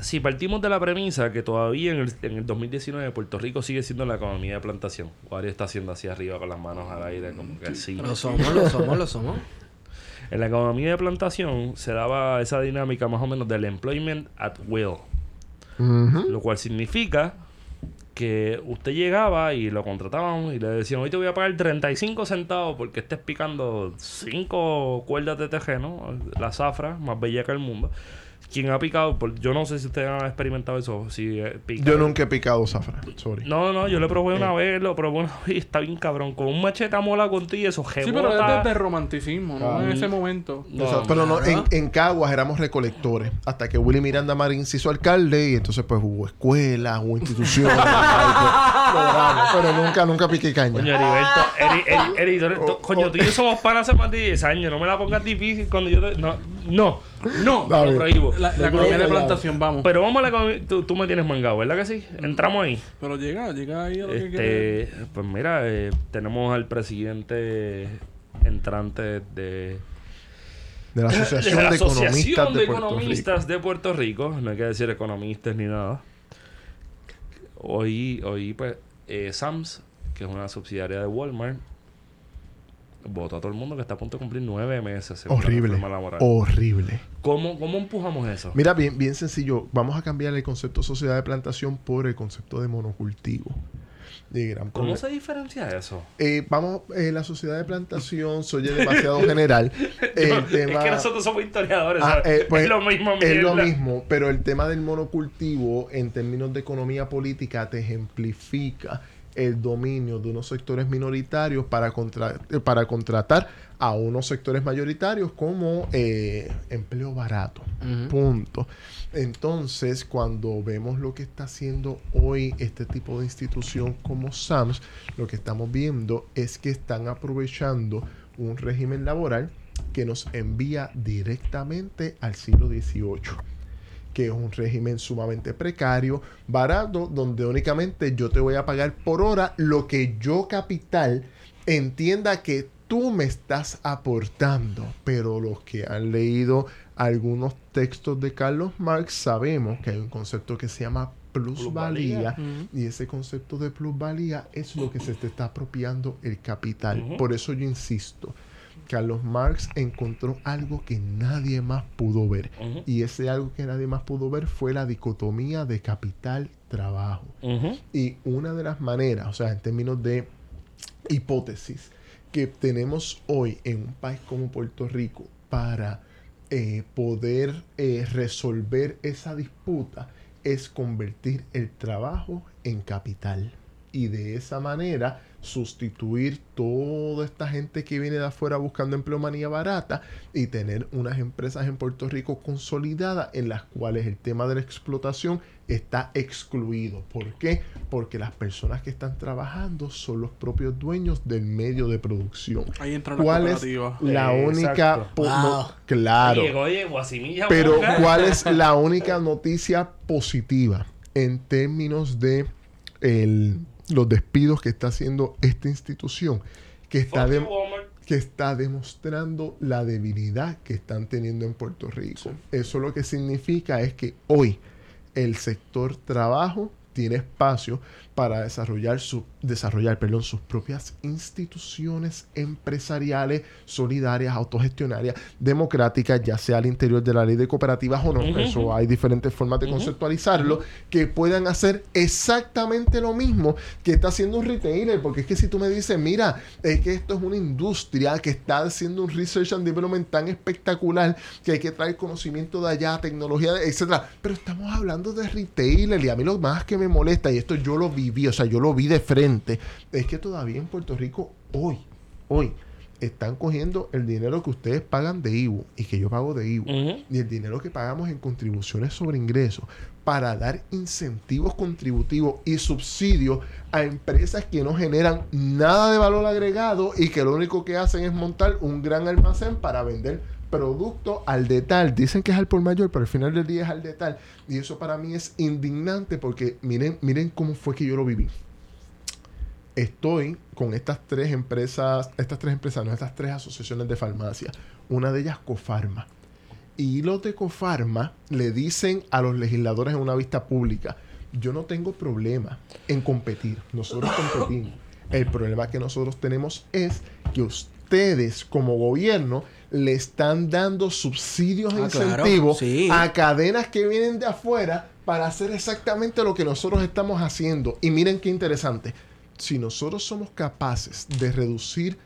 Si partimos de la premisa que todavía en el, en el 2019 Puerto Rico sigue siendo la economía de plantación, Wario está haciendo así arriba con las manos al aire, como que sí. Lo somos, lo somos, lo somos. En la economía de plantación se daba esa dinámica más o menos del employment at will. Lo cual significa que usted llegaba y lo contrataban y le decían, hoy te voy a pagar 35 centavos porque estés picando 5 cuerdas de tejeno, la zafra más bella que el mundo. Quien ha picado, por- yo no sé si ustedes han experimentado eso, si eh, pica- Yo nunca he picado zafra. Sorry. No, no, yo lo probé una vez, lo probé una vez y está bien cabrón. Con un machete a mola contigo y eso Sí, pero es rebota. desde romanticismo, ¿no? Ah. En ese momento. No, Exacto, pero no, en, en Caguas éramos recolectores. Hasta que Willy Miranda Marín se hizo alcalde y entonces pues hubo escuelas, hubo instituciones. pero nunca, nunca piqué caña. Coño, Heriberto, Eri, Eri, Eri, tú eres- tú- coño, tú y yo somos panas hace más de 10 años. No me la pongas difícil cuando yo te... No, no, no, Dale. lo prohíbo. La, la economía de que plantación, vamos. Pero vamos a la economía... Tú, tú me tienes mangado, ¿verdad que sí? Entramos ahí. Pero llega, llega ahí a lo que quiere. Este, pues mira, eh, tenemos al presidente entrante de... De la Asociación de la Economistas Asociación de, de Puerto Economistas de Puerto Rico. No hay que decir economistas ni nada. Hoy, hoy pues, eh, Sams, que es una subsidiaria de Walmart, votó a todo el mundo que está a punto de cumplir nueve meses. Horrible. Horrible. ¿Cómo, ¿Cómo empujamos eso? Mira, bien, bien sencillo. Vamos a cambiar el concepto de sociedad de plantación por el concepto de monocultivo. De gran ¿Cómo problema. se diferencia eso? Eh, vamos, eh, la sociedad de plantación soy demasiado general. El tema, Es que nosotros somos historiadores. Ah, eh, pues, es lo mismo. Es lo mismo, pero el tema del monocultivo en términos de economía política te ejemplifica el dominio de unos sectores minoritarios para, contra- para contratar a unos sectores mayoritarios como eh, empleo barato. Punto. Entonces, cuando vemos lo que está haciendo hoy este tipo de institución como SAMS, lo que estamos viendo es que están aprovechando un régimen laboral que nos envía directamente al siglo XVIII que es un régimen sumamente precario, barato, donde únicamente yo te voy a pagar por hora lo que yo capital entienda que tú me estás aportando. Pero los que han leído algunos textos de Carlos Marx sabemos que hay un concepto que se llama plusvalía y ese concepto de plusvalía es lo que se te está apropiando el capital. Por eso yo insisto. Carlos Marx encontró algo que nadie más pudo ver. Y ese algo que nadie más pudo ver fue la dicotomía de capital-trabajo. Y una de las maneras, o sea, en términos de hipótesis, que tenemos hoy en un país como Puerto Rico para eh, poder eh, resolver esa disputa es convertir el trabajo en capital. Y de esa manera sustituir toda esta gente que viene de afuera buscando empleomanía barata y tener unas empresas en Puerto Rico consolidadas en las cuales el tema de la explotación está excluido. ¿Por qué? Porque las personas que están trabajando son los propios dueños del medio de producción. Ahí entra la ¿Cuál es la única... no, claro. Oye, oye, Guasimilla, Pero boca. ¿cuál es la única noticia positiva en términos de el- los despidos que está haciendo esta institución? Que está, de- que está demostrando la debilidad que están teniendo en Puerto Rico. Eso lo que significa es que hoy el sector trabajo tiene espacio para desarrollar, su, desarrollar perdón, sus propias instituciones empresariales, solidarias, autogestionarias, democráticas, ya sea al interior de la ley de cooperativas o no. Eso hay diferentes formas de conceptualizarlo, que puedan hacer exactamente lo mismo que está haciendo un retailer. Porque es que si tú me dices, mira, es que esto es una industria que está haciendo un research and development tan espectacular que hay que traer conocimiento de allá, tecnología, etcétera. Pero estamos hablando de retailer y a mí lo más que me molesta, y esto yo lo viví, o sea, yo lo vi de frente, es que todavía en Puerto Rico, hoy, hoy, están cogiendo el dinero que ustedes pagan de IVU y que yo pago de IVU Ujú. y el dinero que pagamos en contribuciones sobre ingresos para dar incentivos contributivos y subsidios a empresas que no generan nada de valor agregado y que lo único que hacen es montar un gran almacén para vender productos al detal. Dicen que es al por mayor, pero al final del día es al detal. Y eso para mí es indignante porque miren, miren cómo fue que yo lo viví. Estoy con estas tres empresas, estas tres empresas, no, estas tres asociaciones de farmacia. Una de ellas Cofarma. Y los de Cofarma le dicen a los legisladores en una vista pública, yo no tengo problema en competir, nosotros competimos. El problema que nosotros tenemos es que ustedes como gobierno le están dando subsidios e Ah, claro, incentivos sí. a cadenas que vienen de afuera para hacer exactamente lo que nosotros estamos haciendo. Y miren qué interesante. Si nosotros somos capaces de reducir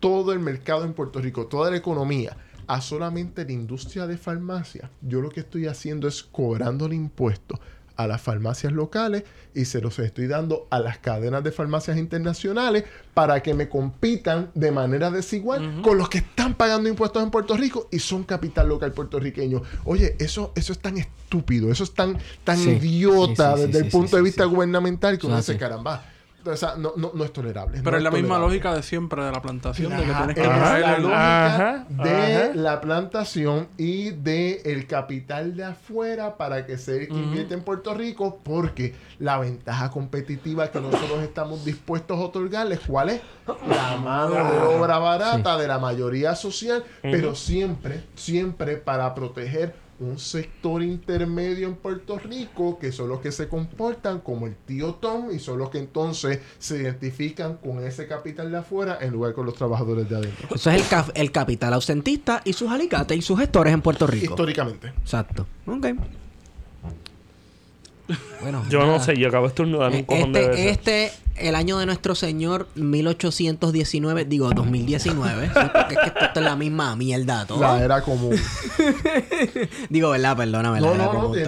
todo el mercado en Puerto Rico, toda la economía, a solamente la industria de farmacia, yo lo que estoy haciendo es cobrando el impuesto a las farmacias locales y se los estoy dando a las cadenas de farmacias internacionales para que me compitan de manera desigual con los que están pagando impuestos en Puerto Rico y son capital local puertorriqueño. Oye, eso, eso es tan estúpido, eso es tan, tan Sí. idiota Sí, sí, sí, desde el punto de vista gubernamental que uno dice, caramba, o sea, no, no, no es tolerable. Pero no es la misma tolerable. lógica de siempre de la plantación, de que tienes que es la el- lógica Ajá, de ajá. la plantación y de el capital de afuera para que el que invierte en Puerto Rico porque la ventaja competitiva que nosotros estamos dispuestos a otorgarles ¿cuál es? la mano de obra barata de la mayoría social pero siempre siempre para proteger un sector intermedio en Puerto Rico que son los que se comportan como el tío Tom y son los que entonces se identifican con ese capital de afuera en lugar con los trabajadores de adentro. Eso es el, cap- el capital ausentista y sus alicates y sus gestores en Puerto Rico. Históricamente. Exacto. Ok. Bueno, Yo no sé, yo acabo de estornudar un cojón de veces. Este, este, el año de nuestro señor 1819, digo 2019, ¿sí? porque es que esto, esto es la misma mierda todo. La era común. Digo, ¿verdad? Perdóname. No, la no, no, común.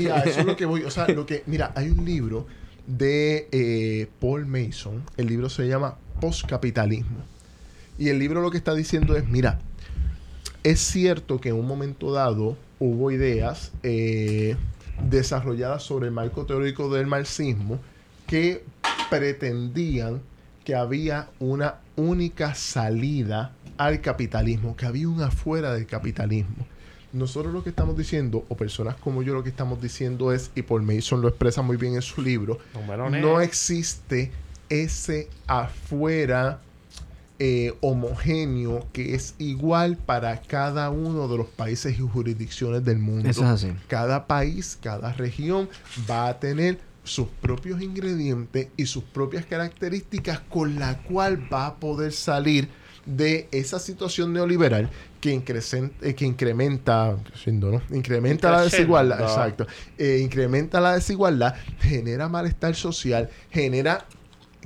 Y a eso es lo que voy. O sea, lo que. Mira, hay un libro de eh, Paul Mason. El libro se llama Postcapitalismo. Y el libro lo que está diciendo es, mira, es cierto que en un momento dado hubo ideas eh, desarrolladas sobre el marco teórico del marxismo que pretendían que había una única salida al capitalismo, que había una afuera del capitalismo. Nosotros lo que estamos diciendo, o personas como yo lo que estamos diciendo es, y Paul Mason lo expresa muy bien en su libro, no existe ese afuera eh, homogéneo que es igual para cada uno de los países y jurisdicciones del mundo. Eso es así. Cada país, cada región va a tener sus propios ingredientes y sus propias características con la cual va a poder salir de esa situación neoliberal que, eh, que incrementa, ¿no? incrementa la desigualdad, exacto, eh, incrementa la desigualdad, genera malestar social, genera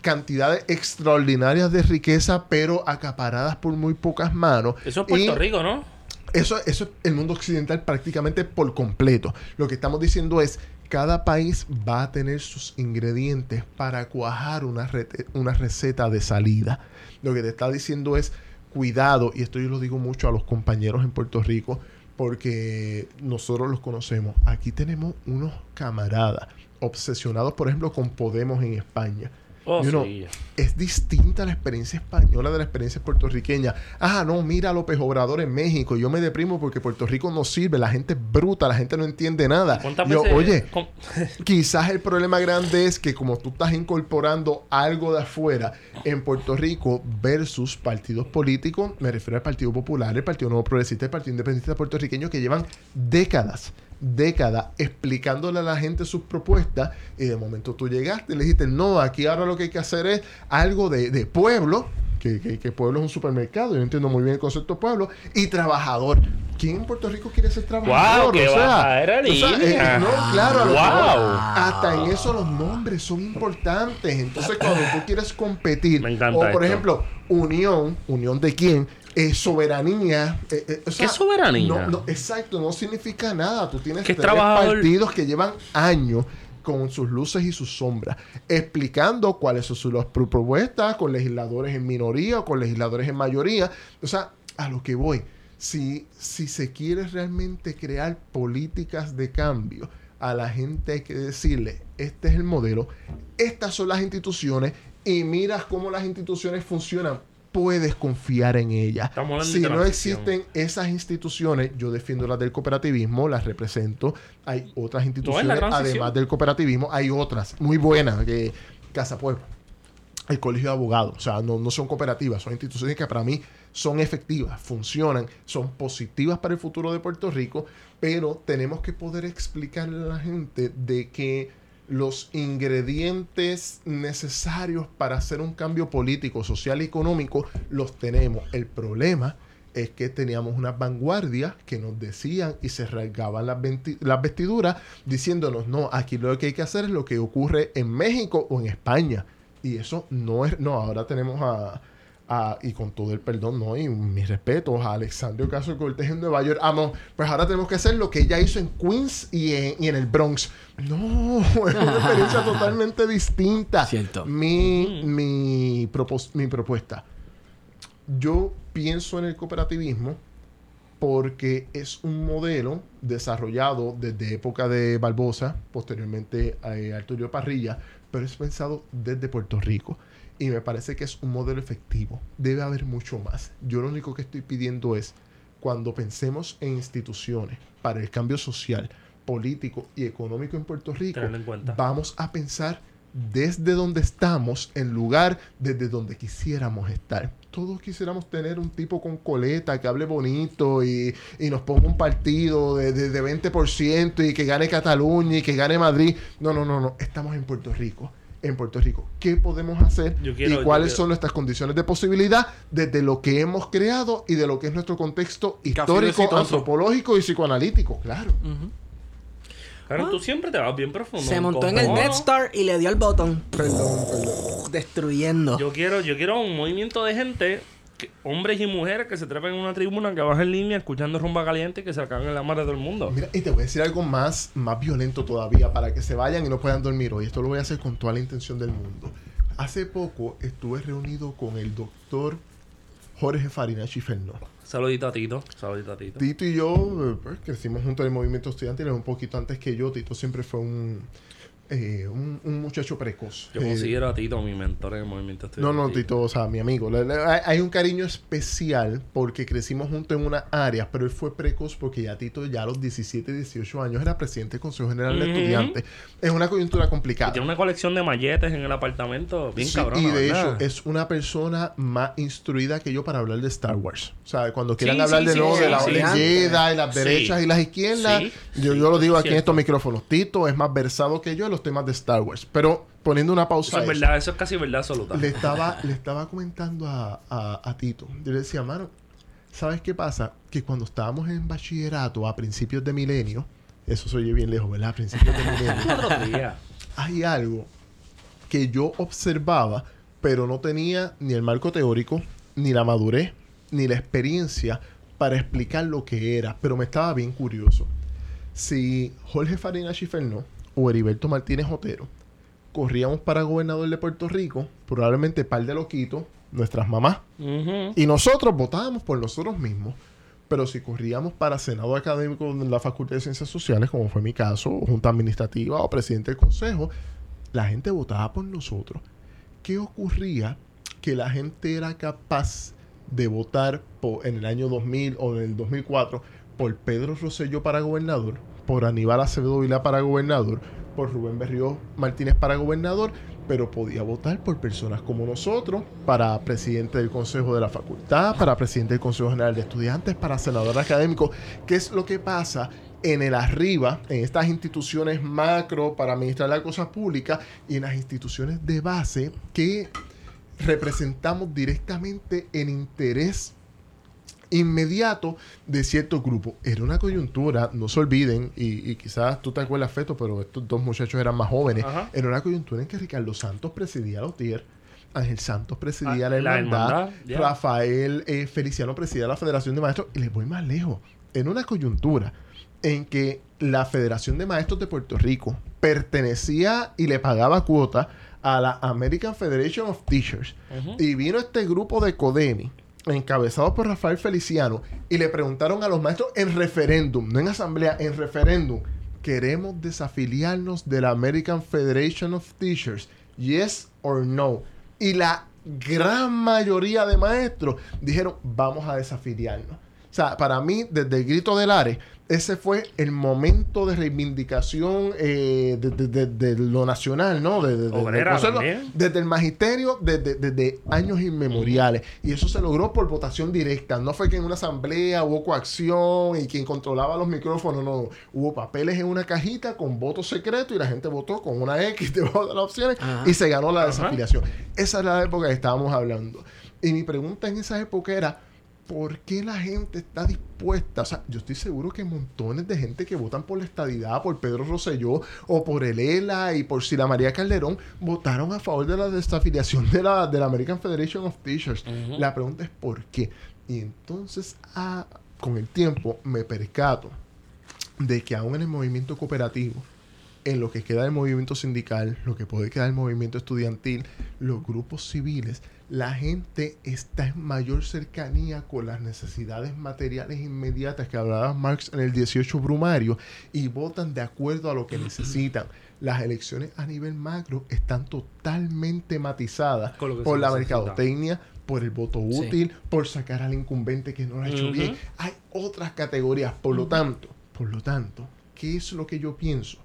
cantidades extraordinarias de riqueza, pero acaparadas por muy pocas manos. Eso es Puerto Rico, ¿no? Eso, eso es el mundo occidental prácticamente por completo. Lo que estamos diciendo es, cada país va a tener sus ingredientes para cuajar una, una receta de salida. Lo que te está diciendo es, cuidado, y esto yo lo digo mucho a los compañeros en Puerto Rico, porque nosotros los conocemos. Aquí tenemos unos camaradas obsesionados, por ejemplo, con Podemos en España Oh, es distinta la experiencia española de la experiencia puertorriqueña. Ah, no, mira a López Obrador en México. Yo me deprimo porque Puerto Rico no sirve. La gente es bruta, la gente no entiende nada. Yo, oye, quizás el problema grande es que como tú estás incorporando algo de afuera en Puerto Rico versus partidos políticos, me refiero al Partido Popular, el Partido Nuevo Progresista, el Partido Independiente puertorriqueño, que llevan décadas décadas explicándole a la gente sus propuestas y de momento tú llegaste y le dijiste, no, aquí ahora lo que hay que hacer es algo de, de pueblo, que, que, pueblo es un supermercado, yo entiendo muy bien el concepto de pueblo, y trabajador. ¿Quién en Puerto Rico quiere ser trabajador? Wow, o sea, era o sea, no, claro, hasta en eso los nombres son importantes. Entonces, cuando tú quieres competir, o por ejemplo, unión, unión de quién, eh, soberanía. Eh, eh, ¿Qué soberanía? No, exacto, no significa nada. Tú tienes tres partidos que llevan años con sus luces y sus sombras, explicando cuáles son sus propuestas con legisladores en minoría o con legisladores en mayoría. O sea, a lo que voy, si, si se quiere realmente crear políticas de cambio, a la gente hay que decirle, este es el modelo, estas son las instituciones y miras cómo las instituciones funcionan puedes confiar en ella. Si no existen esas instituciones, yo defiendo las del cooperativismo, las represento. Hay otras instituciones, además del cooperativismo, hay otras muy buenas, que Casa Pueblo, el Colegio de Abogados, o sea, no, no son cooperativas, son instituciones que para mí son efectivas, funcionan, son positivas para el futuro de Puerto Rico, pero tenemos que poder explicarle a la gente de que los ingredientes necesarios para hacer un cambio político, social y económico los tenemos. El problema es que teníamos unas vanguardias que nos decían y se rasgaban las, vestiduras diciéndonos, no, aquí lo que hay que hacer es lo que ocurre en México o en España. Y eso no es, no, ahora tenemos a, y con todo el perdón, ¿no? Y mis respetos a Alexandria Caso Cortés en Nueva York. Ah, no, pues ahora tenemos que hacer lo que ella hizo en Queens y en, el Bronx. No, es una experiencia totalmente distinta. Cierto. Mi, mi, mi propuesta. Yo pienso en el cooperativismo porque es un modelo desarrollado desde época de Barbosa, posteriormente a Arturo Parrilla, pero es pensado desde Puerto Rico y me parece que es un modelo efectivo. Debe haber mucho más. Yo lo único que estoy pidiendo es, cuando pensemos en instituciones para el cambio social, político y económico en Puerto Rico, vamos a pensar desde donde estamos en lugar desde donde quisiéramos estar. Todos quisiéramos tener un tipo con coleta que hable bonito y, nos ponga un partido de, de, de 20% y que gane Cataluña y que gane Madrid. No, no, no, no. Estamos en Puerto Rico en Puerto Rico. ¿Qué podemos hacer y cuáles son nuestras condiciones de posibilidad desde lo que hemos creado y de lo que es nuestro contexto histórico, antropológico y psicoanalítico? Claro. Claro, tú siempre te vas bien profundo. Se montó en el Death Star y le dio al botón. Destruyendo. Yo quiero, yo quiero un movimiento de gente hombres y mujeres que se trepen en una tribuna, que bajen en línea escuchando rumba caliente y que se acaben en la madre de todo el mundo. Mira, y te voy a decir algo más, más violento todavía para que se vayan y no puedan dormir hoy. Esto lo voy a hacer con toda la intención del mundo. Hace poco estuve reunido con el doctor Jorge Farinachi Fernó. Saludito a Tito. Saludito a Tito. Tito y yo eh, pues, crecimos juntos en el movimiento estudiantil un poquito antes que yo. Tito siempre fue un, eh, un, un muchacho precoz. Yo Eh, considero a Tito mi mentor en el movimiento no, no, estudiantil. Tito, o sea, mi amigo. Le- le- hay hay un cariño especial porque crecimos juntos en una área, pero él fue precoz porque ya Tito, ya a los 17, 18 años, era presidente del Consejo General de. Estudiantes. Es una coyuntura complicada. Tiene una colección de malletes en el apartamento bien Sí, cabrón. y de hecho es una persona más instruida que yo para hablar de Star Wars. O sea, cuando quieran Sí, hablar sí, de sí, de la Jedi, las Sí. derechas y las izquierdas, Sí, yo, sí, yo lo digo aquí en estos micrófonos. Tito es más versado que yo en los temas de Star Wars. Pero poniendo una pausa Eso es eso, verdad, eso es casi verdad absoluta. le estaba, le estaba comentando a, a- a Tito. Yo le decía, mano, ¿sabes qué pasa? Que cuando estábamos en bachillerato a principios de milenio, eso se oye bien lejos, ¿verdad? A principios de milenio hay algo que yo observaba, pero no tenía ni el marco teórico, ni la madurez, ni la experiencia para explicar lo que era, pero me estaba bien curioso. Si Jorge Farina Fernó o Heriberto Martínez Otero corríamos para gobernador de Puerto Rico, probablemente par de loquitos, nuestras mamás, y nosotros votábamos por nosotros mismos. Pero si corríamos para Senado Académico de la Facultad de Ciencias Sociales, como fue mi caso, o Junta Administrativa o Presidente del Consejo, la gente votaba por nosotros. ¿Qué ocurría? Que la gente era capaz de votar en el año 2000 o en el 2004 por Pedro Rosselló para gobernador, por Aníbal Acevedo Vilá para gobernador, por Rubén Berrío Martínez para gobernador, pero podía votar por personas como nosotros para presidente del Consejo de la Facultad, para presidente del Consejo General de Estudiantes, para senador académico. ¿Qué es lo que pasa en el arriba, en estas instituciones macro para administrar las cosas públicas y en las instituciones de base que representamos directamente el interés inmediato de cierto grupo. Era una coyuntura, no se olviden, y, y quizás tú te acuerdas, Feto, pero estos dos muchachos eran más jóvenes. Ajá. Era una coyuntura en que Ricardo Santos presidía la OTIER, Ángel Santos presidía Ah, la la Hermandad. Rafael eh, Feliciano presidía la Federación de Maestros, y les voy más lejos. En una coyuntura en que la Federación de Maestros de Puerto Rico pertenecía y le pagaba cuota a la American Federation of Teachers. Y vino este grupo de CODEMI, encabezado por Rafael Feliciano, y le preguntaron a los maestros en referéndum, no en asamblea, en referéndum, ¿queremos desafiliarnos de la American Federation of Teachers? Yes or no. Y la gran mayoría de maestros dijeron, vamos a desafiliarnos. O sea, para mí, desde el grito del Ares, ese fue el momento de reivindicación eh, de, de- de- de lo nacional, ¿no? Obrera desde el magisterio, desde, años inmemoriales. Y eso se logró por votación directa. No fue que en una asamblea hubo coacción y quien controlaba los micrófonos, no. Hubo papeles en una cajita con voto secreto y la gente votó con una X de las opciones Ajá. y se ganó la Ajá. desafiliación. Esa es la época que estábamos hablando. Y mi pregunta en esa época era, ¿por qué la gente está dispuesta? O sea, yo estoy seguro que montones de gente que votan por la estadidad, por Pedro Rosselló o por el ELA y por Sila María Calderón, votaron a favor de la desafiliación de la, de la American Federation of Teachers. La pregunta es ¿por qué? Y entonces, ah, con el tiempo, me percato de que aún en el movimiento cooperativo, en lo que queda del movimiento sindical, lo que puede quedar del movimiento estudiantil, los grupos civiles, la gente está en mayor cercanía con las necesidades materiales inmediatas que hablaba Marx en el 18 Brumario y votan de acuerdo a lo que necesitan. Las elecciones a nivel macro están totalmente matizadas por la mercadotecnia, por el voto Sí. útil, por sacar al incumbente que no lo ha hecho bien. Hay otras categorías, por lo tanto, por lo tanto, ¿qué es lo que yo pienso?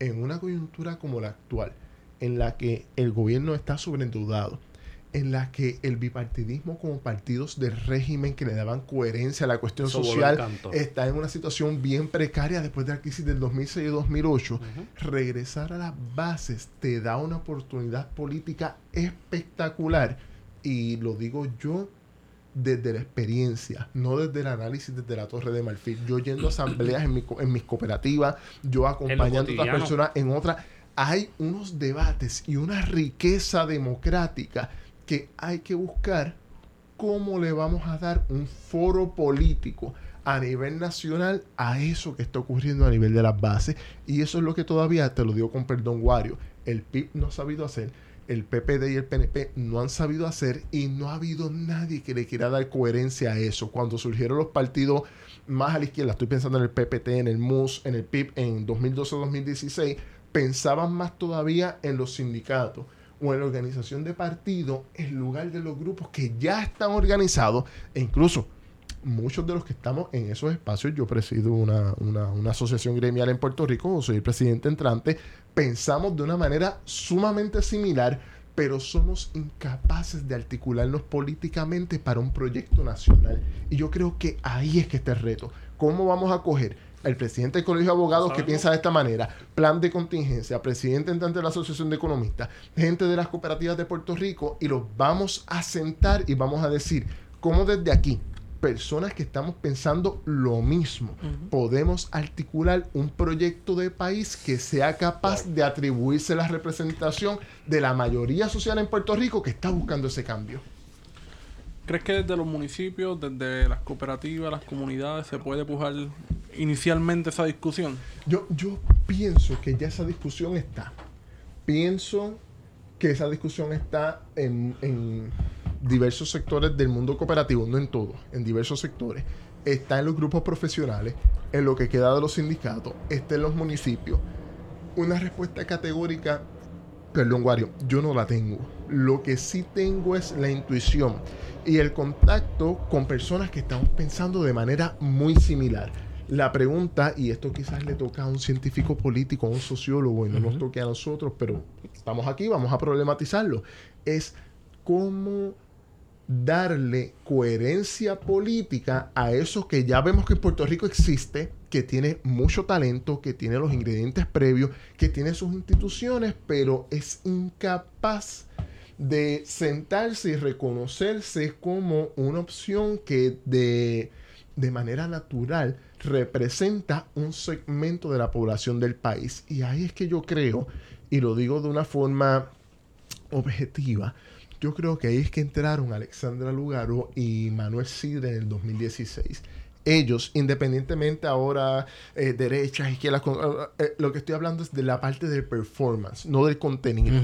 En una coyuntura como la actual, en la que el gobierno está sobreendeudado, en la que el bipartidismo como partidos del régimen que le daban coherencia a la cuestión Eso social está en una situación bien precaria después de la crisis del 2006 y 2008, Ujú. regresar a las bases te da una oportunidad política espectacular y lo digo yo desde la experiencia, no desde el análisis desde la Torre de Marfil. Yo yendo a asambleas en, mi en mis cooperativas, yo acompañando a otras personas en otras. Hay unos debates y una riqueza democrática que hay que buscar cómo le vamos a dar un foro político a nivel nacional a eso que está ocurriendo a nivel de las bases. Y eso es lo que todavía, te lo digo con perdón, Wario, el PIB no ha sabido hacer. el PPD y el PNP no han sabido hacer y no ha habido nadie que le quiera dar coherencia a eso. Cuando surgieron los partidos más a la izquierda, estoy pensando en el PPT, en el MUS, en el PIB en 2012-2016, pensaban más todavía en los sindicatos o en la organización de partido en lugar de los grupos que ya están organizados e incluso muchos de los que estamos en esos espacios, yo presido una, una, una asociación gremial en Puerto Rico, soy el presidente entrante, pensamos de una manera sumamente similar, pero somos incapaces de articularnos políticamente para un proyecto nacional. Y yo creo que ahí es que está el reto. ¿Cómo vamos a coger el presidente del Colegio de Abogados que piensa de esta manera, plan de contingencia, presidente entrante de la Asociación de Economistas, gente de las cooperativas de Puerto Rico, y los vamos a sentar y vamos a decir cómo desde aquí, personas que estamos pensando lo mismo. Podemos articular un proyecto de país que sea capaz de atribuirse la representación de la mayoría social en Puerto Rico que está buscando ese cambio. ¿Crees que desde los municipios, desde las cooperativas, las comunidades, se puede pujar inicialmente esa discusión? Yo, yo pienso que ya esa discusión está. Pienso que esa discusión está en, en diversos sectores del mundo cooperativo, no en todos, en diversos sectores. Está en los grupos profesionales, en lo que queda de los sindicatos, está en los municipios. Una respuesta categórica, perdón, Wario, yo no la tengo. Lo que sí tengo es la intuición y el contacto con personas que estamos pensando de manera muy similar. La pregunta, y esto quizás le toca a un científico político, a un sociólogo, y no nos toque a nosotros, pero estamos aquí, vamos a problematizarlo, es cómo darle coherencia política a eso que ya vemos que en Puerto Rico existe, que tiene mucho talento, que tiene los ingredientes previos, que tiene sus instituciones, pero es incapaz de sentarse y reconocerse como una opción que de, de manera natural representa un segmento de la población del país. Y ahí es que yo creo, y lo digo de una forma objetiva, yo creo que ahí es que entraron Alexandra Lugaro y Manuel Sidre en el 2016. Ellos, independientemente ahora eh, derechas, izquierdas, eh, eh, lo que estoy hablando es de la parte del performance, no del contenido.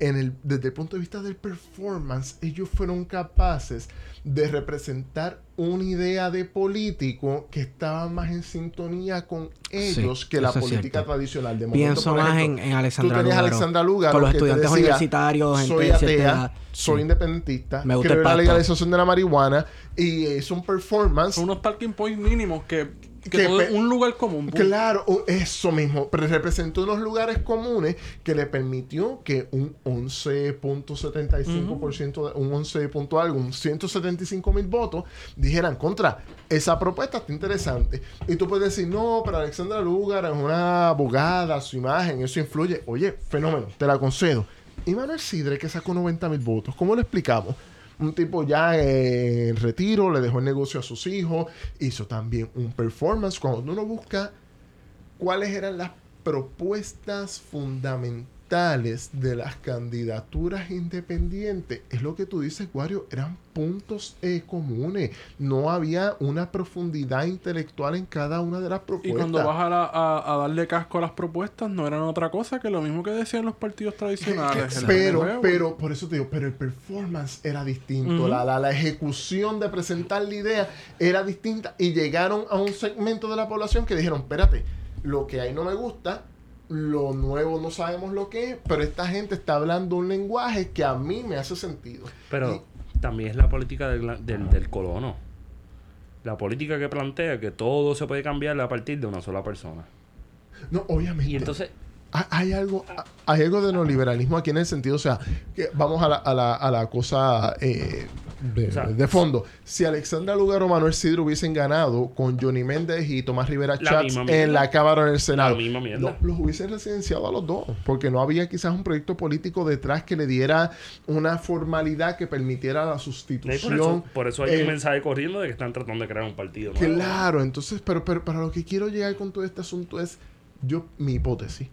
en el, desde el punto de vista del performance, ellos fueron capaces de representar una idea de político que estaba más en sintonía con ellos Sí, que la política tradicional. De momento, Pienso más ejemplo, en, en Alexandra Tú tenías a Lugaro, Alexandra Lugaro con los que te estudiantes decía, universitarios, gente soy atea, soy Sí. independentista, Me gusta creo la legalización de la marihuana y es un performance Son unos talking points mínimos que, que todo un lugar común. Claro, eso mismo. Pero representó unos lugares comunes que le permitió que un 11.75%, de- un 11 punto algo, un 175 mil votos, dijeran contra. Esa propuesta está interesante. Y tú puedes decir, no, pero Alexandra Lugar es una abogada, su imagen, eso influye. Oye, fenómeno, te la concedo. Y Manuel Sidre, que sacó 90 mil votos, ¿cómo lo explicamos? Un tipo ya en retiro, le dejó el negocio a sus hijos, hizo también un performance. Cuando uno busca cuáles eran las propuestas fundamentales de las candidaturas independientes, es lo que tú dices, Wario, eran puntos eh, comunes. No había una profundidad intelectual en cada una de las Y propuestas. cuando vas a, la- a- a darle casco a las propuestas, no eran otra cosa que lo mismo que decían los partidos tradicionales. pero, pero, por eso te digo, pero el performance era distinto. La, la, la ejecución de presentar la idea era distinta. Y llegaron a un segmento de la población que dijeron, espérate, lo que hay no me gusta, lo nuevo no sabemos lo que es, pero esta gente está hablando un lenguaje que a mí me hace sentido. Pero Y- también es la política del, del, del colono. La política que plantea que todo se puede cambiar a partir de una sola persona. no, obviamente. Y entonces, Hay- Hay algo, hay algo de neoliberalismo aquí en el sentido, o sea, que vamos a la, a la, a la cosa eh, de, O sea, de fondo. Si Alexandra Lugar o Manuel Sidro hubiesen ganado con Johnny Méndez y Tomás Rivera Chats en mierda. la Cámara el Senado, los hubiesen residenciado a los dos, porque no había quizás un proyecto político detrás que le diera una formalidad que permitiera la por sustitución. eso, por eso hay eh, un mensaje corriendo de que están tratando de crear un partido. Claro, entonces, pero, pero para lo que quiero llegar con todo este asunto es, yo, mi hipótesis,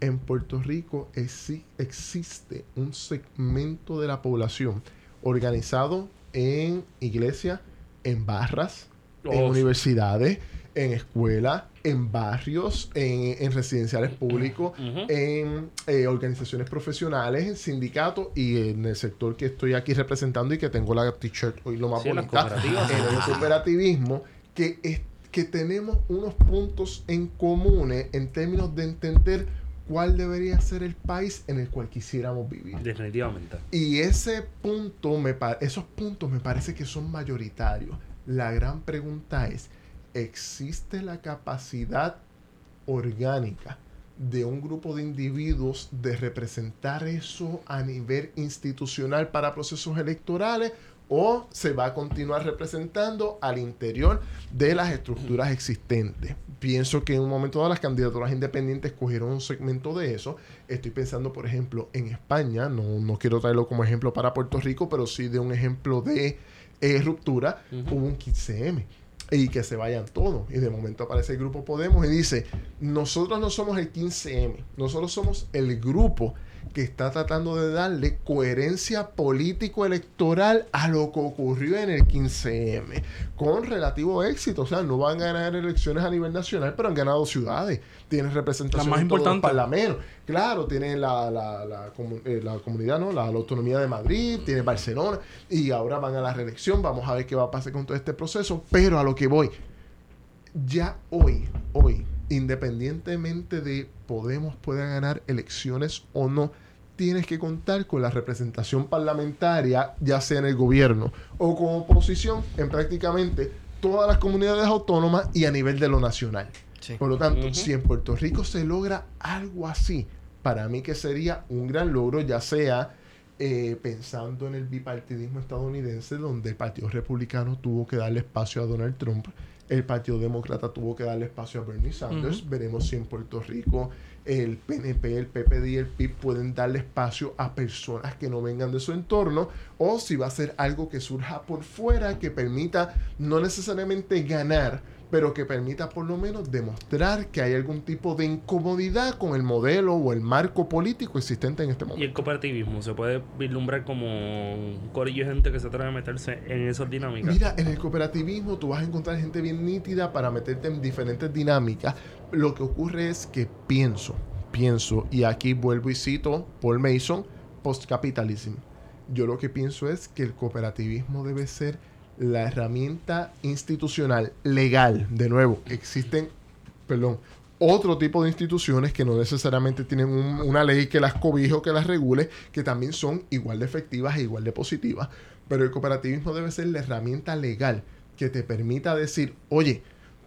en Puerto Rico exi- existe un segmento de la población organizado en iglesias, en barras, en Oh, sí. universidades, en escuelas, en barrios, en, en residenciales públicos, en eh, organizaciones profesionales, en sindicatos y en el sector que estoy aquí representando y que tengo la t-shirt hoy lo más Sí, bonita, en el cooperativismo, que, es, que tenemos unos puntos en comunes en términos de entender cuál debería ser el país en el cual quisiéramos vivir. Definitivamente. Y ese punto, me esos puntos me parece que son mayoritarios. La gran pregunta es, ¿existe la capacidad orgánica de un grupo de individuos de representar eso a nivel institucional para procesos electorales? ¿O se va a continuar representando al interior de las estructuras existentes? Pienso que en un momento dado las candidaturas independientes cogieron un segmento de eso. Estoy pensando, por ejemplo, en España. No, no quiero traerlo como ejemplo para Puerto Rico, pero sí de un ejemplo de eh, ruptura. Hubo un 15M y que se vayan todos. Y de momento aparece el grupo Podemos y dice, nosotros no somos el 15M, nosotros somos el grupo que está tratando de darle coherencia político-electoral a lo que ocurrió en el 15M, con relativo éxito. O sea, no van a ganar elecciones a nivel nacional, pero han ganado ciudades. Tienen representación más en todos los parlamentos. Claro, tienen la, la, eh, la comunidad, ¿no? La, la autonomía de Madrid, tiene Barcelona, y ahora van a la reelección. Vamos a ver qué va a pasar con todo este proceso. Pero a lo que voy, ya hoy, hoy, independientemente de Podemos pueda ganar elecciones o no, tienes que contar con la representación parlamentaria, ya sea en el gobierno o como oposición, en prácticamente todas las comunidades autónomas y a nivel de lo nacional. Sí. Por lo tanto, si en Puerto Rico se logra algo así, para mí que sería un gran logro, ya sea eh, pensando en el bipartidismo estadounidense, donde el Partido Republicano tuvo que darle espacio a Donald Trump, el Partido Demócrata tuvo que darle espacio a Bernie Sanders. Veremos si en Puerto Rico el PNP, el PPD y el PIB pueden darle espacio a personas que no vengan de su entorno, o si va a ser algo que surja por fuera, que permita no necesariamente ganar, pero que permita por lo menos demostrar que hay algún tipo de incomodidad con el modelo o el marco político existente en este Y el momento. cooperativismo se puede vislumbrar como un corillo de gente que se atreve a meterse en esas dinámicas. Mira, en el cooperativismo tú vas a encontrar gente bien nítida para meterte en diferentes dinámicas. Lo que ocurre es que pienso, pienso, y aquí vuelvo y cito Paul Mason, postcapitalism. Yo lo que pienso es que el cooperativismo debe ser la herramienta institucional legal. De nuevo, existen, perdón, otro tipo de instituciones que no necesariamente tienen un- una ley que las cobije o que las regule, que también son igual de efectivas e igual de positivas. Pero el cooperativismo debe ser la herramienta legal que te permita decir, oye,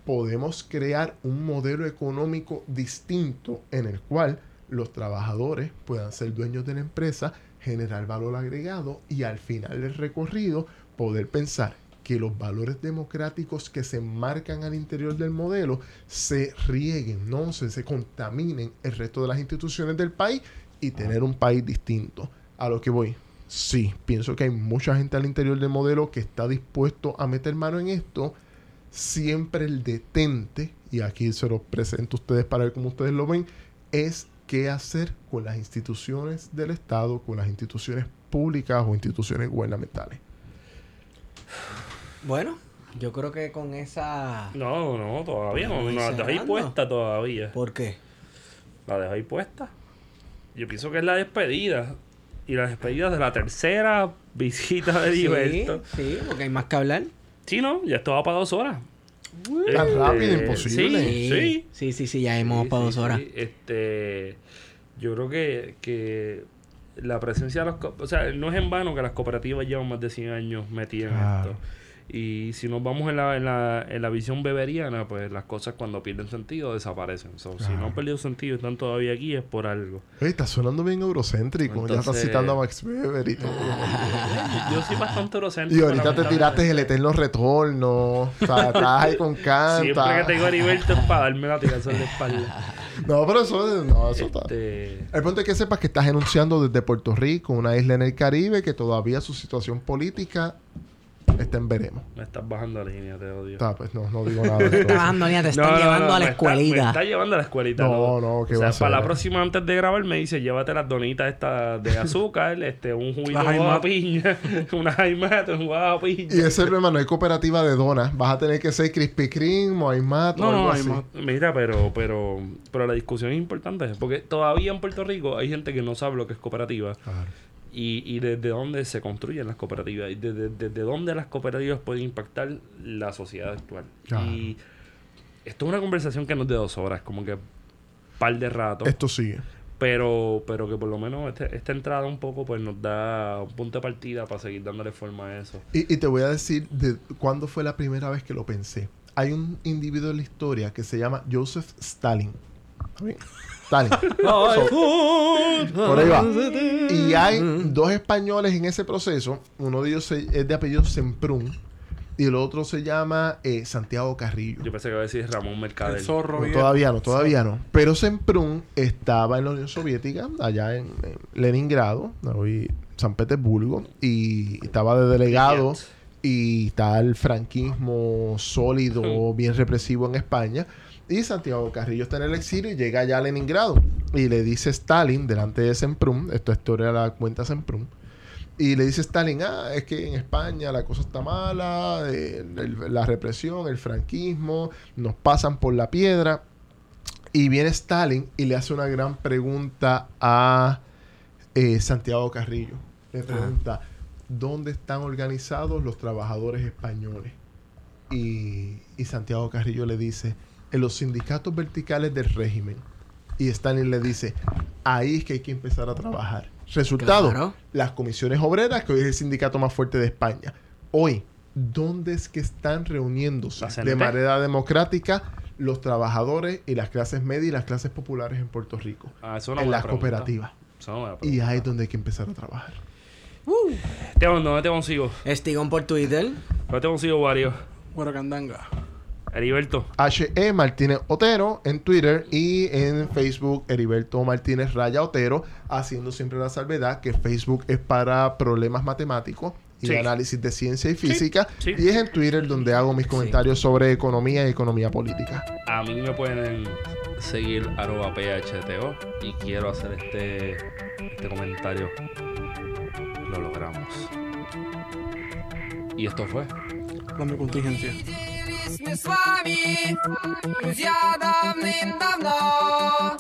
podemos crear un modelo económico distinto en el cual los trabajadores puedan ser dueños de la empresa, generar valor agregado y al final del recorrido poder pensar que los valores democráticos que se marcan al interior del modelo se rieguen, no se, se contaminen el resto de las instituciones del país y tener un país distinto. A lo que voy, sí, pienso que hay mucha gente al interior del modelo que está dispuesto a meter mano en esto. Siempre el detente, y aquí se lo presento a ustedes para ver cómo ustedes lo ven, es qué hacer con las instituciones del Estado, con las instituciones públicas o instituciones gubernamentales. Bueno, yo creo que con esa... No, no, todavía no. No la cerrando. puesta todavía. ¿Por qué? La ahí puesta. Yo pienso que es la despedida. Y la despedida de la tercera visita de Sí, Gilberto. sí, porque hay más que hablar. Sí, no, ya esto va para dos horas. Tan Este, rápido, imposible. Sí, sí. sí, sí, sí, ya hemos Sí, para sí, dos horas. sí. Este, yo creo que, que la presencia de los... O sea, no es en vano que las cooperativas llevan más de 100 años metidas en esto. Y si nos vamos en la, en, la, en la visión beberiana, pues las cosas cuando pierden sentido desaparecen. So, Si no han perdido sentido y están todavía aquí es por algo. Oye, está sonando bien eurocéntrico. ya estás citando a Max Weber y todo. Yo soy bastante eurocéntrico. Y ahorita te tiraste el eterno retorno. O sea, estás ahí con Siempre que canta. tengo a Heriberto es para darme la tiración de espalda. No, pero eso, no, eso está. Este, El punto es que sepas que estás enunciando desde Puerto Rico, una isla en el Caribe, que todavía su situación política Está en veremos. Me estás bajando la línea, te odio. Está, pues no, no digo nada. Te eso. está bajando línea, te están No, llevando no, a la me está- escuelita. me está llevando a la escuelita. No, no, ¿qué o va sea, para la próxima, antes de grabar, me dice: llévate las donitas estas de azúcar, este, un juguito de Jaimat. piña, una jaimata, un de piña. Y ese es el problema, no hay cooperativa de donas. Vas a tener que ser Krispy Kreme o Aymat o No, algo no, así. Mira, pero, pero, pero la discusión es importante porque todavía en Puerto Rico hay gente que no sabe lo que es cooperativa Claro. Y, y desde dónde se construyen las cooperativas y desde, desde dónde las cooperativas pueden impactar la sociedad actual. Y esto es una conversación que no es de dos horas, como que par de rato. Esto sigue. Pero, pero que por lo menos este- esta entrada un poco pues nos da un punto de partida para seguir dándole forma a eso. Y, y te voy a decir de cuándo fue la primera vez que lo pensé. Hay un individuo en la historia que se llama Joseph Stalin. ¿Está bien? So, por ahí va. Y hay dos españoles en ese proceso. Uno de ellos es de apellido Semprún y el otro se llama eh, Santiago Carrillo. Yo pensé que iba a decir Ramón Mercader. El zorro No, viejo. todavía no, todavía no. Pero Semprún estaba en la Unión Soviética, allá en, en Leningrado, hoy San Petersburgo, y estaba de delegado y está el franquismo sólido, bien represivo en España. Y Santiago Carrillo está en el exilio y llega allá a Leningrado. Y le dice Stalin, delante de Semprún, esto es historia de la cuenta Semprún, y le dice Stalin, ah, es que en España la cosa está mala, eh, el- la represión, el franquismo, nos pasan por la piedra. Y viene Stalin y le hace una gran pregunta a eh, Santiago Carrillo. Le pregunta, ¿dónde están organizados los trabajadores españoles? Y, y Santiago Carrillo le dice, en los sindicatos verticales del régimen. Y Stalin le dice, ahí es que hay que empezar a trabajar. Resultado, Claro. las comisiones obreras, que hoy es el sindicato más fuerte de España. Hoy, ¿dónde es que están reuniéndose de manera democrática los trabajadores y las clases medias y las clases populares en Puerto Rico? Ah, eso no en las pregunta. cooperativas. No Y ahí es donde hay que empezar a trabajar. Esteban, ¿dónde te consigo? Estigón por Twitter. ¿Dónde te consigo varios? Guaracandanga. Heriberto. H.E. Martínez Otero en Twitter y en Facebook Heriberto Martínez Raya Otero, haciendo siempre la salvedad que Facebook es para problemas matemáticos y Sí. análisis de ciencia y física sí. y es en Twitter donde hago mis comentarios sobre economía y economía política. A mí me pueden seguir arroba PHTO y quiero hacer este, este comentario. Lo logramos. Y esto fue. Plan de contingencia. Делились мы с вами, друзья, давным-давно.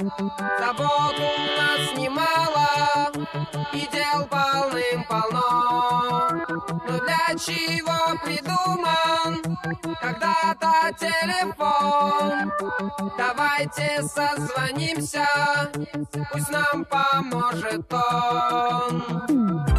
Забот у нас немало, и дел полным-полно. Но для чего придуман когда-то телефон? Давайте созвонимся, пусть нам поможет он.